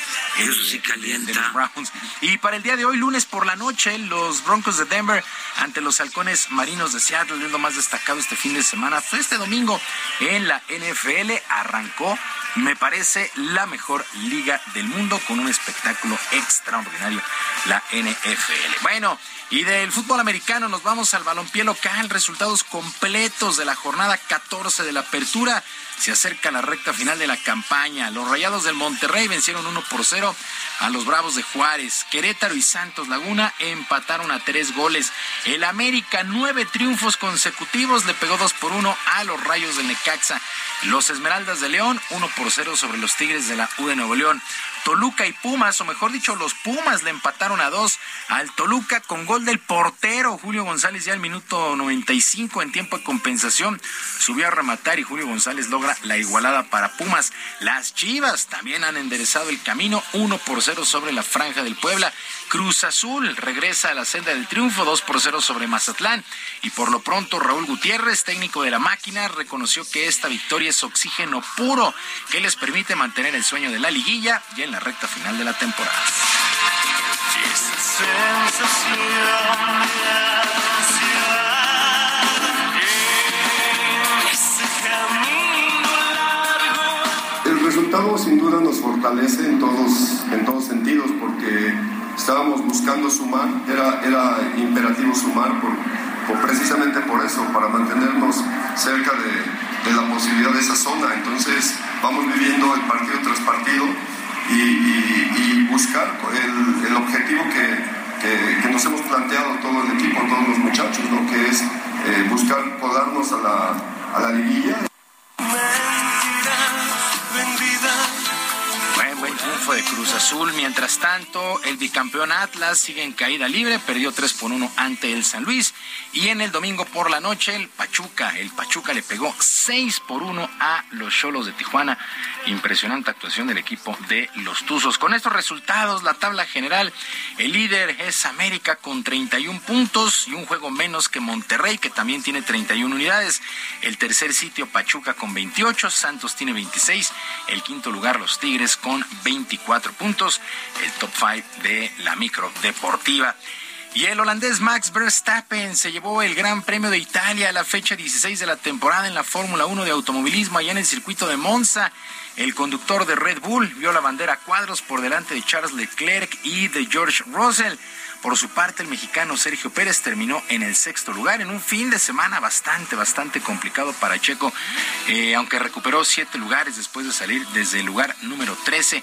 sí de los Browns. Y para el día de hoy, lunes por la noche, los Broncos de Denver ante los halcones marinos de Seattle, es lo más destacado este fin de semana. Fue este domingo en la NFL, arrancó me parece la mejor liga del mundo con un espectáculo extraordinario, la NFL. Bueno, y del fútbol americano nos vamos al balompié local, resultados completos de la jornada 14 de la apertura. Se acerca la recta final de la campaña. Los Rayados del Monterrey vencieron 1 por 0 a los Bravos de Juárez. Querétaro y Santos Laguna empataron a tres goles. El América, nueve triunfos consecutivos, le pegó 2 por 1 a los Rayos del Necaxa. Los Esmeraldas de León, 1 por 0 sobre los Tigres de la U de Nuevo León. Toluca y Pumas, o mejor dicho, los Pumas le empataron a dos al Toluca con gol del portero Julio González ya al minuto 95 en tiempo de compensación. Subió a rematar y Julio González logra la igualada para Pumas. Las Chivas también han enderezado el camino 1 por 0 sobre la franja del Puebla. Cruz Azul regresa a la senda del triunfo 2 por 0 sobre Mazatlán. Y por lo pronto Raúl Gutiérrez, técnico de la máquina, reconoció que esta victoria es oxígeno puro que les permite mantener el sueño de la liguilla y en la recta final de la temporada. El resultado sin duda nos fortalece en todos, en todos sentidos porque estábamos buscando sumar, era, era imperativo sumar por, precisamente por eso, para mantenernos cerca de, de la posibilidad de esa zona. Entonces vamos viviendo el partido tras partido y, buscar el, objetivo que, que, nos hemos planteado todo el equipo, todos los muchachos, ¿no? que es eh, buscar colarnos a la, a la liguilla. Triunfo de Cruz Azul. Mientras tanto, el bicampeón Atlas sigue en caída libre, perdió 3 por 1 ante el San Luis. Y en el domingo por la noche, el Pachuca, el Pachuca le pegó 6 por 1 a los Cholos de Tijuana. Impresionante actuación del equipo de los Tuzos. Con estos resultados, la tabla general, el líder es América con 31 puntos y un juego menos que Monterrey, que también tiene 31 unidades. El tercer sitio, Pachuca con 28, Santos tiene 26. El quinto lugar, los Tigres con 24 puntos, el top 5 de la micro deportiva. Y el holandés Max Verstappen se llevó el Gran Premio de Italia a la fecha 16 de la temporada en la Fórmula 1 de automovilismo allá en el circuito de Monza. El conductor de Red Bull vio la bandera a cuadros por delante de Charles Leclerc y de George Russell. Por su parte, el mexicano Sergio Pérez terminó en el sexto lugar en un fin de semana bastante, bastante complicado para Checo, eh, aunque recuperó siete lugares después de salir desde el lugar número 13.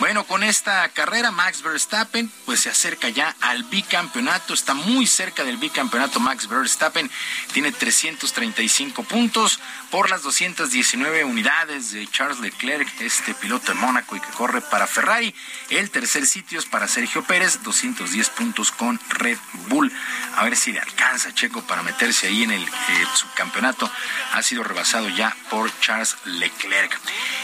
Bueno, con esta carrera, Max Verstappen pues se acerca ya al bicampeonato, está muy cerca del bicampeonato Max Verstappen, tiene 335 puntos por las 219 unidades de Charles Leclerc, este piloto de Mónaco y que corre para Ferrari. El tercer sitio es para Sergio Pérez, 210 puntos con Red Bull. A ver si le alcanza Checo para meterse ahí en el eh, subcampeonato. Ha sido rebasado ya por Charles Leclerc.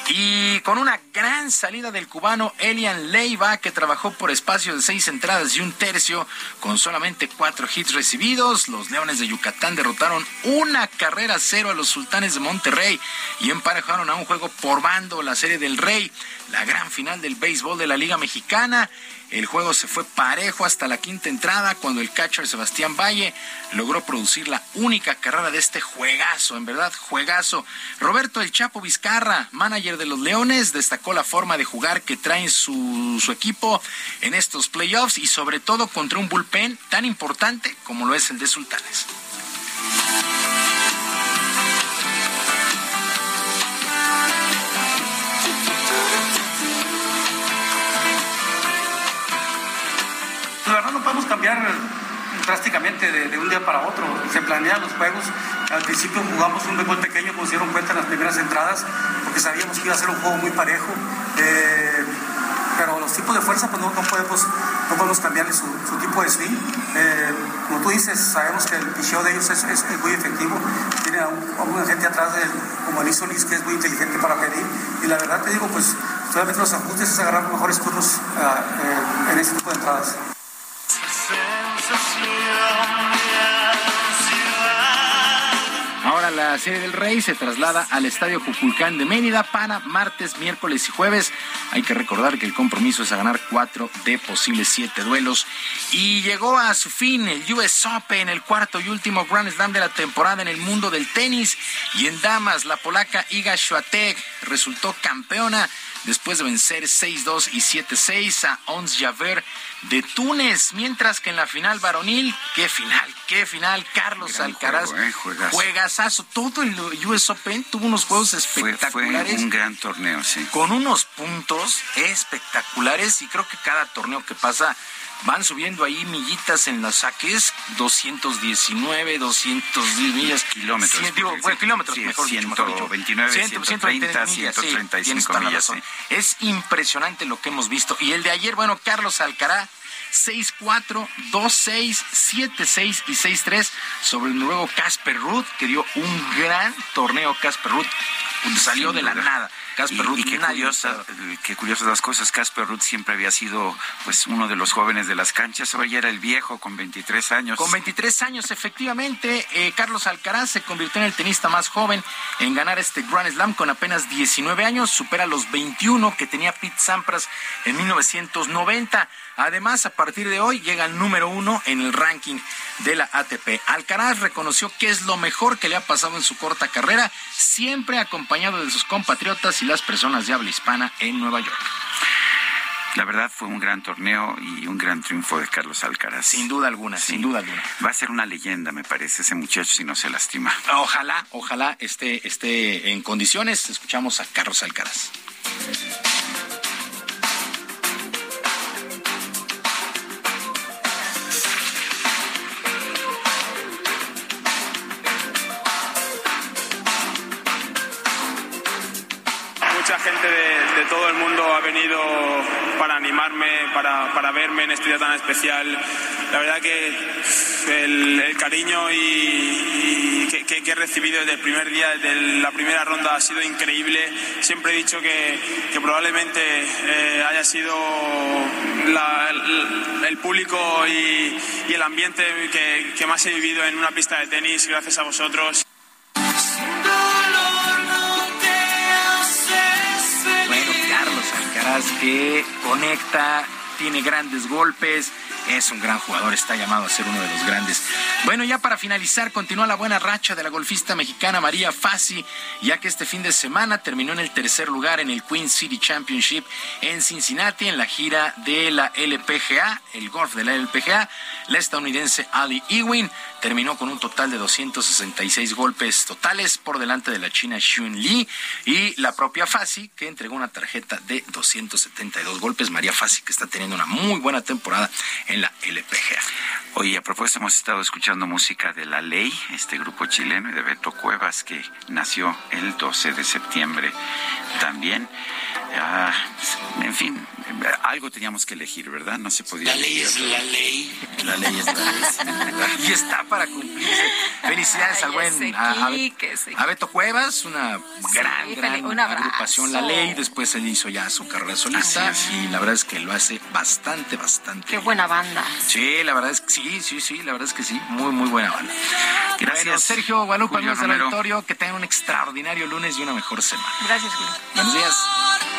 Y con una gran salida del cubano Elian Leiva, que trabajó por espacio de seis entradas y un tercio, con solamente cuatro hits recibidos, los Leones de Yucatán derrotaron una carrera cero a los Sultanes de Monterrey y emparejaron a un juego por bando la Serie del Rey, la gran final del béisbol de la Liga Mexicana. El juego se fue parejo hasta la quinta entrada cuando el catcher Sebastián Valle logró producir la única carrera de este juegazo, en verdad, juegazo. Roberto El Chapo Vizcarra, manager de los Leones, destacó la forma de jugar que trae su, su equipo en estos playoffs y sobre todo contra un bullpen tan importante como lo es el de Sultanes. Cambiar drásticamente de, de un día para otro. Se planean los juegos. Al principio jugamos un béisbol pequeño, como se dieron cuenta en las primeras entradas, porque sabíamos que iba a ser un juego muy parejo. Eh, pero los tipos de fuerza, pues no, no podemos, no podemos cambiarle su, su tipo de swing. Eh, como tú dices, sabemos que el picheo de ellos es, es- es muy efectivo. Tiene a, un- a una gente atrás, de, como Luis Solís, que es muy inteligente para pedir. Y la verdad te digo, pues solamente los ajustes es agarrar mejores turnos ah, eh, en este tipo de entradas. Ahora la Serie del Rey se traslada al Estadio Cuculcán de Mérida para martes, miércoles y jueves. Hay que recordar que el compromiso es a ganar cuatro de posibles siete duelos. Y llegó a su fin el US Open, el cuarto y último Grand Slam de la temporada en el mundo del tenis. Y en damas, la polaca Iga Swiatek resultó campeona después de vencer 6-2 y 7-6 a Ons Javer de Túnez, mientras que en la final varonil, qué final, qué final, Carlos Gran Alcaraz, juego, ¿eh? Juegazo. juegazazo, todo el US Open tuvo unos juegos Fue, espectaculares. fue un gran torneo, sí. Con unos puntos espectaculares y creo que cada torneo que pasa van subiendo ahí millitas en los saques, 219, 210 millas. Kilómetros, Cien- digo, porque bueno, sí, kilómetros, sí, mejor dicho, mejor dicho. 129, 130, millas, sí, 135 tienes toda la millas, sí. Es impresionante lo que hemos visto. Y el de ayer, bueno, Carlos Alcaraz. 6-4, 2-6, 7-6 y 6-3 sobre el noruego Casper Ruud, que dio un gran torneo Casper Ruud. Salió de la nada. Casper y qué nadie curiosas, qué curiosas las cosas. Casper Ruth siempre había sido pues uno de los jóvenes de las canchas, ahora ya era el viejo con 23 años. Con 23 años, efectivamente, eh, Carlos Alcaraz se convirtió en el tenista más joven en ganar este Grand Slam con apenas 19 años, supera los 21 que tenía Pete Sampras en 1990. Además, a partir de hoy llega al número uno en el ranking de la ATP. Alcaraz reconoció que es lo mejor que le ha pasado en su corta carrera, siempre acompañado de sus compatriotas y las personas de habla hispana en Nueva York. La verdad fue un gran torneo y un gran triunfo de Carlos Alcaraz. Sin duda alguna, Sí. sin duda alguna. Va a ser una leyenda, me parece, ese muchacho si no se lastima. Ojalá, ojalá esté, esté en condiciones. Escuchamos a Carlos Alcaraz. Mundo ha venido para animarme, para, para verme en este día tan especial. La verdad que el, el cariño y, y que, que- he recibido desde el primer día, desde la primera ronda, ha sido increíble. Siempre he dicho que, que probablemente eh, haya sido la- el, el público y, y el ambiente que, que más he vivido en una pista de tenis gracias a vosotros. Alcaraz que conecta, tiene grandes golpes, es un gran jugador, está llamado a ser uno de los grandes. Bueno, ya para finalizar, continúa la buena racha de la golfista mexicana María Fassi, ya que este fin de semana terminó en el tercer lugar en el Queen City Championship en Cincinnati, en la gira de la LPGA, el golf de la LPGA. La estadounidense Ali Ewing terminó con un total de 266 golpes totales por delante de la china Xun Li y la propia Fassi que entregó una tarjeta de 272 golpes. María Fassi que está teniendo una muy buena temporada en la LPGA. Oye, a propósito, hemos estado escuchando música de La Ley, este grupo chileno, y de Beto Cuevas, que nació el 12 de septiembre también. Ah, en fin, algo teníamos que elegir, ¿verdad? No se podía La ley elegir. es la ley. La ley es la ley. y está para cumplirse. Felicidades Ay, al buen a, a- Beto Cuevas, una gran, Sí, gran un agrupación La Ley. Después él hizo ya su carrera solista y la verdad es que lo hace bastante, bastante. Qué buena banda. Sí, la verdad es que sí, sí, sí, la verdad es que sí, muy, muy buena banda. Gracias, Bueno, Sergio Guadalupe, amigos del auditorio, que tengan un extraordinario lunes y una mejor semana. Gracias, Julio. Buenos días.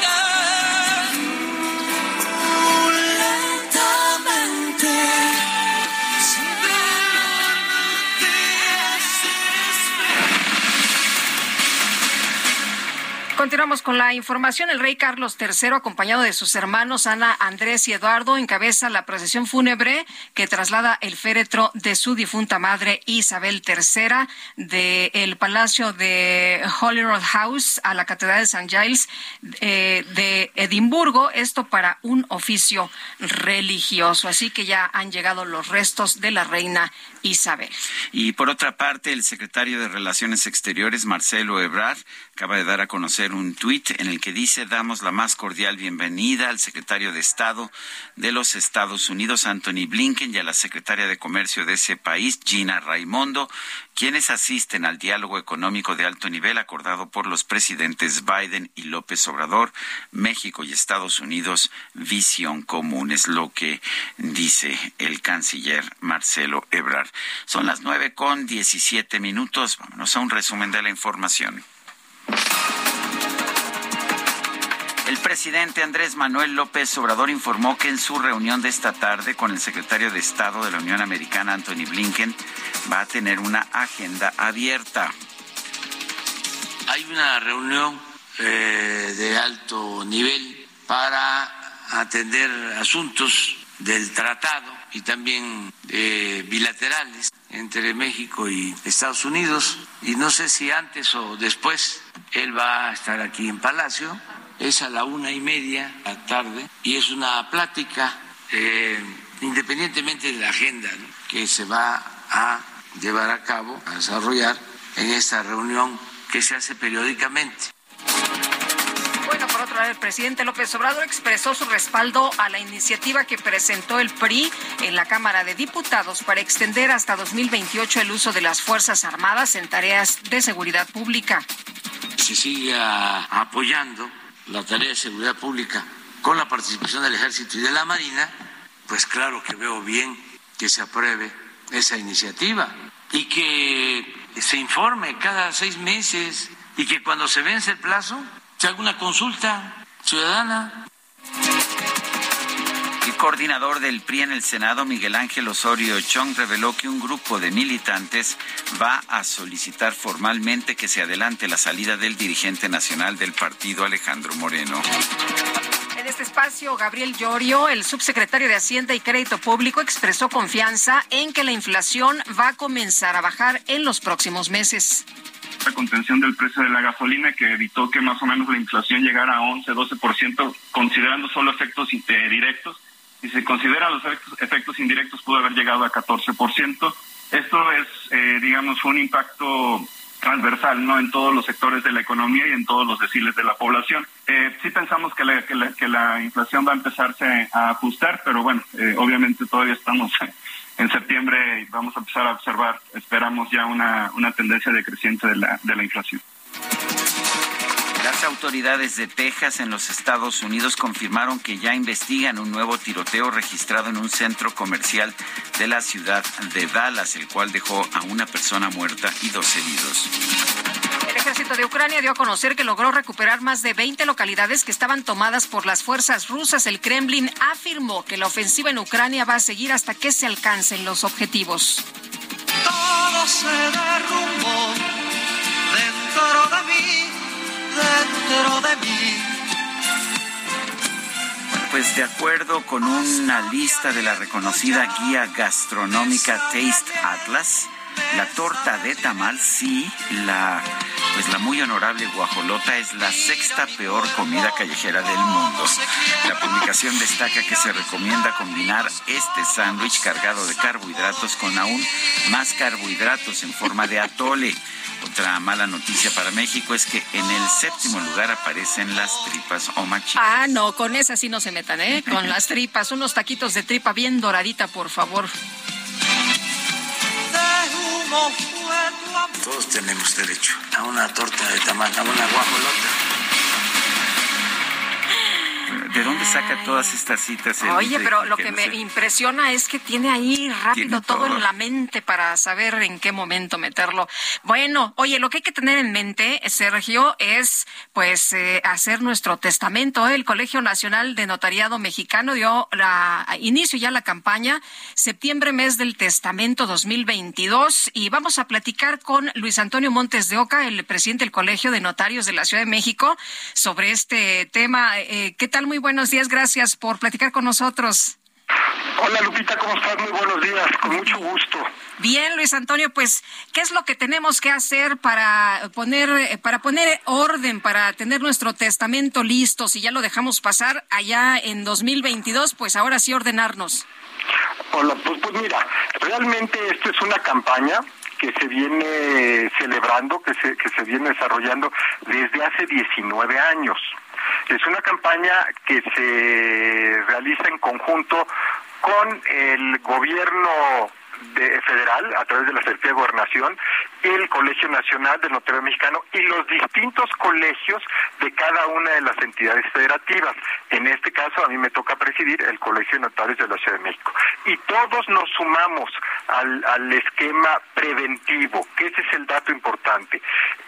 God. Continuamos con la información. El rey Carlos III, acompañado de sus hermanos Ana, Andrés y Eduardo, encabeza la procesión fúnebre que traslada el féretro de su difunta madre Isabel III del Palacio de Holyrood House a la Catedral de St. Giles eh, de Edimburgo. Esto para un oficio religioso. Así que ya han llegado los restos de la reina Isabel. Y por otra parte, el secretario de Relaciones Exteriores, Marcelo Ebrard, acaba de dar a conocer un tuit en el que dice damos la más cordial bienvenida al secretario de Estado de los Estados Unidos, Anthony Blinken, y a la secretaria de Comercio de ese país, Gina Raimondo, quienes asisten al diálogo económico de alto nivel acordado por los presidentes Biden y López Obrador, México y Estados Unidos, visión común, es lo que dice el canciller Marcelo Ebrard. Son las nueve con diecisiete minutos. Vámonos a un resumen de la información. El presidente Andrés Manuel López Obrador informó que en su reunión de esta tarde con el secretario de Estado de la Unión Americana, Anthony Blinken, va a tener una agenda abierta. Hay una reunión eh, de alto nivel para atender asuntos del tratado y también eh, bilaterales entre México y Estados Unidos. Y no sé si antes o después él va a estar aquí en Palacio. Es a la una y media de la tarde y es una plática eh, independientemente de la agenda ¿no? que se va a llevar a cabo, a desarrollar en esta reunión que se hace periódicamente. Bueno, por otro lado, el presidente López Obrador expresó su respaldo a la iniciativa que presentó el PRI en la Cámara de Diputados para extender hasta 2028 el uso de las Fuerzas Armadas en tareas de seguridad pública. Se sigue apoyando la tarea de seguridad pública con la participación del Ejército y de la Marina, pues claro que veo bien que se apruebe esa iniciativa y que se informe cada seis meses y que cuando se vence el plazo se haga una consulta ciudadana. El coordinador del PRI en el Senado, Miguel Ángel Osorio Chong, reveló que un grupo de militantes va a solicitar formalmente que se adelante la salida del dirigente nacional del partido, Alejandro Moreno. En este espacio, Gabriel Llorio, el subsecretario de Hacienda y Crédito Público, expresó confianza en que la inflación va a comenzar a bajar en los próximos meses la contención del precio de la gasolina que evitó que más o menos la inflación llegara a 11-12%, considerando solo efectos directos. Si se consideran los efectos, efectos, indirectos, pudo haber llegado a 14%. Esto es, eh, digamos, un impacto transversal no en todos los sectores de la economía y en todos los deciles de la población. Eh, sí pensamos que la, que, la, que la, inflación va a empezarse a ajustar, pero bueno, eh, obviamente todavía estamos en septiembre vamos a empezar a observar, esperamos ya una, una tendencia decreciente de la, de la inflación. Las autoridades de Texas en los Estados Unidos confirmaron que ya investigan un nuevo tiroteo registrado en un centro comercial de la ciudad de Dallas, el cual dejó a una persona muerta y dos heridos. El ejército de Ucrania dio a conocer que logró recuperar más de 20 localidades que estaban tomadas por las fuerzas rusas. El Kremlin afirmó que la ofensiva en Ucrania va a seguir hasta que se alcancen los objetivos. Todo se derrumbó dentro de mí, de. Pues de acuerdo con una lista de la reconocida guía gastronómica Taste Atlas, la torta de tamal, sí, la pues la muy honorable guajolota es la sexta peor comida callejera del mundo. La publicación destaca que se recomienda combinar este sándwich cargado de carbohidratos con aún más carbohidratos en forma de atole. Otra mala noticia para México es que en el séptimo lugar aparecen las tripas o machitas. Ah, no, con esas sí no se metan, ¿eh? Con las tripas, unos taquitos de tripa bien doradita, por favor. Todos tenemos derecho a una torta de tamal, a una guajolota. ¿De dónde saca todas estas citas? el Oye, pero lo que no me sé? impresiona es que tiene ahí rápido Tiene todo todo. en la mente para saber en qué momento meterlo. Bueno, oye, lo que hay que tener en mente, Sergio, es pues eh, hacer nuestro testamento. El Colegio Nacional de Notariado Mexicano dio la inicio ya la campaña septiembre mes del testamento 2022 y vamos a platicar con Luis Antonio Montes de Oca, el presidente del Colegio de Notarios de la Ciudad de México, sobre este tema. Eh, ¿Qué tal? Muy buenos días. Gracias por platicar con nosotros. Hola Lupita, ¿cómo estás? Muy buenos días, con mucho gusto. Bien, Luis Antonio, pues, ¿qué es lo que tenemos que hacer para poner, eh, para poner orden, para tener nuestro testamento listo? Si ya lo dejamos pasar allá en 2022, pues ahora sí ordenarnos. Hola, pues, pues mira, realmente esto es una campaña que se viene celebrando, que se, que se viene desarrollando desde hace 19 años. Es una campaña que se realiza en conjunto con el gobierno de- federal a través de la Secretaría de Gobernación, el Colegio Nacional del Notario Mexicano y los distintos colegios de cada una de las entidades federativas. En este caso a mí me toca presidir el Colegio de Notarios de la Ciudad de México. Y todos nos sumamos al, al esquema preventivo, que ese es el dato importante.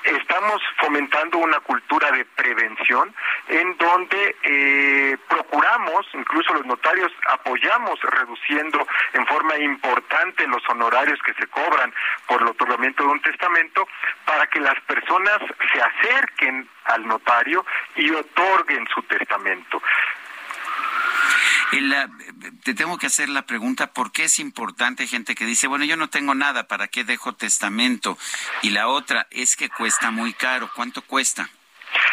Estamos fomentando una cultura de prevención en donde eh, procuramos, incluso los notarios apoyamos reduciendo en forma importante los honorarios que se cobran por el otorgamiento de un testamento para que las personas se acerquen al notario y otorguen su testamento. Te tengo que hacer la pregunta, ¿por qué es importante gente que dice, bueno, yo no tengo nada, ¿para qué dejo testamento? Y la otra es que cuesta muy caro. ¿Cuánto cuesta?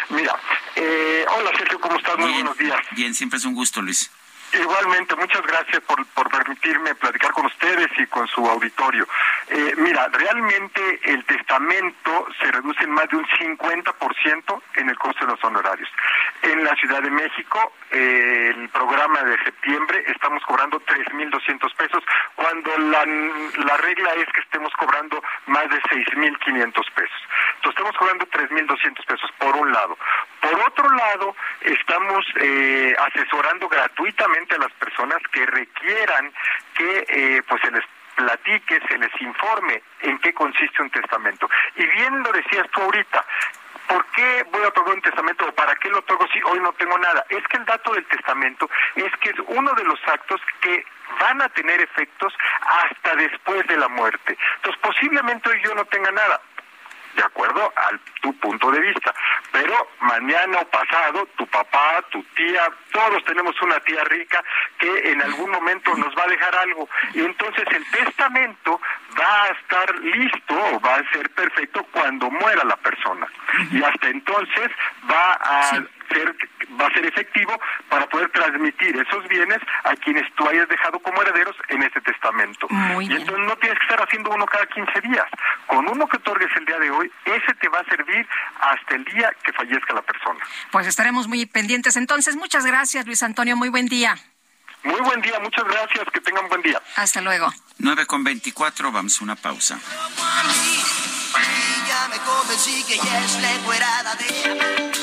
Mira, eh, hola Sergio, ¿cómo estás? Muy buenos días. Bien, siempre es un gusto, Luis. Igualmente, muchas gracias por, por permitirme platicar con ustedes y con su auditorio. Eh, mira, realmente el testamento se reduce en más de un 50% en el costo de los honorarios. En la Ciudad de México, el programa de septiembre, estamos cobrando 3.200 pesos, cuando la, la regla es que estemos cobrando más de 6.500 pesos. Entonces, estamos cobrando 3.200 pesos, por un lado. Por otro lado, estamos eh, asesorando gratuitamente a las personas que requieran que eh, pues se les platique, se les informe en qué consiste un testamento. Y bien lo decías tú ahorita, ¿por qué voy a otorgar un testamento o para qué lo otorgo si hoy no tengo nada? Es que el dato del testamento es que es uno de los actos que van a tener efectos hasta después de la muerte. Entonces posiblemente hoy yo no tenga nada, de acuerdo a tu punto de vista. Pero mañana o pasado, tu papá, tu tía, todos tenemos una tía rica que en algún momento nos va a dejar algo. Y entonces el testamento va a estar listo o va a ser perfecto cuando muera la persona. Y hasta entonces va a ser va a ser efectivo para poder transmitir esos bienes a quienes tú hayas dejado como herederos en ese testamento. Muy y entonces no tienes que estar haciendo uno cada 15 días. Con uno que otorgues el día de hoy, ese te va a servir hasta el día que fallezca la persona. Pues estaremos muy pendientes. Entonces, muchas gracias, Luis Antonio. Muy buen día. Muy buen día, muchas gracias, que tengan buen día. Hasta luego. 9 con 24, vamos a una pausa. Y ya me convencí que ya es la encuerada de...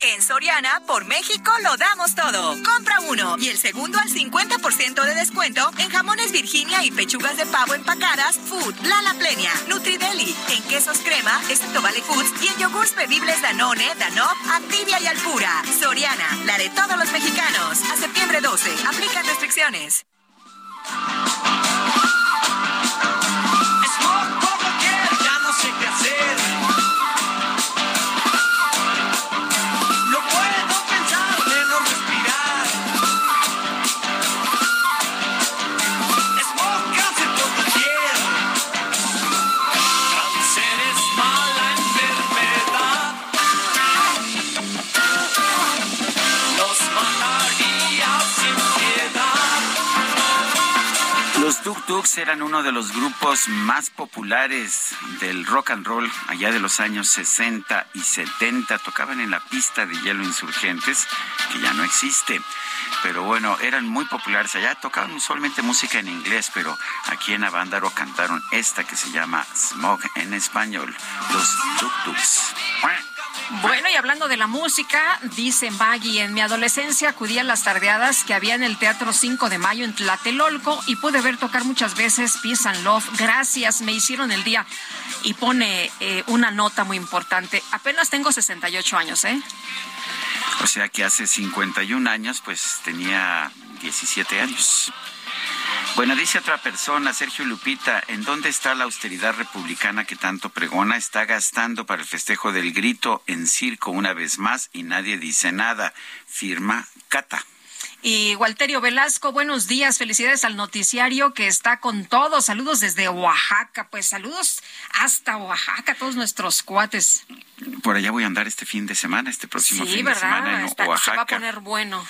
En Soriana, por México lo damos todo. Compra uno y el segundo al 50% de descuento en jamones Virginia y pechugas de pavo empacadas Food, Lala Plenia, Nutrideli, en quesos crema, excepto Foods y en yogurts bebibles Danone, Danop, Activia y Alpura. Soriana, la de todos los mexicanos. A septiembre 12, aplican restricciones. Tuks eran uno de los grupos más populares del rock and roll allá de los años 60 y 70. Tocaban en la pista de hielo insurgentes, que ya no existe. Pero bueno, eran muy populares allá. Tocaban usualmente música en inglés, pero aquí en Avándaro cantaron esta que se llama Smog en español, los Tuk Tuks. Bueno, y hablando de la música, dice Maggie, en mi adolescencia acudí a las tardeadas que había en el Teatro 5 de Mayo en Tlatelolco y pude ver tocar muchas veces Peace and Love. Gracias, me hicieron el día. Y pone eh, una nota muy importante. Apenas tengo 68 años, ¿eh? O sea que hace 51 años, pues tenía 17 años. Bueno, dice otra persona, Sergio Lupita, ¿en dónde está la austeridad republicana que tanto pregona? Está gastando para el festejo del grito en circo una vez más y nadie dice nada. Firma Cata. Y Walterio Velasco, buenos días, felicidades al noticiario que está con todos. Saludos desde Oaxaca, pues saludos hasta Oaxaca, todos nuestros cuates. Por allá voy a andar este fin de semana, este próximo Sí, fin de semana en Está- se va a Oaxaca. poner bueno.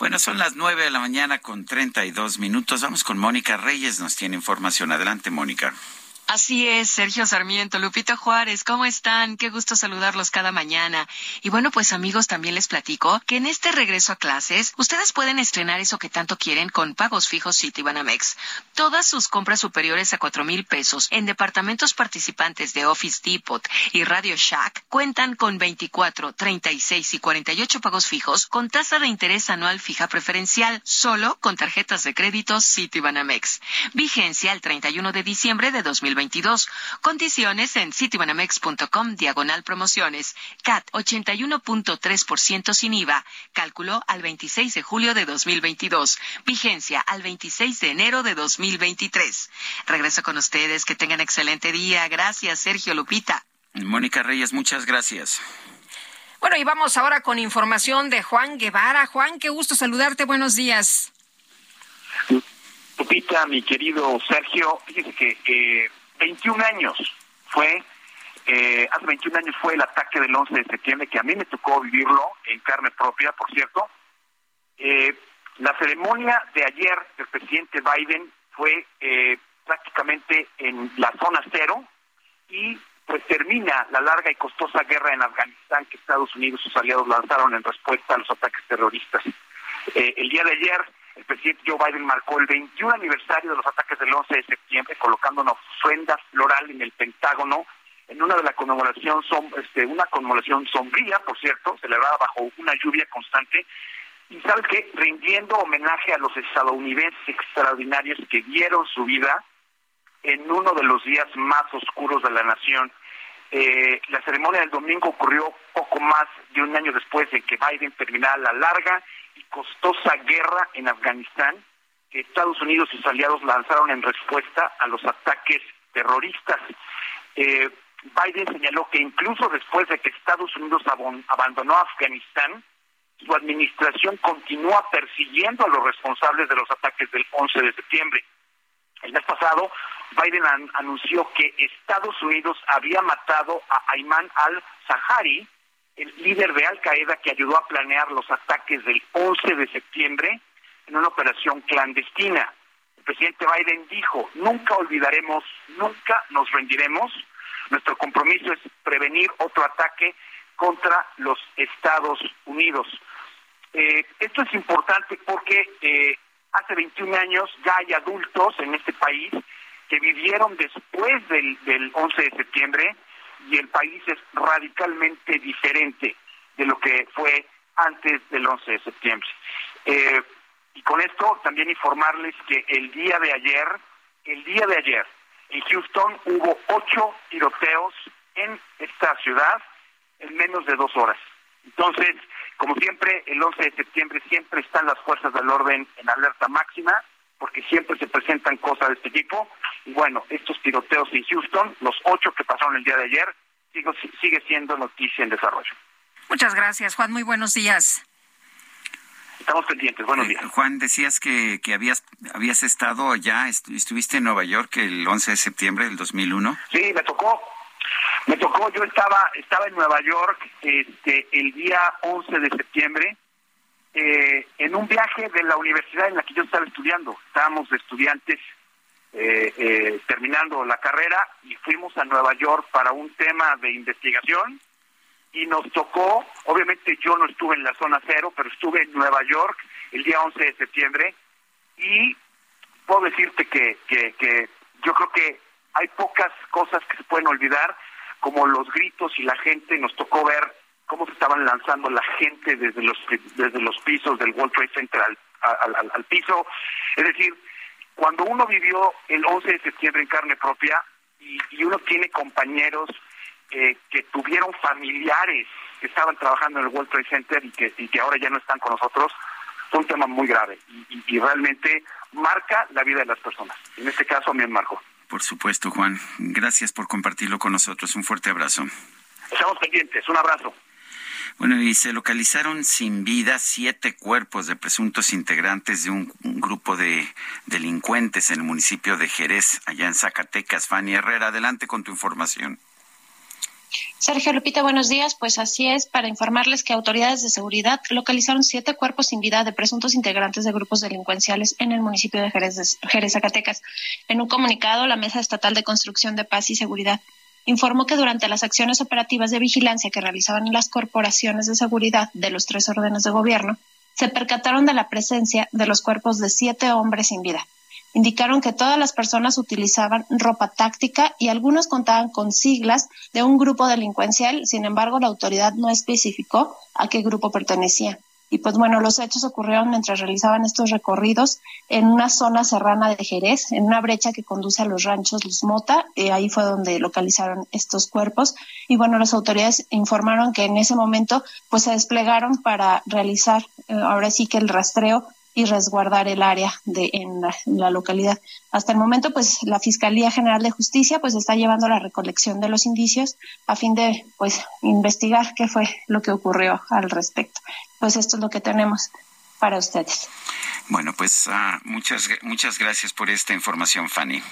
Bueno, son las nueve de la mañana con 32 minutos. Vamos con Mónica Reyes, nos tiene información. Adelante, Mónica. Así es, Sergio Sarmiento, Lupita Juárez, ¿cómo están? Qué gusto saludarlos cada mañana. Y bueno, pues amigos, también les platico que en este regreso a clases, ustedes pueden estrenar eso que tanto quieren con pagos fijos Citibanamex. Todas sus compras superiores a cuatro mil pesos en departamentos participantes de Office Depot y Radio Shack cuentan con 24, 36 y 48 pagos fijos con tasa de interés anual fija preferencial, solo con tarjetas de crédito Citibanamex. Vigencia el 31 de diciembre de 2022. Condiciones en citibanamex.com diagonal promociones. CAT 81.3% sin IVA. Cálculo al 26 de julio de 2022. Vigencia al 26 de enero de 2023. Regreso con ustedes. Que tengan excelente día. Gracias, Sergio Lupita. Mónica Reyes, muchas gracias. Bueno, y vamos ahora con información de Juan Guevara. Juan, qué gusto saludarte. Buenos días. Lupita, mi querido Sergio, fíjese que eh, 21 años fue, eh, hace 21 años fue el ataque del 11 de septiembre, que a mí me tocó vivirlo en carne propia, por cierto. Eh, la ceremonia de ayer del presidente Biden fue eh, prácticamente en la zona cero y pues termina la larga y costosa guerra en Afganistán que Estados Unidos y sus aliados lanzaron en respuesta a los ataques terroristas. Eh, el día de ayer, el presidente Joe Biden marcó el 21 aniversario de los ataques del 11 de septiembre, colocando una ofrenda floral en el Pentágono, en una de la conmemoración, este, una conmemoración sombría, por cierto, celebrada bajo una lluvia constante, y sabes qué, rindiendo homenaje a los estadounidenses extraordinarios que dieron su vida en uno de los días más oscuros de la nación. Eh, la ceremonia del domingo ocurrió poco más de un año después de que Biden terminara la larga y costosa guerra en Afganistán que Estados Unidos y sus aliados lanzaron en respuesta a los ataques terroristas. Eh, Biden señaló que incluso después de que Estados Unidos abandonó Afganistán, su administración continúa persiguiendo a los responsables de los ataques del 11 de septiembre. El mes pasado, Biden an- anunció que Estados Unidos había matado a Ayman al-Sahari, el líder de Al-Qaeda que ayudó a planear los ataques del 11 de septiembre en una operación clandestina. El presidente Biden dijo, nunca olvidaremos, nunca nos rendiremos. Nuestro compromiso es prevenir otro ataque contra los Estados Unidos. Eh, esto es importante porque eh, hace 21 años ya hay adultos en este país que vivieron después del, del 11 de septiembre y el país es radicalmente diferente de lo que fue antes del 11 de septiembre. Eh, y con esto también informarles que el día de ayer, el día de ayer, en Houston hubo ocho tiroteos en esta ciudad en menos de dos horas. Entonces, como siempre, el 11 de septiembre siempre están las fuerzas del orden en alerta máxima, porque siempre se presentan cosas de este tipo. Y bueno, estos tiroteos en Houston, los ocho que pasaron el día de ayer, sigo- sigue siendo noticia en desarrollo. Muchas gracias, Juan. Muy buenos días. Estamos pendientes. Buenos días. Eh, Juan, decías que, que habías, habías estado allá, estu- estuviste en Nueva York el 11 de septiembre del 2001. Sí, me tocó. Me tocó, yo estaba estaba en Nueva York este, el día 11 de septiembre eh, en un viaje de la universidad en la que yo estaba estudiando. Estábamos estudiantes eh, eh, terminando la carrera y fuimos a Nueva York para un tema de investigación y nos tocó, obviamente yo no estuve en la zona cero, pero estuve en Nueva York el día 11 de septiembre y puedo decirte que, que, que yo creo que hay pocas cosas que se pueden olvidar, como los gritos y la gente, nos tocó ver cómo se estaban lanzando la gente desde los desde los pisos del World Trade Center al, al, al piso. Es decir, cuando uno vivió el 11 de septiembre en carne propia y, y uno tiene compañeros eh, que tuvieron familiares que estaban trabajando en el World Trade Center y que, y que ahora ya no están con nosotros, fue un tema muy grave y, y realmente marca la vida de las personas. En este caso, a mí me marcó. Por supuesto, Juan. Gracias por compartirlo con nosotros. Un fuerte abrazo. Estamos pendientes. Un abrazo. Bueno, y se localizaron sin vida siete cuerpos de presuntos integrantes de un, grupo de delincuentes en el municipio de Jerez, allá en Zacatecas. Fanny Herrera, adelante con tu información. Sergio Lupita, buenos días. Pues así es, para informarles que autoridades de seguridad localizaron siete cuerpos sin vida de presuntos integrantes de grupos delincuenciales en el municipio de Jerez, Jerez, Zacatecas. En un comunicado, la Mesa Estatal de Construcción de Paz y Seguridad informó que durante las acciones operativas de vigilancia que realizaban las corporaciones de seguridad de los tres órdenes de gobierno, se percataron de la presencia de los cuerpos de siete hombres sin vida indicaron que todas las personas utilizaban ropa táctica y algunos contaban con siglas de un grupo delincuencial, sin embargo la autoridad no especificó a qué grupo pertenecía. Y pues bueno, los hechos ocurrieron mientras realizaban estos recorridos en una zona serrana de Jerez, en una brecha que conduce a los ranchos Los Mota, y ahí fue donde localizaron estos cuerpos. Y bueno, las autoridades informaron que en ese momento pues se desplegaron para realizar eh, ahora sí que el rastreo y resguardar el área de en la, en la, localidad. Hasta el momento, pues la Fiscalía General de Justicia pues está llevando la recolección de los indicios a fin de pues investigar qué fue lo que ocurrió al respecto. Pues esto es lo que tenemos para ustedes. Bueno, pues uh, muchas muchas gracias por esta información, Fanny.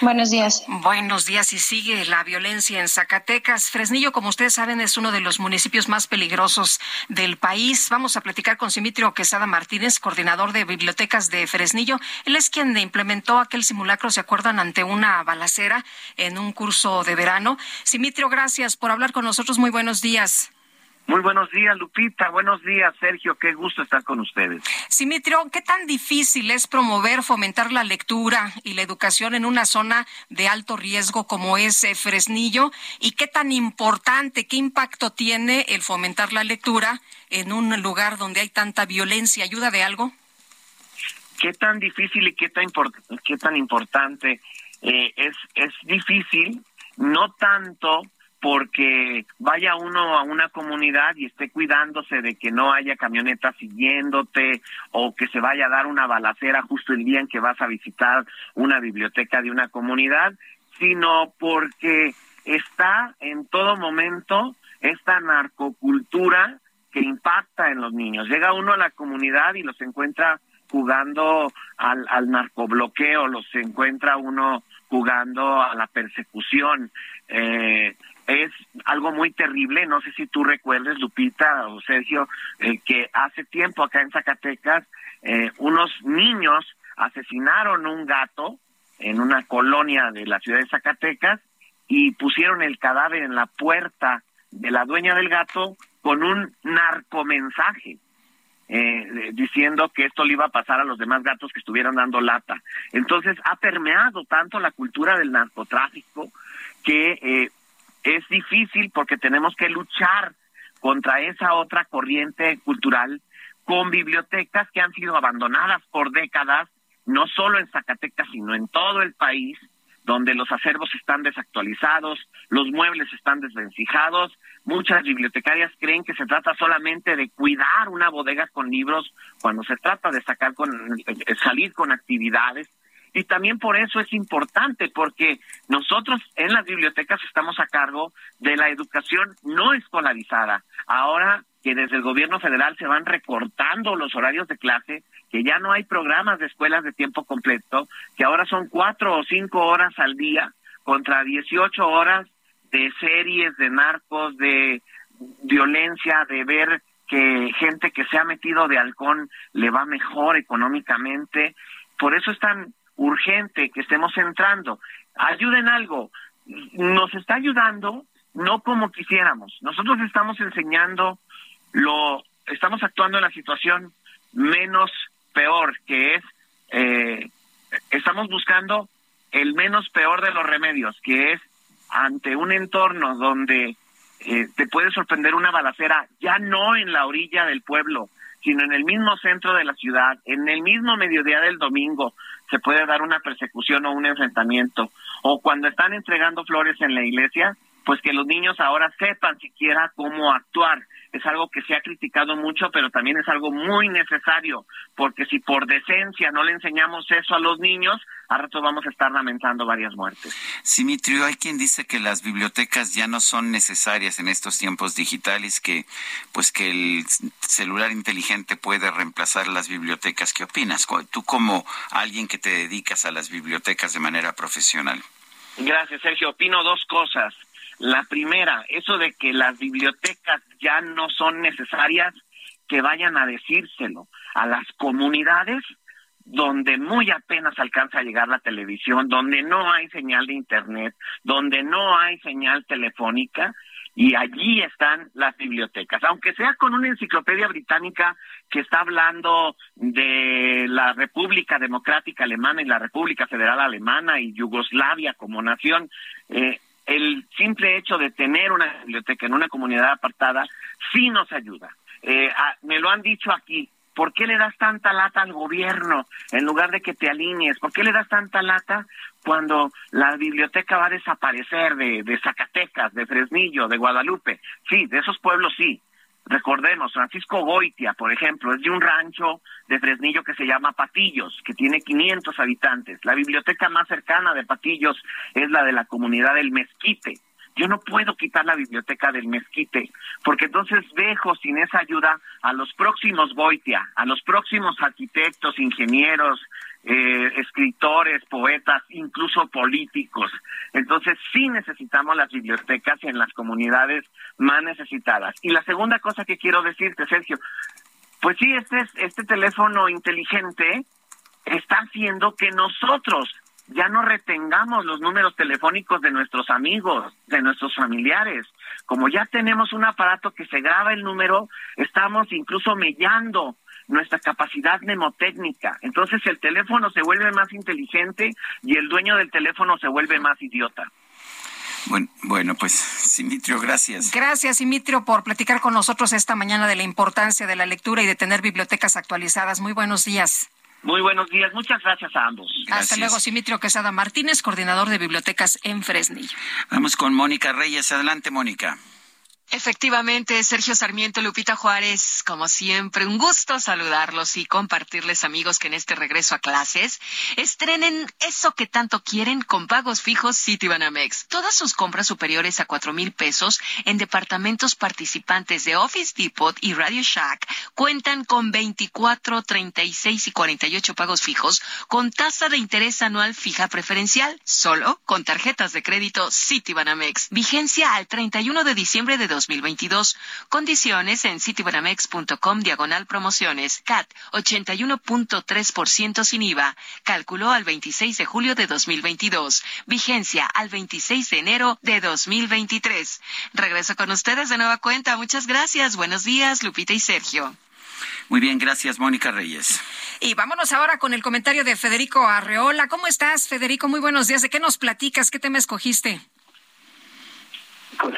Buenos días. Buenos días. Y sigue la violencia en Zacatecas. Fresnillo, como ustedes saben, es uno de los municipios más peligrosos del país. Vamos a platicar con Simitrio Quesada Martínez, coordinador de bibliotecas de Fresnillo. Él es quien implementó aquel simulacro, ¿se acuerdan?, ante una balacera en un curso de verano. Simitrio, gracias por hablar con nosotros. Muy buenos días. Muy buenos días, Lupita. Buenos días, Sergio. Qué gusto estar con ustedes. Simitrio, ¿qué tan difícil es promover, fomentar la lectura y la educación en una zona de alto riesgo como es eh, Fresnillo? ¿Y qué tan importante, qué impacto tiene el fomentar la lectura en un lugar donde hay tanta violencia? ¿Ayuda de algo? ¿Qué tan difícil y qué tan, import qué tan importante? Eh, es, es difícil, no tanto porque vaya uno a una comunidad y esté cuidándose de que no haya camionetas siguiéndote o que se vaya a dar una balacera justo el día en que vas a visitar una biblioteca de una comunidad, sino porque está en todo momento esta narcocultura que impacta en los niños. Llega uno a la comunidad y los encuentra jugando al, al narcobloqueo, los encuentra uno jugando a la persecución. Eh, es algo muy terrible. No sé si tú recuerdes, Lupita o Sergio, eh, que hace tiempo acá en Zacatecas eh, unos niños asesinaron un gato en una colonia de la ciudad de Zacatecas y pusieron el cadáver en la puerta de la dueña del gato con un narcomensaje. Eh, diciendo que esto le iba a pasar a los demás gatos que estuvieran dando lata. Entonces ha permeado tanto la cultura del narcotráfico que eh, es difícil porque tenemos que luchar contra esa otra corriente cultural con bibliotecas que han sido abandonadas por décadas, no solo en Zacatecas, sino en todo el país, donde los acervos están desactualizados, los muebles están desvencijados. Muchas bibliotecarias creen que se trata solamente de cuidar una bodega con libros cuando se trata de sacar con, eh, salir con actividades y también por eso es importante, porque nosotros en las bibliotecas estamos a cargo de la educación no escolarizada. Ahora que desde el gobierno federal se van recortando los horarios de clase, que ya no hay programas de escuelas de tiempo completo, que ahora son cuatro o cinco horas al día contra 18 horas de series de narcos, de violencia, de ver que gente que se ha metido de halcón le va mejor económicamente. Por eso es tan urgente que estemos entrando. Ayuden algo. Nos está ayudando no como quisiéramos. Nosotros estamos enseñando lo, estamos actuando en la situación menos peor, que es, eh, estamos buscando el menos peor de los remedios, que es ante un entorno donde eh, te puede sorprender una balacera, ya no en la orilla del pueblo, sino en el mismo centro de la ciudad, en el mismo mediodía del domingo, se puede dar una persecución o un enfrentamiento. O cuando están entregando flores en la iglesia, pues que los niños ahora sepan siquiera cómo actuar es algo que se ha criticado mucho, pero también es algo muy necesario, porque si por decencia no le enseñamos eso a los niños, a rato vamos a estar lamentando varias muertes. Simitrio, hay quien dice que las bibliotecas ya no son necesarias en estos tiempos digitales, que pues que el celular inteligente puede reemplazar las bibliotecas. ¿Qué opinas? Tú como alguien que te dedicas a las bibliotecas de manera profesional. Gracias, Sergio. Opino dos cosas. La primera, eso de que las bibliotecas ya no son necesarias, que vayan a decírselo a las comunidades donde muy apenas alcanza a llegar la televisión, donde no hay señal de internet, donde no hay señal telefónica, y allí están las bibliotecas, aunque sea con una enciclopedia británica que está hablando de la República Democrática Alemana y la República Federal Alemana y Yugoslavia como nación, eh, el simple hecho de tener una biblioteca en una comunidad apartada sí nos ayuda. Eh, me lo han dicho aquí. ¿Por qué le das tanta lata al gobierno en lugar de que te alinees? ¿Por qué le das tanta lata cuando la biblioteca va a desaparecer de, de Zacatecas, de Fresnillo, de Guadalupe? Sí, de esos pueblos sí, Recordemos, Francisco Goitia, por ejemplo, es de un rancho de Fresnillo que se llama Patillos, que tiene 500 habitantes. La biblioteca más cercana de Patillos es la de la comunidad del Mezquite. Yo no puedo quitar la biblioteca del Mezquite, porque entonces dejo sin esa ayuda a los próximos Goitia, a los próximos arquitectos, ingenieros, eh, escritores, poetas, incluso políticos. Entonces sí necesitamos las bibliotecas en las comunidades más necesitadas. Y la segunda cosa que quiero decirte, Sergio, pues sí, este, este teléfono inteligente está haciendo que nosotros ya no retengamos los números telefónicos de nuestros amigos, de nuestros familiares. Como ya tenemos un aparato que se graba el número, estamos incluso mellando nuestra capacidad mnemotécnica. Entonces el teléfono se vuelve más inteligente y el dueño del teléfono se vuelve más idiota. Bueno, bueno, pues Simitrio, gracias. Gracias, Simitrio, por platicar con nosotros esta mañana de la importancia de la lectura y de tener bibliotecas actualizadas. Muy buenos días. Muy buenos días, muchas gracias a ambos. Hasta luego, Simitrio Quesada Martínez, coordinador de bibliotecas en Fresnillo. Vamos con Mónica Reyes. Adelante, Mónica. Efectivamente, Sergio Sarmiento, Lupita Juárez, como siempre, un gusto saludarlos y compartirles, amigos, que en este regreso a clases estrenen eso que tanto quieren con pagos fijos Citibanamex. Todas sus compras superiores a cuatro mil pesos en departamentos participantes de Office Depot y Radio Shack cuentan con 24, 36 y 48 pagos fijos con tasa de interés anual fija preferencial, solo con tarjetas de crédito Citibanamex. Vigencia al 31 de diciembre de 2022. Condiciones en citibanamex.com diagonal promociones. CAT 81.3% sin IVA. Cálculo al 26 de julio de 2022. Vigencia al 26 de enero de 2023. Regreso con ustedes de nueva cuenta. Muchas gracias. Buenos días, Lupita y Sergio. Muy bien, gracias, Mónica Reyes. Y vámonos ahora con el comentario de Federico Arreola. ¿Cómo estás, Federico? Muy buenos días. ¿De qué nos platicas? ¿Qué tema escogiste? Pues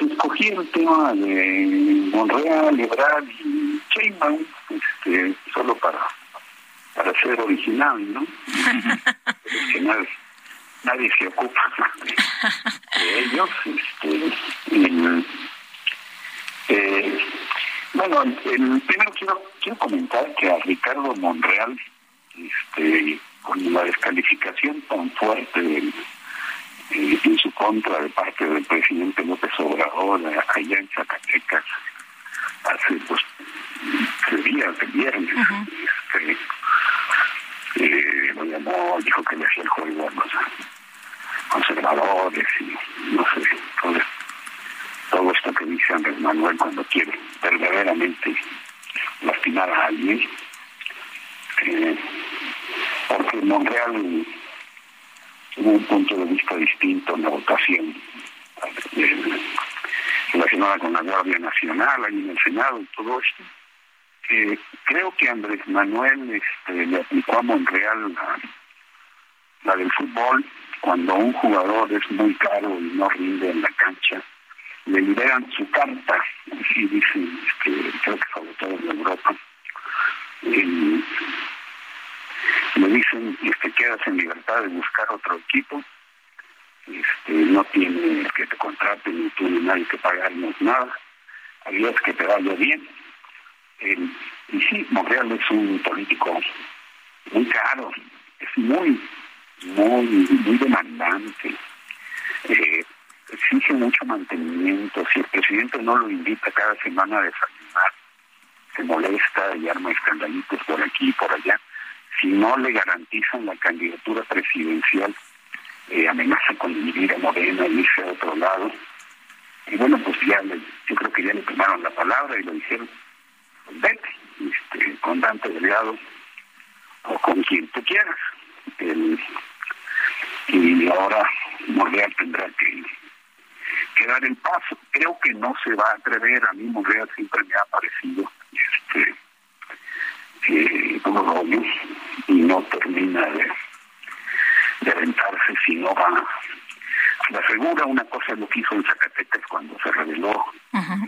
el tema de Monreal, Liberal y Sheinbaum, este, solo para, para ser original, ¿no? es que nadie, nadie se ocupa de, ellos. Este, eh, bueno, el, primero quiero, quiero comentar que a Ricardo Monreal, este, con la descalificación tan fuerte del en su contra de parte del presidente López Obrador allá en Zacatecas hace pues tres días de viernes este, eh, lo llamó dijo que le hacía el juego a los conservadores y no sé todo, todo esto que dice Andrés Manuel cuando quiere verdaderamente lastimar a alguien eh, porque Monreal hubo un punto de vista distinto en la votación. Eh, relacionada con la Guardia Nacional, ahí en el Senado y todo esto. Eh, creo que Andrés Manuel este, le aplicó a Monreal la, del fútbol, cuando un jugador es muy caro y no rinde en la cancha, le liberan su carta, así dicen, este, creo que sobre todo en Europa, dicen que te quedas en libertad de buscar otro equipo, este, no tiene que te contrate ni tú ni nadie que pagarnos nada, adiós que te vaya bien. y sí, Monreal es un político muy caro, es muy, muy, muy demandante. Eh, exige mucho mantenimiento. Si el presidente no lo invita cada semana a desayunar, se molesta y arma escandalitos por aquí y por allá. Si no le garantizan la candidatura presidencial, eh, amenaza con dividir a Morena y irse a otro lado. Y bueno, pues ya le, yo creo que ya le tomaron la palabra y lo dijeron, vete, este, con Dante Delgado o con quien tú quieras. y ahora Monreal tendrá que que dar el paso. Creo que no se va a atrever, a mí Monreal siempre me ha parecido este, como rollo y no termina de, de aventarse si no va. A la segura una cosa lo que hizo en Zacatecas cuando se reveló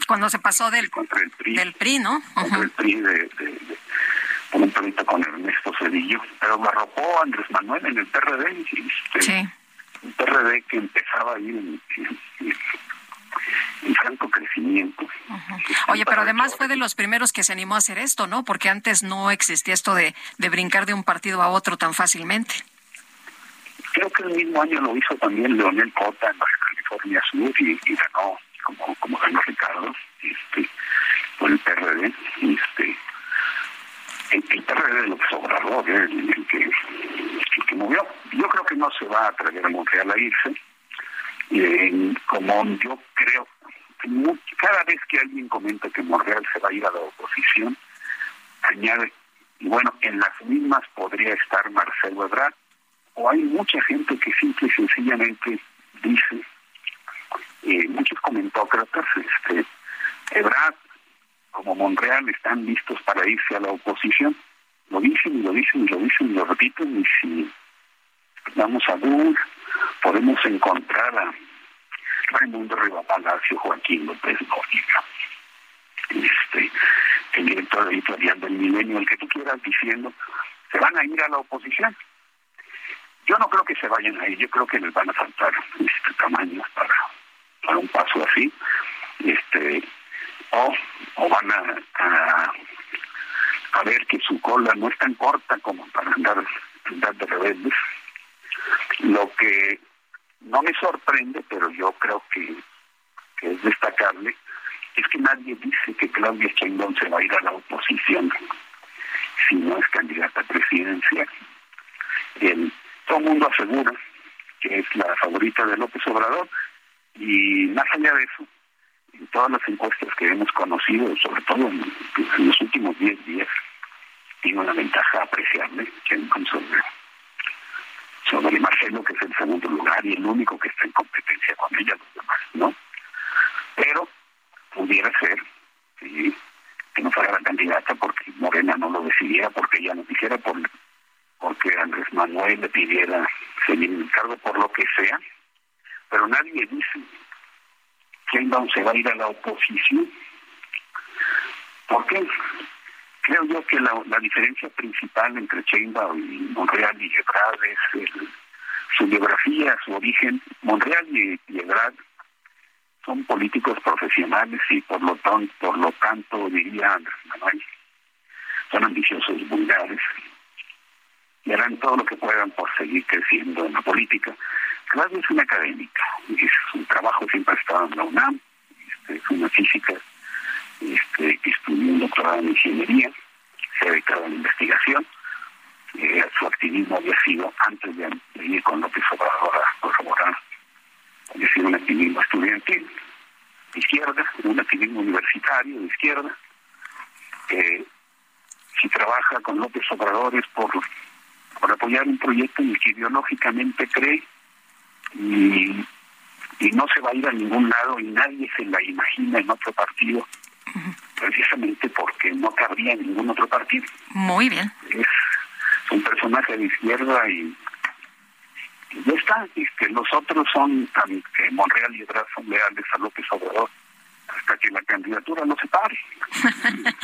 cuando se pasó del contra el PRI. del PRI no contra el PRI de, de, un pleito con Ernesto Cedillo. Pero lo arropó Andrés Manuel en el PRD este, sí. Un PRD que empezaba a ir en, en, franco crecimiento. Oye, pero además fue de los primeros que se animó a hacer esto, ¿no? Porque antes no existía esto de, de brincar de un partido a otro tan fácilmente. Creo que el mismo año lo hizo también Leonel Cota en Baja California Sur y, ganó, como, como ganó Ricardo, este, por el PRD. Este, el, el PRD de López Obrador, ¿eh? el, el, que, el que movió. Yo creo que no se va a atrever a Montreal a irse. Como yo creo, cada vez que alguien comenta que Montreal se va a ir a la oposición, añade, y bueno, en las mismas podría estar Marcelo Ebrard, o hay mucha gente que simple y sencillamente dice, eh, muchos comentócratas, este, Ebrard como Monreal están listos para irse a la oposición. Lo dicen y lo dicen y lo dicen y lo repiten y si vamos a ver, podemos encontrar a Raimundo Riva Palacio, Joaquín López Noriega, este, el director editorial del Milenio, el que tú quieras diciendo, se van a ir a la oposición. Yo no creo que se vayan a ir, yo creo que les van a faltar este tamaño para, para un paso así. Este, o, o van a, a, ver que su cola no es tan corta como para andar, andar de rebeldes. Lo que no me sorprende, pero yo creo que, que es destacable, es que nadie dice que Claudia Sheinbaum se va a ir a la oposición si no es candidata presidencial. El, todo el mundo asegura que es la favorita de López Obrador y más allá de eso, en todas las encuestas que hemos conocido, sobre todo en, los últimos 10 días, tiene una ventaja apreciable sobre, sobre Marcelo, que es el segundo lugar y el único que está en competencia con ella, los demás, ¿no? Pero pudiera ser que no fuera la candidata porque Morena no lo decidiera, porque ella no quisiera, por, porque Andrés Manuel le pidiera seguir en el cargo por lo que sea, pero nadie dice Sheinbaum se va a ir a la oposición. ¿Por qué? Creo yo que la, diferencia principal entre Sheinbaum y Monreal y Ebrard es su biografía, su origen. Monreal y, Ebrard son políticos profesionales y por lo tanto, por lo tanto diría Andrés Manuel, son ambiciosos vulgares y harán todo lo que puedan por seguir creciendo en la política. Claudia es una académica, es, su trabajo siempre ha estado en la UNAM, este, es una física este, estudió un doctorado en ingeniería, se ha dedicado a la investigación, eh, su activismo había sido, antes de, ir con López Obrador a corroborar, había sido un activismo estudiantil de izquierda, un activismo universitario de izquierda, si trabaja con López Obrador es por por apoyar un proyecto en el que ideológicamente cree y, y no se va a ir a ningún lado y nadie se la imagina en otro partido, precisamente porque no cabría en ningún otro partido. Muy bien. Es, un personaje de izquierda y, y ya está. Este, los otros son, eh, Monreal y Ebrard son leales a López Obrador hasta que la candidatura no se pare.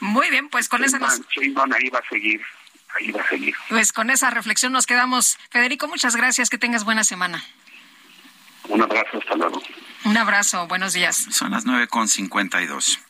Muy bien, pues con esa nos... Sheinbaum ahí va a seguir, ahí va a seguir. Pues con esa reflexión nos quedamos. Federico, muchas gracias, que tengas buena semana. Un abrazo, hasta luego. Un abrazo, buenos días. Son las 9.52.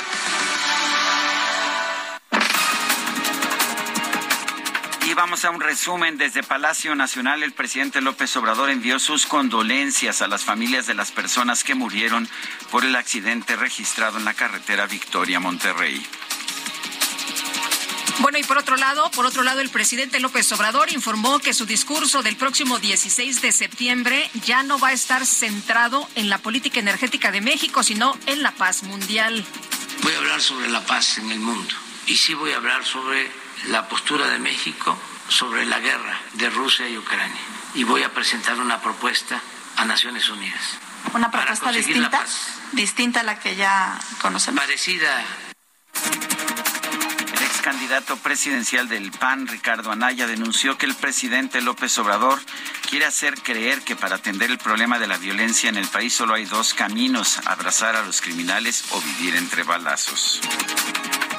Vamos a un resumen. Desde Palacio Nacional, el presidente López Obrador envió sus condolencias a las familias de las personas que murieron por el accidente registrado en la carretera Victoria-Monterrey. Bueno, y por otro lado, por otro lado, el presidente López Obrador informó que su discurso del próximo 16 de septiembre ya no va a estar centrado en la política energética de México, sino en la paz mundial. Voy a hablar sobre la paz en el mundo y sí voy a hablar sobre la postura de México sobre la guerra de Rusia y Ucrania. Y voy a presentar una propuesta a Naciones Unidas. Una propuesta la distinta, paz. distinta a la que ya conocemos. Parecida El ex candidato presidencial del PAN, Ricardo Anaya, denunció que el presidente López Obrador quiere hacer creer que para atender el problema de la violencia en el país solo hay dos caminos, abrazar a los criminales o vivir entre balazos.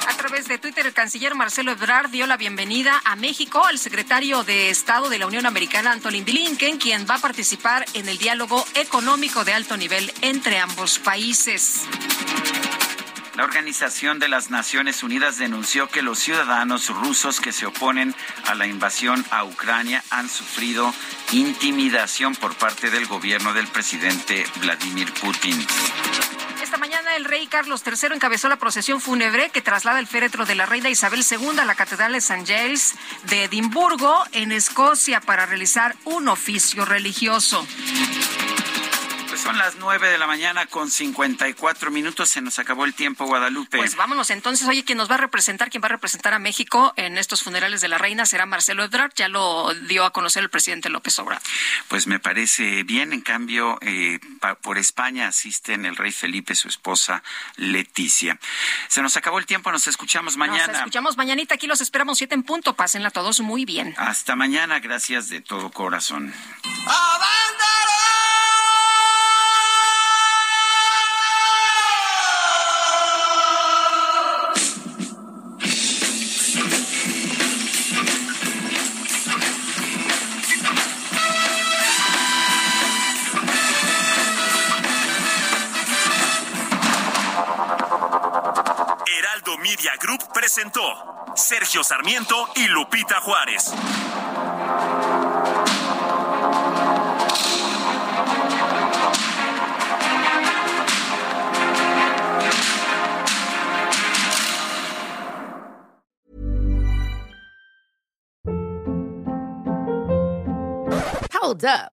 A través de Twitter, el canciller Marcelo Ebrard dio la bienvenida a México al secretario de Estado de la Unión Americana, Anthony Blinken, quien va a participar en el diálogo económico de alto nivel entre ambos países. La Organización de las Naciones Unidas denunció que los ciudadanos rusos que se oponen a la invasión a Ucrania han sufrido intimidación por parte del gobierno del presidente Vladimir Putin. Esta mañana el rey Carlos III encabezó la procesión fúnebre que traslada el féretro de la reina Isabel II a la Catedral de St. Giles de Edimburgo, en Escocia, para realizar un oficio religioso. Son las nueve de la mañana con 54 minutos. Se nos acabó el tiempo, Guadalupe. Pues vámonos entonces. Oye, quien nos va a representar, quien va a representar a México en estos funerales de la reina será Marcelo Ebrard. Ya lo dio a conocer el presidente López Obrador. Pues me parece bien. En cambio, eh, pa- por España asisten el rey Felipe, su esposa Leticia. Se nos acabó el tiempo. Nos escuchamos Nos mañana. escuchamos mañanita. Aquí los esperamos siete en punto. Pásenla todos muy bien. Hasta mañana. Gracias de todo corazón. Heraldo Media Group presentó Sergio Sarmiento y Lupita Juárez. Hold up.